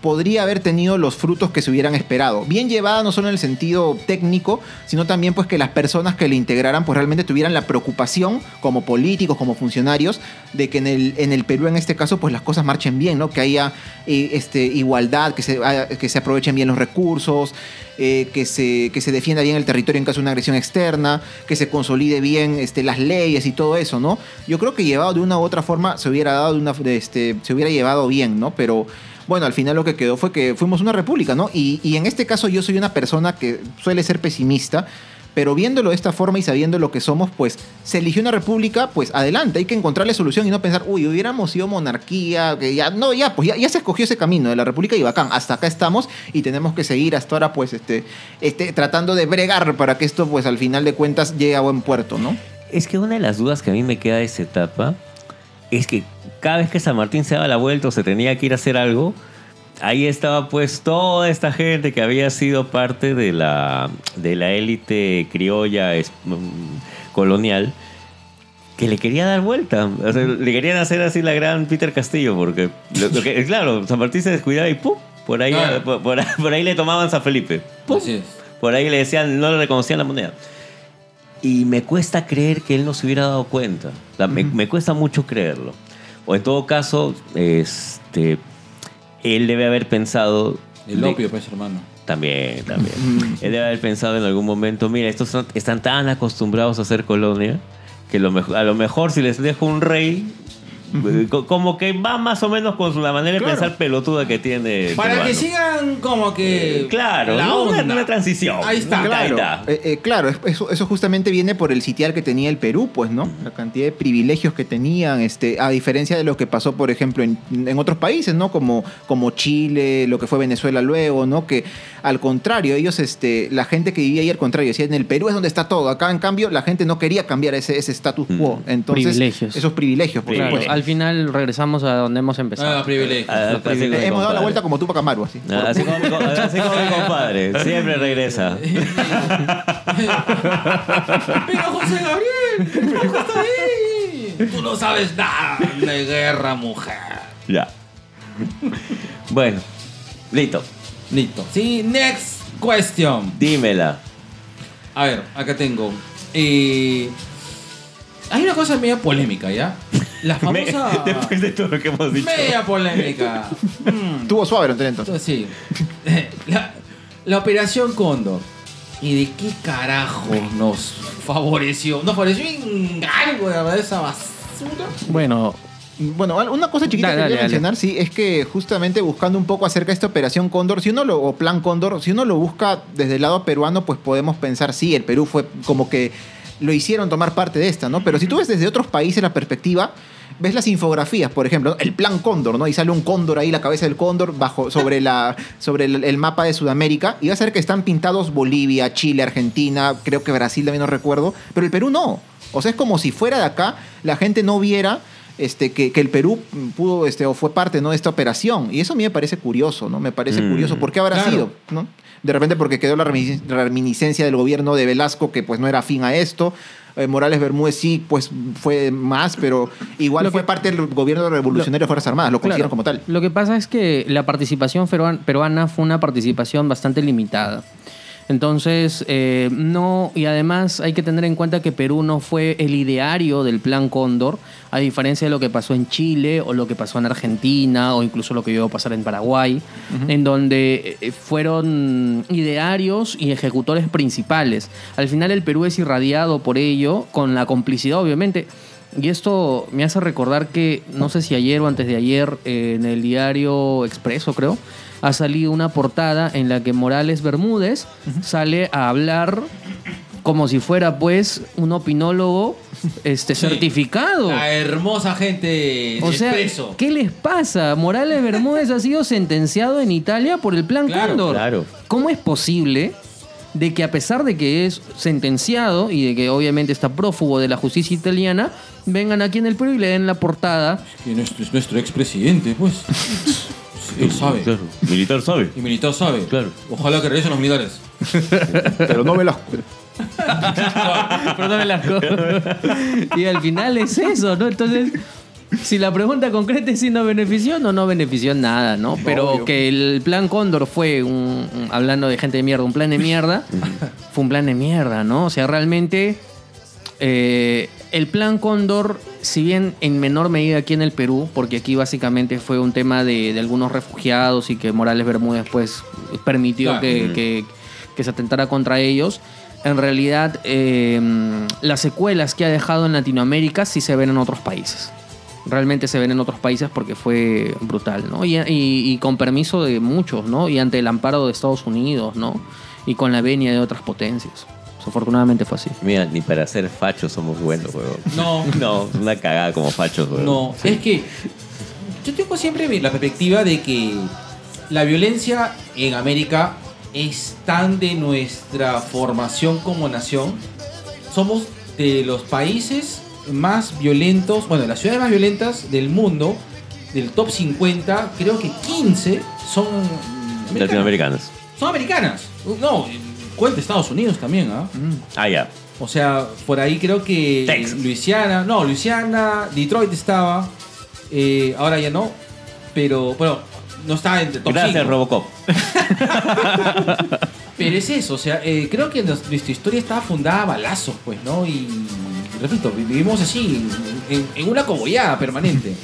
podría haber tenido los frutos que se hubieran esperado. Bien llevada no solo en el sentido técnico, sino también pues que las personas que le integraran pues realmente tuvieran la preocupación como políticos, como funcionarios, de que en el, en el Perú en este caso pues las cosas marchen bien, ¿no? Que haya eh, este, igualdad, que se, haya- que se aprovechen bien los recursos, eh, que, se, que se defienda bien el territorio en caso de una agresión externa, que se consolide bien este, las leyes y todo eso, ¿no? Yo creo que llevado de una u otra forma se hubiera dado de una, este, se hubiera llevado bien, ¿no? Pero bueno, al final lo que quedó fue que fuimos una república, ¿no? Y, y en este caso yo soy una persona que suele ser pesimista, pero viéndolo de esta forma y sabiendo lo que somos, pues se eligió una república, pues adelante, hay que encontrarle solución y no pensar, uy, hubiéramos sido monarquía, que ya, no, ya, pues ya, ya se escogió ese camino de la república y bacán, hasta acá estamos y tenemos que seguir hasta ahora, pues, este, este, tratando de bregar para que esto, pues, al final de cuentas llegue a buen puerto, ¿no? Es que una de las dudas que a mí me queda de esa etapa es que cada vez que San Martín se daba la vuelta o se tenía que ir a hacer algo, ahí estaba pues toda esta gente que había sido parte de la, de la élite criolla es- mm, colonial que le quería dar vuelta. O sea, le querían hacer así la gran Peter Castillo, porque, lo- lo que- claro, San Martín se descuidaba y ¡pum! Por ahí, por, por- por ahí le tomaban San Felipe. ¡Pum! Así es. Por ahí le decían, no le reconocían la moneda. Y me cuesta creer que él no se hubiera dado cuenta. O sea, me, me cuesta mucho creerlo. O en todo caso, este, él debe haber pensado... El de- opio, pues, hermano. También, también. él debe haber pensado en algún momento, mira, estos están tan acostumbrados a ser colonia que lo mejor, a lo mejor si les dejo un rey, como que va más o menos con la manera de pensar pelotuda que tiene. Para que sigan como que. Eh, claro, la ¿no? una, onda. una transición. Ahí está. Ahí Claro, está. eh, eh, claro, es- eso, eso justamente viene por el sitial que tenía el Perú, pues, ¿no? La cantidad de privilegios que tenían, este, a diferencia de lo que pasó, por ejemplo, en, en otros países, ¿no? Como, como Chile, lo que fue Venezuela luego, ¿no? Que al contrario, ellos, este, la gente que vivía ahí al contrario, decía, en el Perú es donde está todo. Acá, en cambio, la gente no quería cambiar ese, ese status quo. Entonces, Privilegios. esos privilegios, por supuesto. al final regresamos a donde hemos empezado. Ah, privilegio. Ah, Los así como mi Eh, Hemos dado la compadre. vuelta como tú para Camaru, así. Ah, Así como, mi co- así como mi compadre, siempre regresa. Pero José Gabriel, ¿qué está ahí? Tú no sabes nada de guerra, mujer. Ya. Bueno, listo. Listo. Sí, next question. Dímela. A ver, acá tengo. Eh, hay una cosa media polémica, ¿ya? La Me- famosa... después de todo lo que hemos dicho. Media polémica. Mm. Tuvo suave el. Entonces, sí. La, la operación Cóndor. ¿Y de qué carajo nos favoreció? Nos favoreció en algo de verdad esa basura. Bueno, Bueno, una cosa chiquita Dale, que dale, quería dale. mencionar, sí, es que justamente buscando un poco acerca de esta operación Cóndor, si uno lo, o plan Cóndor, si uno lo busca desde el lado peruano, pues podemos pensar, sí, el Perú fue como que lo hicieron tomar parte de esta, ¿no? Pero si tú ves desde otros países la perspectiva, ves las infografías, por ejemplo, el plan Cóndor, ¿no? Y sale un cóndor ahí, la cabeza del cóndor, bajo, sobre, la, sobre el, el mapa de Sudamérica, y vas a ver que están pintados Bolivia, Chile, Argentina, creo que Brasil también no recuerdo, pero el Perú no. O sea, es como si fuera de acá, la gente no viera este, que, que el Perú pudo este, o fue parte ¿no? de esta operación. Y eso a mí me parece curioso, ¿no? Me parece Mm. curioso. ¿Por qué habrá Claro. sido? ¿no? De repente porque quedó la reminis- reminiscencia del gobierno de Velasco, que pues no era afín a esto. Eh, Morales Bermúdez sí, pues fue más, pero igual Lo fue que- parte del gobierno revolucionario de Fuerzas Armadas, lo consideran Claro. como tal. Lo que pasa es que la participación peruan- peruana fue una participación bastante limitada. Entonces, eh, no, y además hay que tener en cuenta que Perú no fue el ideario del Plan Cóndor, a diferencia de lo que pasó en Chile o lo que pasó en Argentina o incluso lo que iba a pasar en Paraguay, en donde eh, fueron idearios y ejecutores principales. Al final el Perú es irradiado por ello, con la complicidad obviamente. Y esto me hace recordar que, no sé si ayer o antes de ayer, eh, en el diario Expreso, creo, ha salido una portada en la que Morales Bermúdez sale a hablar como si fuera, pues, un opinólogo este, Sí. certificado. La hermosa gente de O sea, Expreso. ¿qué les pasa? Morales Bermúdez ha sido sentenciado en Italia por el plan Claro, Cóndor. claro. ¿Cómo es posible de que a pesar de que es sentenciado y de que obviamente está prófugo de la justicia italiana, vengan aquí en el Perú y le den la portada? Que nuestro, es nuestro expresidente, pues. Él sabe. Claro. Militar sabe. Y militar sabe. Claro. Ojalá que regresen los militares. Pero no Velasco. Perdón las cosas. Y al final es eso, ¿no? Entonces, si la pregunta concreta es si no benefició, no, no benefició en nada, ¿no? Pero Obvio. que el plan Cóndor fue, un, un- hablando de gente de mierda, un plan de mierda, fue un plan de mierda, ¿no? O sea, realmente eh, el plan Cóndor, si bien en menor medida aquí en el Perú, porque aquí básicamente fue un tema de, de algunos refugiados y que Morales Bermúdez pues permitió que, que- que se atentara contra ellos, en realidad eh, las secuelas que ha dejado en Latinoamérica sí se ven en otros países. Realmente se ven en otros países porque fue brutal, ¿no? Y, y- y con permiso de muchos, ¿no? Y ante el amparo de Estados Unidos, ¿no? Y con la venia de otras potencias. Afortunadamente fue así. Mira, ni para ser fachos somos buenos, weón. No. No, una cagada como fachos, weón. No, es que yo tengo siempre la perspectiva de que la violencia en América es tan de nuestra formación como nación. Somos de los países más violentos, bueno, de las ciudades más violentas del mundo, del top 50, creo que 15 son americanas. Latinoamericanos. Son americanas. No, cuenta Estados Unidos también, ¿ah? Ah, ya. O sea, por ahí creo que Texas. Luisiana, no, Luisiana, Detroit estaba, eh, ahora ya no, pero bueno, no está entre top Gracias, 5. Robocop. Pero es eso, o sea, eh, creo que nuestra historia estaba fundada a balazos, pues, ¿no? Y repito, vi- vivimos así, en, en una cobollada permanente.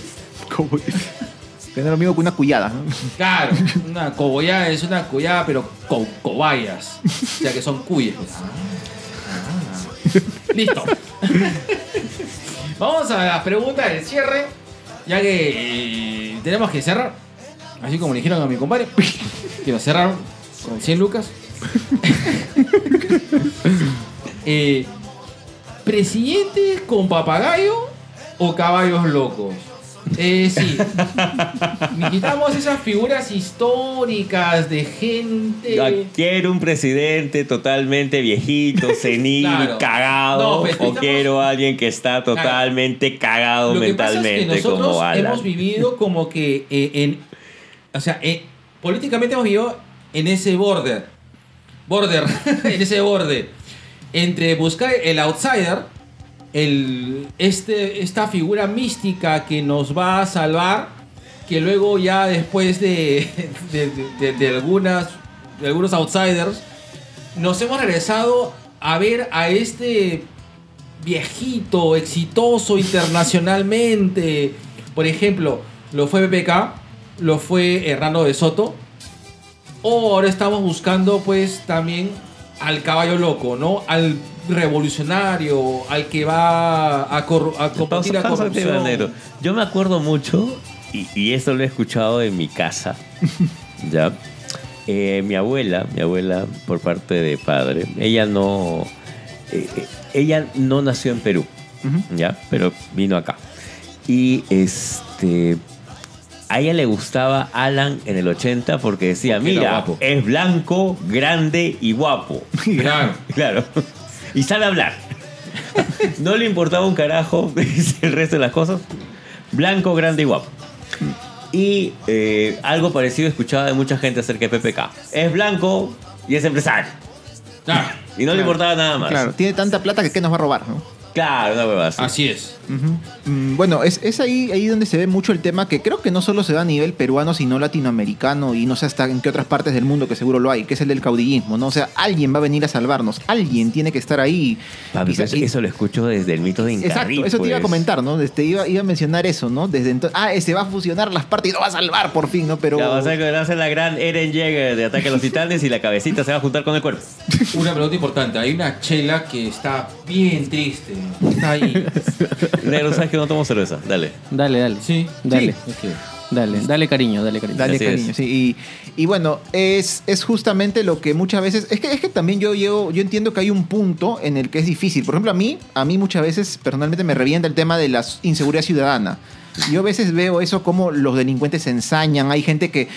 Tener lo mismo que una cuyada. Claro, una cobollada es una cobollada, pero con cobayas. O sea, que son cuyes. Ah. Listo. Vamos a las preguntas del cierre, ya que eh, tenemos que cerrar. Así como le dijeron a mi compadre, que lo cerraron con 100 lucas. Eh, ¿Presidentes con papagayo o caballos locos? Eh, sí. Necesitamos esas figuras históricas de gente. Quiero un presidente totalmente viejito, senil, Claro. cagado. No, pues, o quiero a alguien que está totalmente cagado Lo que pasa es que mentalmente nosotros como Alan. hemos vivido como que eh, en. O sea, eh, políticamente hemos vivido en ese border. Border. en ese borde. Entre buscar el outsider, el, este, esta figura mística que nos va a salvar, que luego ya después de, de, algunas, de algunos outsiders, nos hemos regresado a ver a este viejito, exitoso internacionalmente. Por ejemplo, lo fue PPK, lo fue Hernando de Soto. O ahora estamos buscando pues también al caballo loco, ¿no? Al revolucionario, al que va a, cor- a combatir la corrupción. Yo me acuerdo mucho, y, y esto lo he escuchado en mi casa, ¿ya? Eh, mi abuela, mi abuela por parte de padre, ella no, eh, eh, ella no nació en Perú, ¿ya? Pero vino acá. Y este, a ella le gustaba Alan en el 80 porque decía, Porque mira, guapo". es blanco, grande y guapo. Claro. Claro. Y sabe hablar. No le importaba un carajo el resto de las cosas. Blanco, grande y guapo. Y eh, algo parecido escuchaba de mucha gente acerca de PPK. Es blanco y es empresario. Claro. Y no le importaba nada más. Claro, tiene tanta plata que ¿qué nos va a robar? ¿no? Claro, una hueva así. Así es. Mm, Bueno, es, es ahí, ahí donde se ve mucho el tema que creo que no solo se da a nivel peruano, sino latinoamericano y no sé hasta en qué otras partes del mundo que seguro lo hay, que es el del caudillismo, ¿no? O sea, alguien va a venir a salvarnos, alguien tiene que estar ahí. Papi, pero eso, y- eso lo escucho desde el mito de Incarri, Exacto, eso te iba a pues. comentar, ¿no? Este, iba, iba a mencionar eso, ¿no? Desde entonces, ah, se va a fusionar las partes y lo va a salvar por fin, ¿no? Pero... Ya va a ser que va a ser la gran Eren Jäger de Ataque a los Titanes y la cabecita se va a juntar con el cuerpo. Una pregunta importante. Hay una chela que está bien triste. Está ahí. Negro, sabes que no tomo cerveza. Dale. Dale, dale. Sí. Dale. Dale, dale cariño, dale cariño. Dale Así cariño, es. sí. Y, y bueno, es, es justamente lo que muchas veces. Es que, es que también yo, yo, yo entiendo que hay un punto en el que es difícil. Por ejemplo, a mí, a mí muchas veces personalmente me revienta el tema de la inseguridad ciudadana. Yo a veces veo eso como los delincuentes se ensañan. Hay gente que.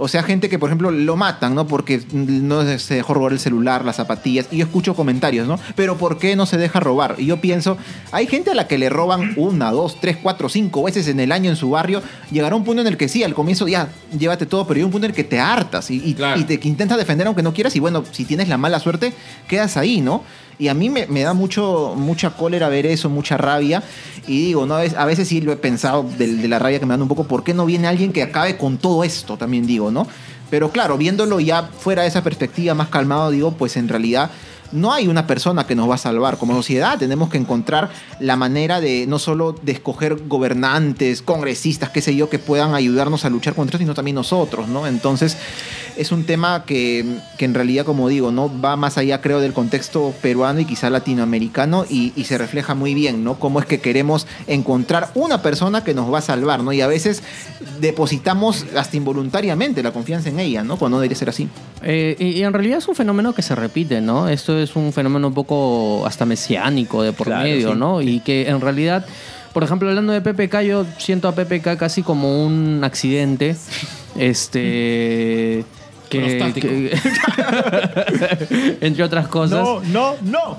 O sea, gente que, por ejemplo, lo matan, ¿no? Porque no se dejó robar el celular, las zapatillas. Y yo escucho comentarios, ¿no? Pero ¿por qué no se deja robar? Y yo pienso, hay gente a la que le roban una, dos, tres, cuatro, cinco veces en el año en su barrio. Llegará un punto en el que sí, al comienzo ya, llévate todo, pero hay un punto en el que te hartas y, y- Claro. y te que intentas defender aunque no quieras. Y bueno, si tienes la mala suerte, quedas ahí, ¿no? Y a mí me, da mucho, mucha cólera ver eso, mucha rabia. Y digo, ¿no? a veces, sí lo he pensado de, de la rabia que me dan un poco. ¿Por qué no viene alguien que acabe con todo esto? También digo, ¿no? Pero claro, viéndolo ya fuera de esa perspectiva más calmado, digo, pues en realidad no hay una persona que nos va a salvar. Como sociedad tenemos que encontrar la manera de no solo de escoger gobernantes, congresistas, qué sé yo, que puedan ayudarnos a luchar contra esto, sino también nosotros, ¿no? Entonces es un tema que, que en realidad, como digo, no va más allá, creo, del contexto peruano y quizá latinoamericano y, y se refleja muy bien, ¿no? Cómo es que queremos encontrar una persona que nos va a salvar, ¿no? Y a veces depositamos hasta involuntariamente la confianza en ella, ¿no? Cuando no debería ser así. Eh, y, y en realidad es un fenómeno que se repite, ¿no? Esto es un fenómeno un poco hasta mesiánico de por Claro, medio, sí. ¿no? Y que en realidad, por ejemplo, hablando de PPK, yo siento a PPK casi como un accidente. Este. Que, entre otras cosas. no, no.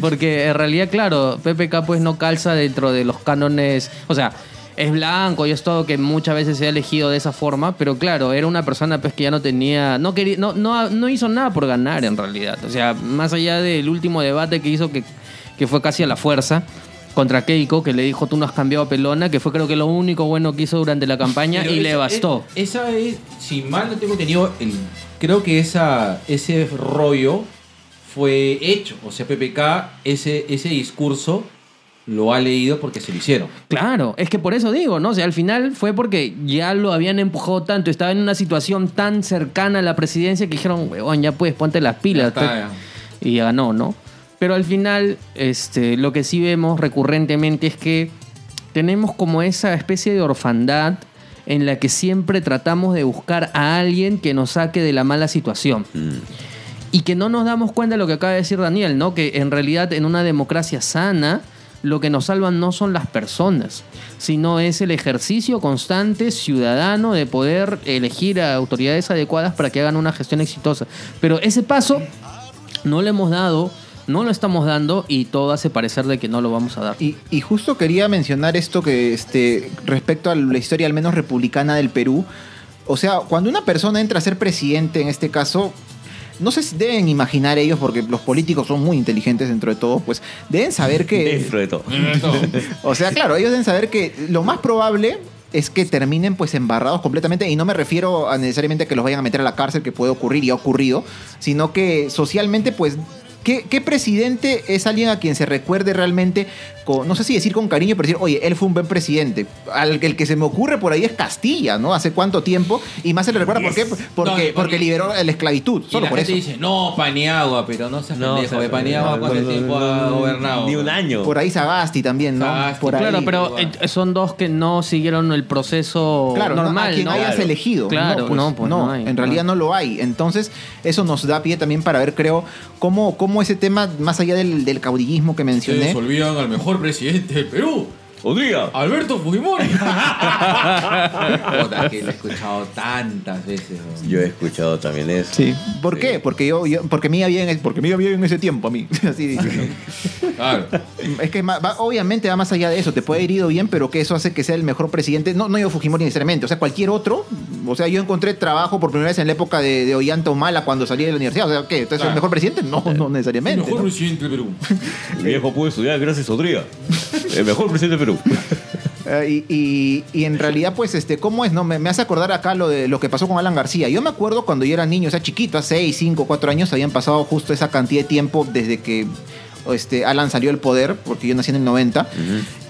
Porque en realidad, claro, PPK pues no calza dentro de los cánones. O sea, es blanco y es todo que muchas veces se ha elegido de esa forma, pero claro, era una persona pues que ya no tenía. No, quería, no, no, no hizo nada por ganar en realidad. O sea, más allá del último debate que hizo que, que fue casi a la fuerza. Contra Keiko, que le dijo tú no has cambiado a pelona, que fue creo que lo único bueno que hizo durante la campaña Pero y le bastó. es- esa es, si mal no tengo entendido, el- creo que esa, ese rollo fue hecho. O sea, PPK, ese, ese discurso lo ha leído porque se lo hicieron. Claro, es que por eso digo, ¿no? O sea, al final fue porque ya lo habían empujado tanto, estaba en una situación tan cercana a la presidencia que dijeron, weón, ya puedes, ponte las pilas. Ya está, ya. Y ganó, ¿no? Pero al final, este, lo que sí vemos recurrentemente es que tenemos como esa especie de orfandad en la que siempre tratamos de buscar a alguien que nos saque de la mala situación. Y que no nos damos cuenta de lo que acaba de decir Daniel, ¿no? Que en realidad en una democracia sana, lo que nos salvan no son las personas, sino es el ejercicio constante ciudadano de poder elegir a autoridades adecuadas para que hagan una gestión exitosa. Pero ese paso no lo hemos dado, no lo estamos dando y todo hace parecer de que no lo vamos a dar. Y, y justo quería mencionar esto que este, respecto a la historia al menos republicana del Perú. O sea, cuando una persona entra a ser presidente, en este caso, no sé si deben imaginar ellos, porque los políticos son muy inteligentes dentro de todo, pues deben saber que... Dentro de todo. O sea, claro, ellos deben saber que lo más probable es que terminen pues embarrados completamente y no me refiero a necesariamente que los vayan a meter a la cárcel que puede ocurrir y ha ocurrido, sino que socialmente pues ¿qué, presidente es alguien a quien se recuerde realmente, con, no sé si decir con cariño, pero decir, oye, él fue un buen presidente? Al, el que se me ocurre por ahí es Castilla, ¿no? ¿Hace cuánto tiempo? Y más se le recuerda, ¿por qué? Porque, No, porque- porque liberó la esclavitud, Y solo la por eso. gente dice, no, Paniagua, pero no seas No, pendejo. de Paniagua, no, ¿cuánto no, tiempo no, ha gobernado? Ni un año. Por ahí Sagasti también, ¿no? Sagasti, por ahí. Claro, pero eh, son dos que no siguieron el proceso Claro, no, normal, a quien ¿no? hayas Claro. elegido. Claro, pues, no, pues no hay, en realidad no. no lo hay. Entonces, eso nos da pie también para ver, creo, cómo, cómo ese tema, más allá del, del caudillismo que mencioné, Ustedes olvidan al mejor presidente del Perú, ¡Odría! Alberto Fujimori. Puta, que lo he escuchado tantas veces. ¿no? Yo he escuchado también eso. Sí. ¿Por qué? Porque yo, yo- porque me iba bien, porque me iba bien en ese tiempo a mí. Así dice. Claro. Es que ma- va- obviamente va más allá de eso. Te puede haber ido bien, pero que eso hace que sea el mejor presidente. No, no yo Fujimori necesariamente. O sea, cualquier otro. O sea, yo encontré trabajo por primera vez en la época de, de Ollanta Humala cuando salí de la universidad. O sea, ¿qué? ¿Entonces es el Claro. mejor presidente? No, no El necesariamente. mejor ¿no? presidente del Perú. Mi viejo pudo estudiar gracias a Odría. El mejor presidente de Perú. Eh, y, y- y en realidad, pues, este, ¿cómo es? No, me, me hace acordar acá lo de lo que pasó con Alan García. Yo me acuerdo cuando yo era niño, o sea, chiquito, a 6, 5, 4 años, habían pasado justo esa cantidad de tiempo desde que este, Alan salió del poder, porque yo nací en el 90.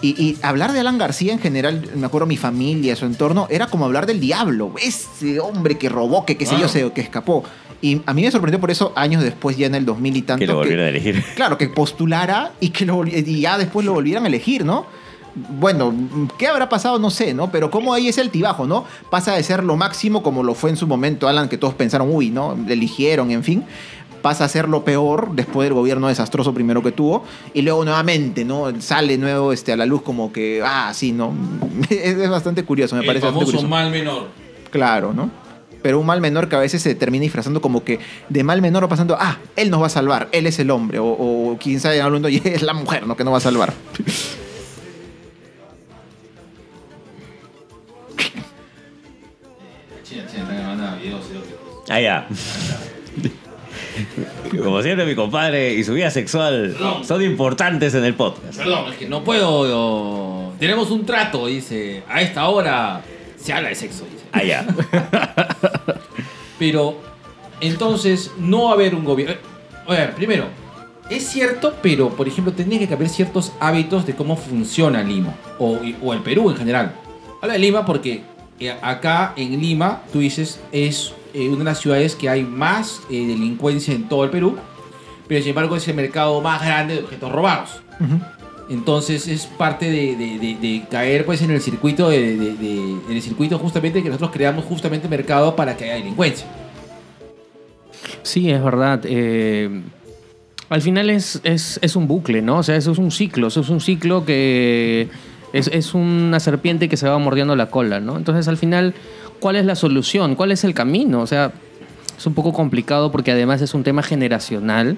y, y hablar de Alan García en general, me acuerdo mi familia, su entorno, era como hablar del diablo. Ese hombre que robó, que qué sé yo, se, que escapó. Y a mí me sorprendió por eso años después, ya en el 2000 y tanto. Que lo volvieron a elegir. Claro, que postulara y que lo, y ya después lo volvieran a elegir, ¿no? Bueno, ¿qué habrá pasado? No sé, ¿no? Pero cómo ahí es el tibajo, ¿no? Pasa de ser lo máximo como lo fue en su momento Alan, que todos pensaron, uy, ¿no? Le eligieron, en fin. Pasa a ser lo peor después del gobierno desastroso primero que tuvo. Y luego nuevamente, ¿no? Sale nuevo este, a la luz como que, ah, sí, ¿no? Es, es bastante curioso, me El parece famoso curioso. mal menor. Claro, ¿no? Pero un mal menor que a veces se termina disfrazando como que de mal menor o pasando, ah, él nos va a salvar, él es el hombre, o, o quién sabe, hablando, y es la mujer, ¿no? Que nos va a salvar. Ah, ya. Como siempre, mi compadre y su vida sexual son importantes en el podcast. Perdón, es que no puedo. yo- Tenemos un trato, dice. A esta hora se habla de sexo, dice. Ah, ya. Pero entonces no va a haber un gobierno. A ver, primero, es cierto, pero por ejemplo, tendría que cambiar ciertos hábitos de cómo funciona Lima o, o el Perú en general. Habla de Lima porque eh, acá en Lima, tú dices, es eh, una de las ciudades que hay más eh, delincuencia en todo el Perú, pero sin embargo es el mercado más grande de objetos robados. Entonces es parte de, de- de- de caer pues en el circuito en el circuito justamente que nosotros creamos justamente mercado para que haya delincuencia. Sí, es verdad. eh, al final es, es, es un bucle, ¿no? O sea, eso es un ciclo. Eso es un ciclo que es, es una serpiente que se va mordiendo la cola, ¿no? Entonces, al final, ¿cuál es la solución? ¿Cuál es el camino? O sea, es un poco complicado porque además es un tema generacional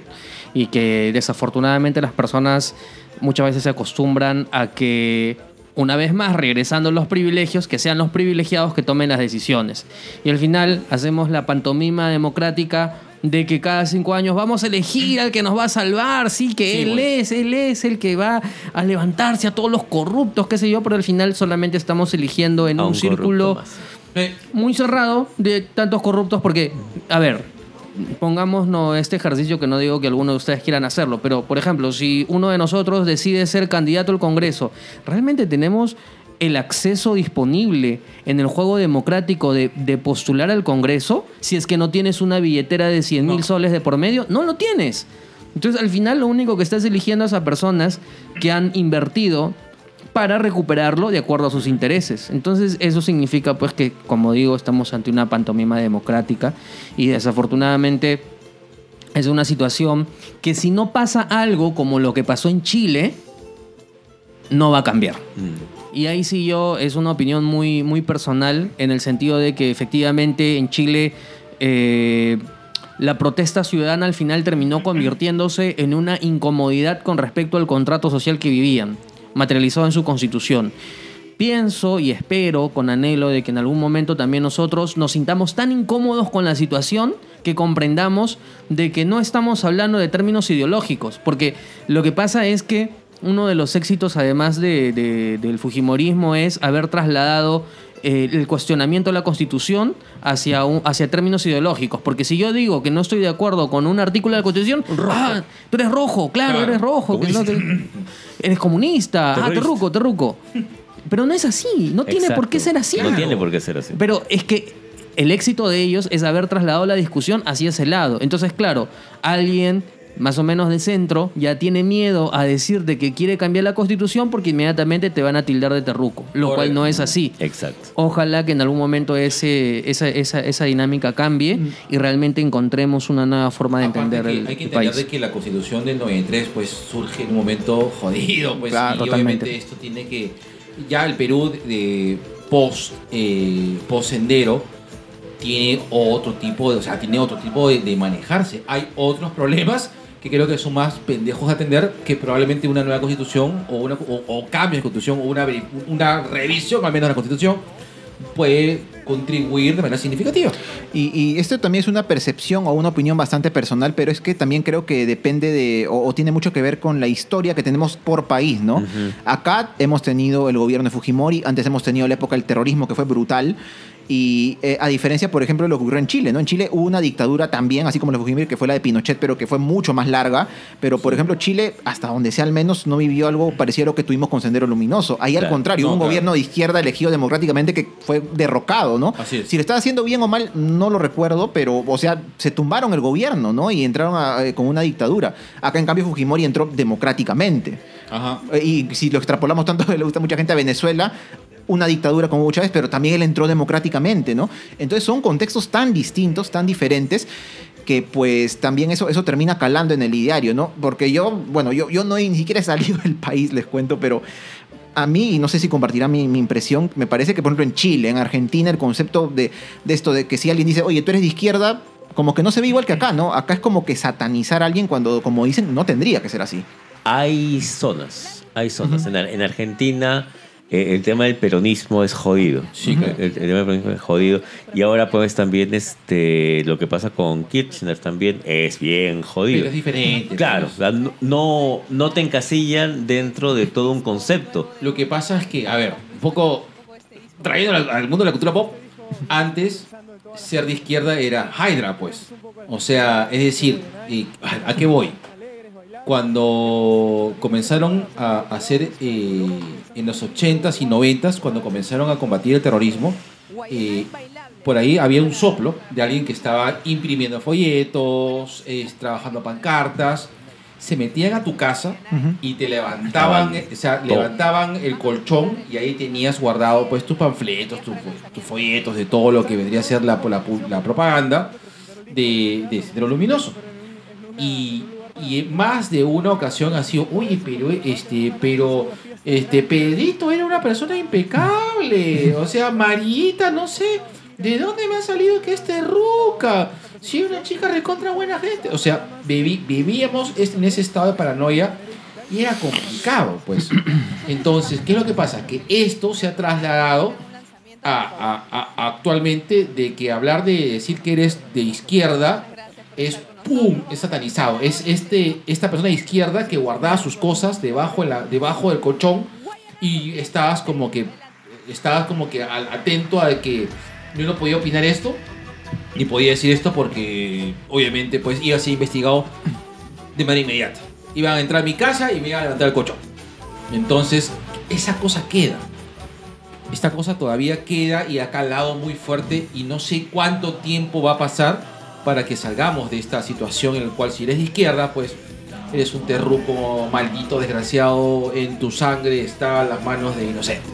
y que desafortunadamente las personas muchas veces se acostumbran a que una vez más regresando los privilegios, que sean los privilegiados que tomen las decisiones. Y al final hacemos la pantomima democrática de que cada cinco años vamos a elegir al que nos va a salvar, sí, que Sí, él bueno. es, él es el que va a levantarse a todos los corruptos, qué sé yo, pero al final solamente estamos eligiendo en A un, círculo más. Muy cerrado de tantos corruptos porque, a ver, pongámonos este ejercicio que no digo que alguno de ustedes quieran hacerlo, pero por ejemplo, si uno de nosotros decide ser candidato al Congreso, ¿realmente tenemos el acceso disponible en el juego democrático de, de postular al Congreso si es que no tienes una billetera de 100 mil No. soles de por medio? No lo tienes. Entonces, al final, lo único que estás eligiendo es a personas que han invertido para recuperarlo de acuerdo a sus intereses. Entonces, eso significa, pues, que, como digo, estamos ante una pantomima democrática y desafortunadamente es una situación que si no pasa algo como lo que pasó en Chile, no va a cambiar. Y ahí sí yo, es una opinión muy, muy personal, en el sentido de que efectivamente en Chile eh, la protesta ciudadana al final terminó convirtiéndose en una incomodidad con respecto al contrato social que vivían, materializado en su constitución. Pienso y espero con anhelo de que en algún momento también nosotros nos sintamos tan incómodos con la situación que comprendamos de que no estamos hablando de términos ideológicos, porque lo que pasa es que uno de los éxitos además de- de- del Fujimorismo es haber trasladado eh, el cuestionamiento de la Constitución hacia, un- hacia términos ideológicos. Porque si yo digo que no estoy de acuerdo con un artículo de la Constitución, ah, tú eres rojo, claro, Claro. eres rojo, que no te- eres comunista, ah, terruco, terruco. Pero no es así, no tiene por qué ser así. No tiene por qué ser así. Pero es que el éxito de ellos es haber trasladado la discusión hacia ese lado. Entonces, claro, alguien más o menos de centro ya tiene miedo a decirte que quiere cambiar la constitución porque inmediatamente te van a tildar de terruco, lo cual no es así. Exacto. Ojalá que en algún momento ese, esa, esa, esa dinámica cambie y realmente encontremos una nueva forma de Aparte entender que el, hay que el entender país. de que la constitución del 93 pues surge en un momento jodido, pues Claro, y totalmente. obviamente esto tiene que ya el Perú de post eh, post sendero tiene otro tipo de, o sea, tiene otro tipo de, de manejarse. Hay otros problemas que creo que son más pendejos de atender que probablemente una nueva constitución o una o, o cambios de constitución o una, una revisión al menos de la constitución puede contribuir de manera significativa. Y, y esto también es una percepción o una opinión bastante personal, pero es que también creo que depende de, o, o tiene mucho que ver con la historia que tenemos por país, ¿no? Acá hemos tenido el gobierno de Fujimori, antes hemos tenido la época del terrorismo que fue brutal. Y eh, a diferencia, por ejemplo, de lo que ocurrió en Chile, ¿no? En Chile hubo una dictadura también, así como la de Fujimori, que fue la de Pinochet, pero que fue mucho más larga. Pero, por ejemplo, Chile, hasta donde sea al menos, no vivió algo parecido a lo que tuvimos con Sendero Luminoso. Ahí al contrario, No, hubo un claro. gobierno de izquierda elegido democráticamente que fue derrocado, ¿no? Así es. Si lo estaba haciendo bien o mal, no lo recuerdo, pero, o sea, se tumbaron el gobierno, ¿no? Y entraron a- eh, con una dictadura. Acá, en cambio, Fujimori entró democráticamente. Ajá. Eh, Y si lo extrapolamos tanto, le gusta mucha gente a Venezuela, una dictadura como Hugo Chávez, pero también él entró democráticamente, ¿no? Entonces son contextos tan distintos, tan diferentes, que pues también eso, eso termina calando en el ideario, ¿no? Porque yo, bueno, yo, yo no he- ni siquiera he salido del país, les cuento, pero a mí, y no sé si compartirá mi, mi impresión, me parece que, por ejemplo, en Chile, en Argentina, el concepto de, de esto, de que si alguien dice, oye, tú eres de izquierda, como que no se ve igual que acá, ¿no? Acá es como que satanizar a alguien cuando, como dicen, no tendría que ser así. Hay zonas, hay zonas. en, Ar- en Argentina el tema del peronismo es jodido. Sí, claro. el, el tema del peronismo es jodido. Y ahora pues también este, lo que pasa con Kirchner también es bien jodido. Pero es diferente. Claro, pues. no- no, te encasillan dentro de todo un concepto. Lo que pasa es que, a ver, un poco trayendo al, al mundo de la cultura pop, antes ser de izquierda era Hydra, pues. O sea, es decir, ¿y ¿a, a qué voy? Cuando comenzaron a hacer eh, en los 80s y 90s, cuando comenzaron a combatir el terrorismo, eh, por ahí había un soplo de alguien que estaba imprimiendo folletos, eh, trabajando pancartas, se metían a tu casa y te levantaban, o sea, levantaban el colchón y ahí tenías guardado pues tus panfletos, tus, tus folletos de todo lo que vendría a ser la, la, la propaganda de, de Sendero Luminoso. Y, y en más de una ocasión ha sido, oye, pero este, pero este Pedrito era una persona impecable. O sea, Marita, no sé, ¿de dónde me ha salido que es terruca? Sí, una chica recontra buena gente. O sea, viví- vivíamos en ese estado de paranoia y era complicado, pues. Entonces, ¿qué es lo que pasa? Que esto se ha trasladado a- a- actualmente de que hablar de decir que eres de izquierda es pum, es satanizado. Es este, esta persona de izquierda que guardaba sus cosas debajo, de la, debajo del colchón y estabas como que estabas como que al- atento a que yo no podía opinar esto ni podía decir esto porque obviamente pues iba a ser investigado de manera inmediata. Iban a entrar a mi casa y me iban a levantar el colchón. Entonces, esa cosa queda. Esta cosa todavía queda y ha calado muy fuerte y no sé cuánto tiempo va a pasar para que salgamos de esta situación en la cual si eres de izquierda, pues eres un terruco maldito, desgraciado, en tu sangre están las manos de inocentes.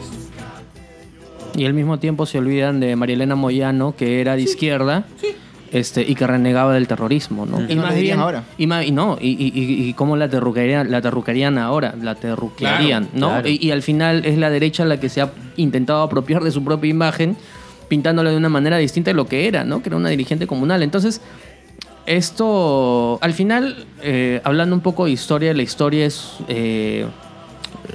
Y al mismo tiempo se olvidan de Marielena Moyano, que era de izquierda. Este, y que renegaba del terrorismo, ¿no? Mm. ¿Qué no le dirían ahora? Y, ma- y no, y, y, y- y cómo la terruquearían, la terruquearían ahora, la terruquearían, Claro, ¿no? claro. Y, y al final es la derecha la que se ha intentado apropiar de su propia imagen, pintándola de una manera distinta de lo que era, ¿no? Que era una dirigente comunal. Entonces, esto, al final, eh, hablando un poco de historia, la historia es, eh,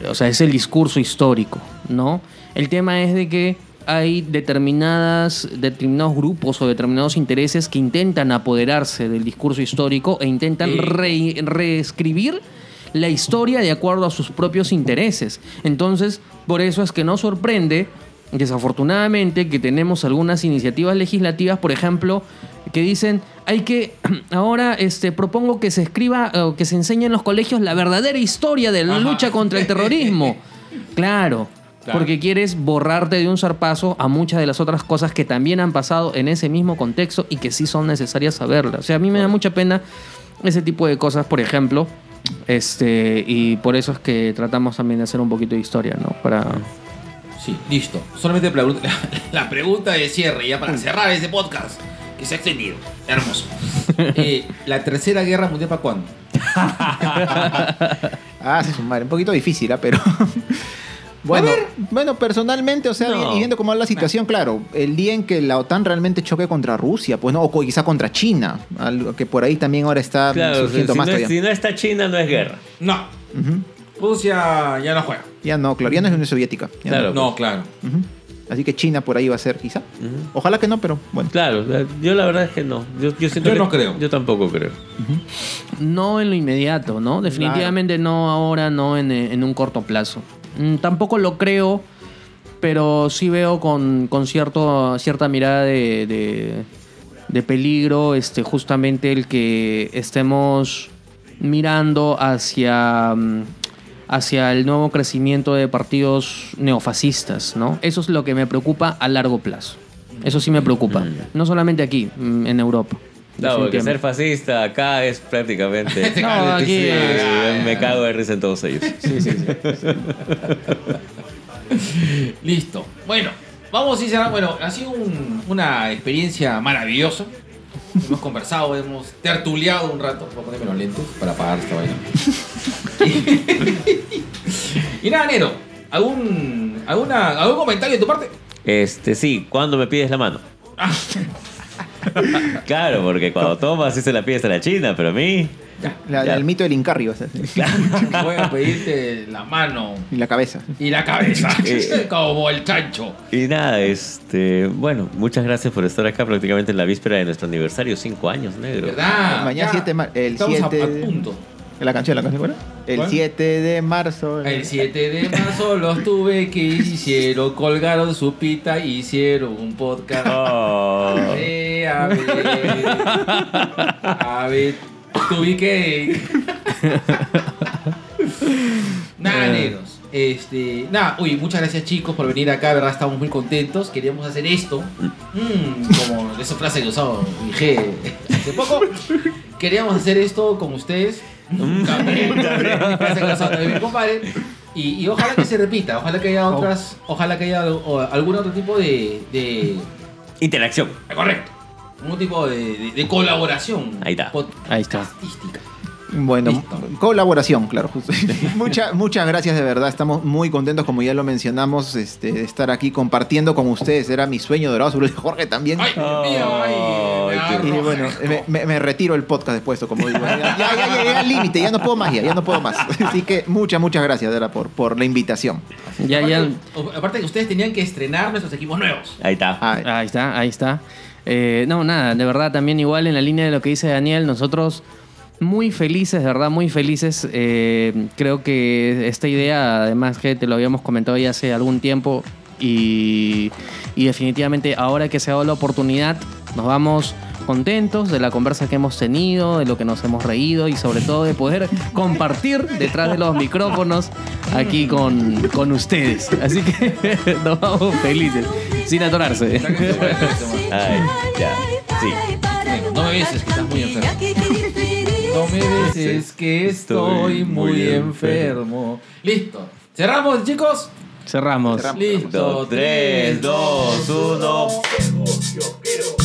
o sea, es el discurso histórico, ¿no? El tema es de que hay determinadas, determinados grupos o determinados intereses que intentan apoderarse del discurso histórico e intentan re- reescribir la historia de acuerdo a sus propios intereses. Entonces, por eso es que no sorprende desafortunadamente, que tenemos algunas iniciativas legislativas, por ejemplo, que dicen hay que ahora este propongo que se escriba o que se enseñe en los colegios la verdadera historia de la Ajá. lucha contra el terrorismo. Claro, Claro. porque quieres borrarte de un zarpazo a muchas de las otras cosas que también han pasado en ese mismo contexto y que sí son necesarias saberlas. O sea, a mí me da mucha pena ese tipo de cosas, por ejemplo, este y por eso es que tratamos también de hacer un poquito de historia, ¿no? Para Sí, listo. Solamente la pregunta, la, pregunta de cierre, ya para cerrar ese podcast, que se ha extendido. Hermoso. Eh, ¿La tercera guerra mundial para cuándo? Ah, su madre, un poquito difícil, ¿ah? pero. Bueno, bueno, personalmente, o sea, No. y viendo cómo es la situación, claro, el día en que la OTAN realmente choque contra Rusia, pues no, o quizá contra China, algo que por ahí también ahora está Claro, si, surgiendo si más no, es- todavía. si no está China, no es guerra. No. Rusia ya no juega. Ya no, claro, ya no es Unión Soviética. ya Claro. No, claro. no. Ujú. Así que China por ahí va a ser, quizá. Ojalá que no, pero bueno. Claro, yo la verdad es que no. Yo, yo siento Yo que- no creo. Yo tampoco creo. No en lo inmediato, ¿no? Definitivamente no ahora, no en, eh, en un corto plazo. Mm, tampoco lo creo, pero sí veo con, con cierto, cierta mirada de, de- de peligro este, justamente el que estemos mirando hacia, mm, hacia el nuevo crecimiento de partidos neofascistas, ¿no? Eso es lo que me preocupa a largo plazo. Eso sí me preocupa. No solamente aquí, mm, en Europa. No, porque ser fascista acá es prácticamente. No, aquí- Sí, me cago de risa en todos ellos. Listo. Bueno, vamos a ir cerrando. Bueno, ha sido un- una experiencia maravillosa. Hemos conversado, hemos tertuleado un rato. Voy a ponerme los lentes para apagar esta vaina. y, nada, Nero. ¿Algún, alguna, ¿Algún comentario de tu parte? Este, sí, cuando me pides la mano. claro, porque cuando tomas sí se la pides a la China, pero a mí. La- Ya. el mito del Incarri va a ser. Voy a pedirte la mano Y la cabeza. y la cabeza. Eh. Como el chancho. Y nada, este. Bueno, muchas gracias por estar acá prácticamente en la víspera de nuestro aniversario, cinco años, negro. ¿Verdad? Mañana Ya 7 de mar- el Estamos a- 7 a, de- punto. La canción, la canción, ¿cuál? El ¿Cuál? 7 de marzo. El 7 de marzo los tuve que hicieron, colgaron su pita, hicieron un podcast. Oh. Eh, a ver, a ver, tuve que... Nada, negros. Este, nada, uy, muchas gracias chicos por venir acá, verdad, estamos muy contentos. Queríamos hacer esto, Mm, como esa frase que usaba G hace poco. Queríamos hacer esto con ustedes. También, también. Frase que usaba también mi compadre. Y, y ojalá que se repita, ojalá que haya otras, ojalá que haya o- algún otro tipo de, de Interacción. correcto, un tipo de, de- de colaboración. Ahí está. Ahí está. podcastística. Bueno, Listo. colaboración, claro. justo. Mucha- muchas gracias de verdad. Estamos muy contentos, como ya lo mencionamos, este, de estar aquí compartiendo con ustedes. Era mi sueño dorado sobre Jorge también. Ay, Dios mío, ay, Ay, Y bueno, me, retiro el podcast después, como digo. Ya, ya, ya llegué al límite, ya no puedo más, ya, ya no puedo más. Así que muchas, muchas gracias, de verdad, por, por la invitación. Ya, ya. Aparte, aparte que ustedes tenían que estrenar nuestros equipos nuevos. Ahí está. Ah, Ahí está, ahí está. Eh, no, nada, de verdad también igual en la línea de lo que dice Daniel, nosotros muy felices, de verdad, muy felices. Eh, creo que esta idea, además que te lo habíamos comentado ya hace algún tiempo y, y definitivamente ahora que se ha dado la oportunidad, nos vamos contentos de la conversa que hemos tenido, de lo que nos hemos reído y sobre todo de poder compartir detrás de los micrófonos aquí con, con ustedes. Así que nos vamos felices, sin atorarse. Ay, ya. Sí. Bueno, no me beses, que estás muy enfermo. No me beses, que estoy muy enfermo. Listo. Cerramos, chicos. Cerramos. Cerramos. Listo. Dos, tres, dos, uno. Yo quiero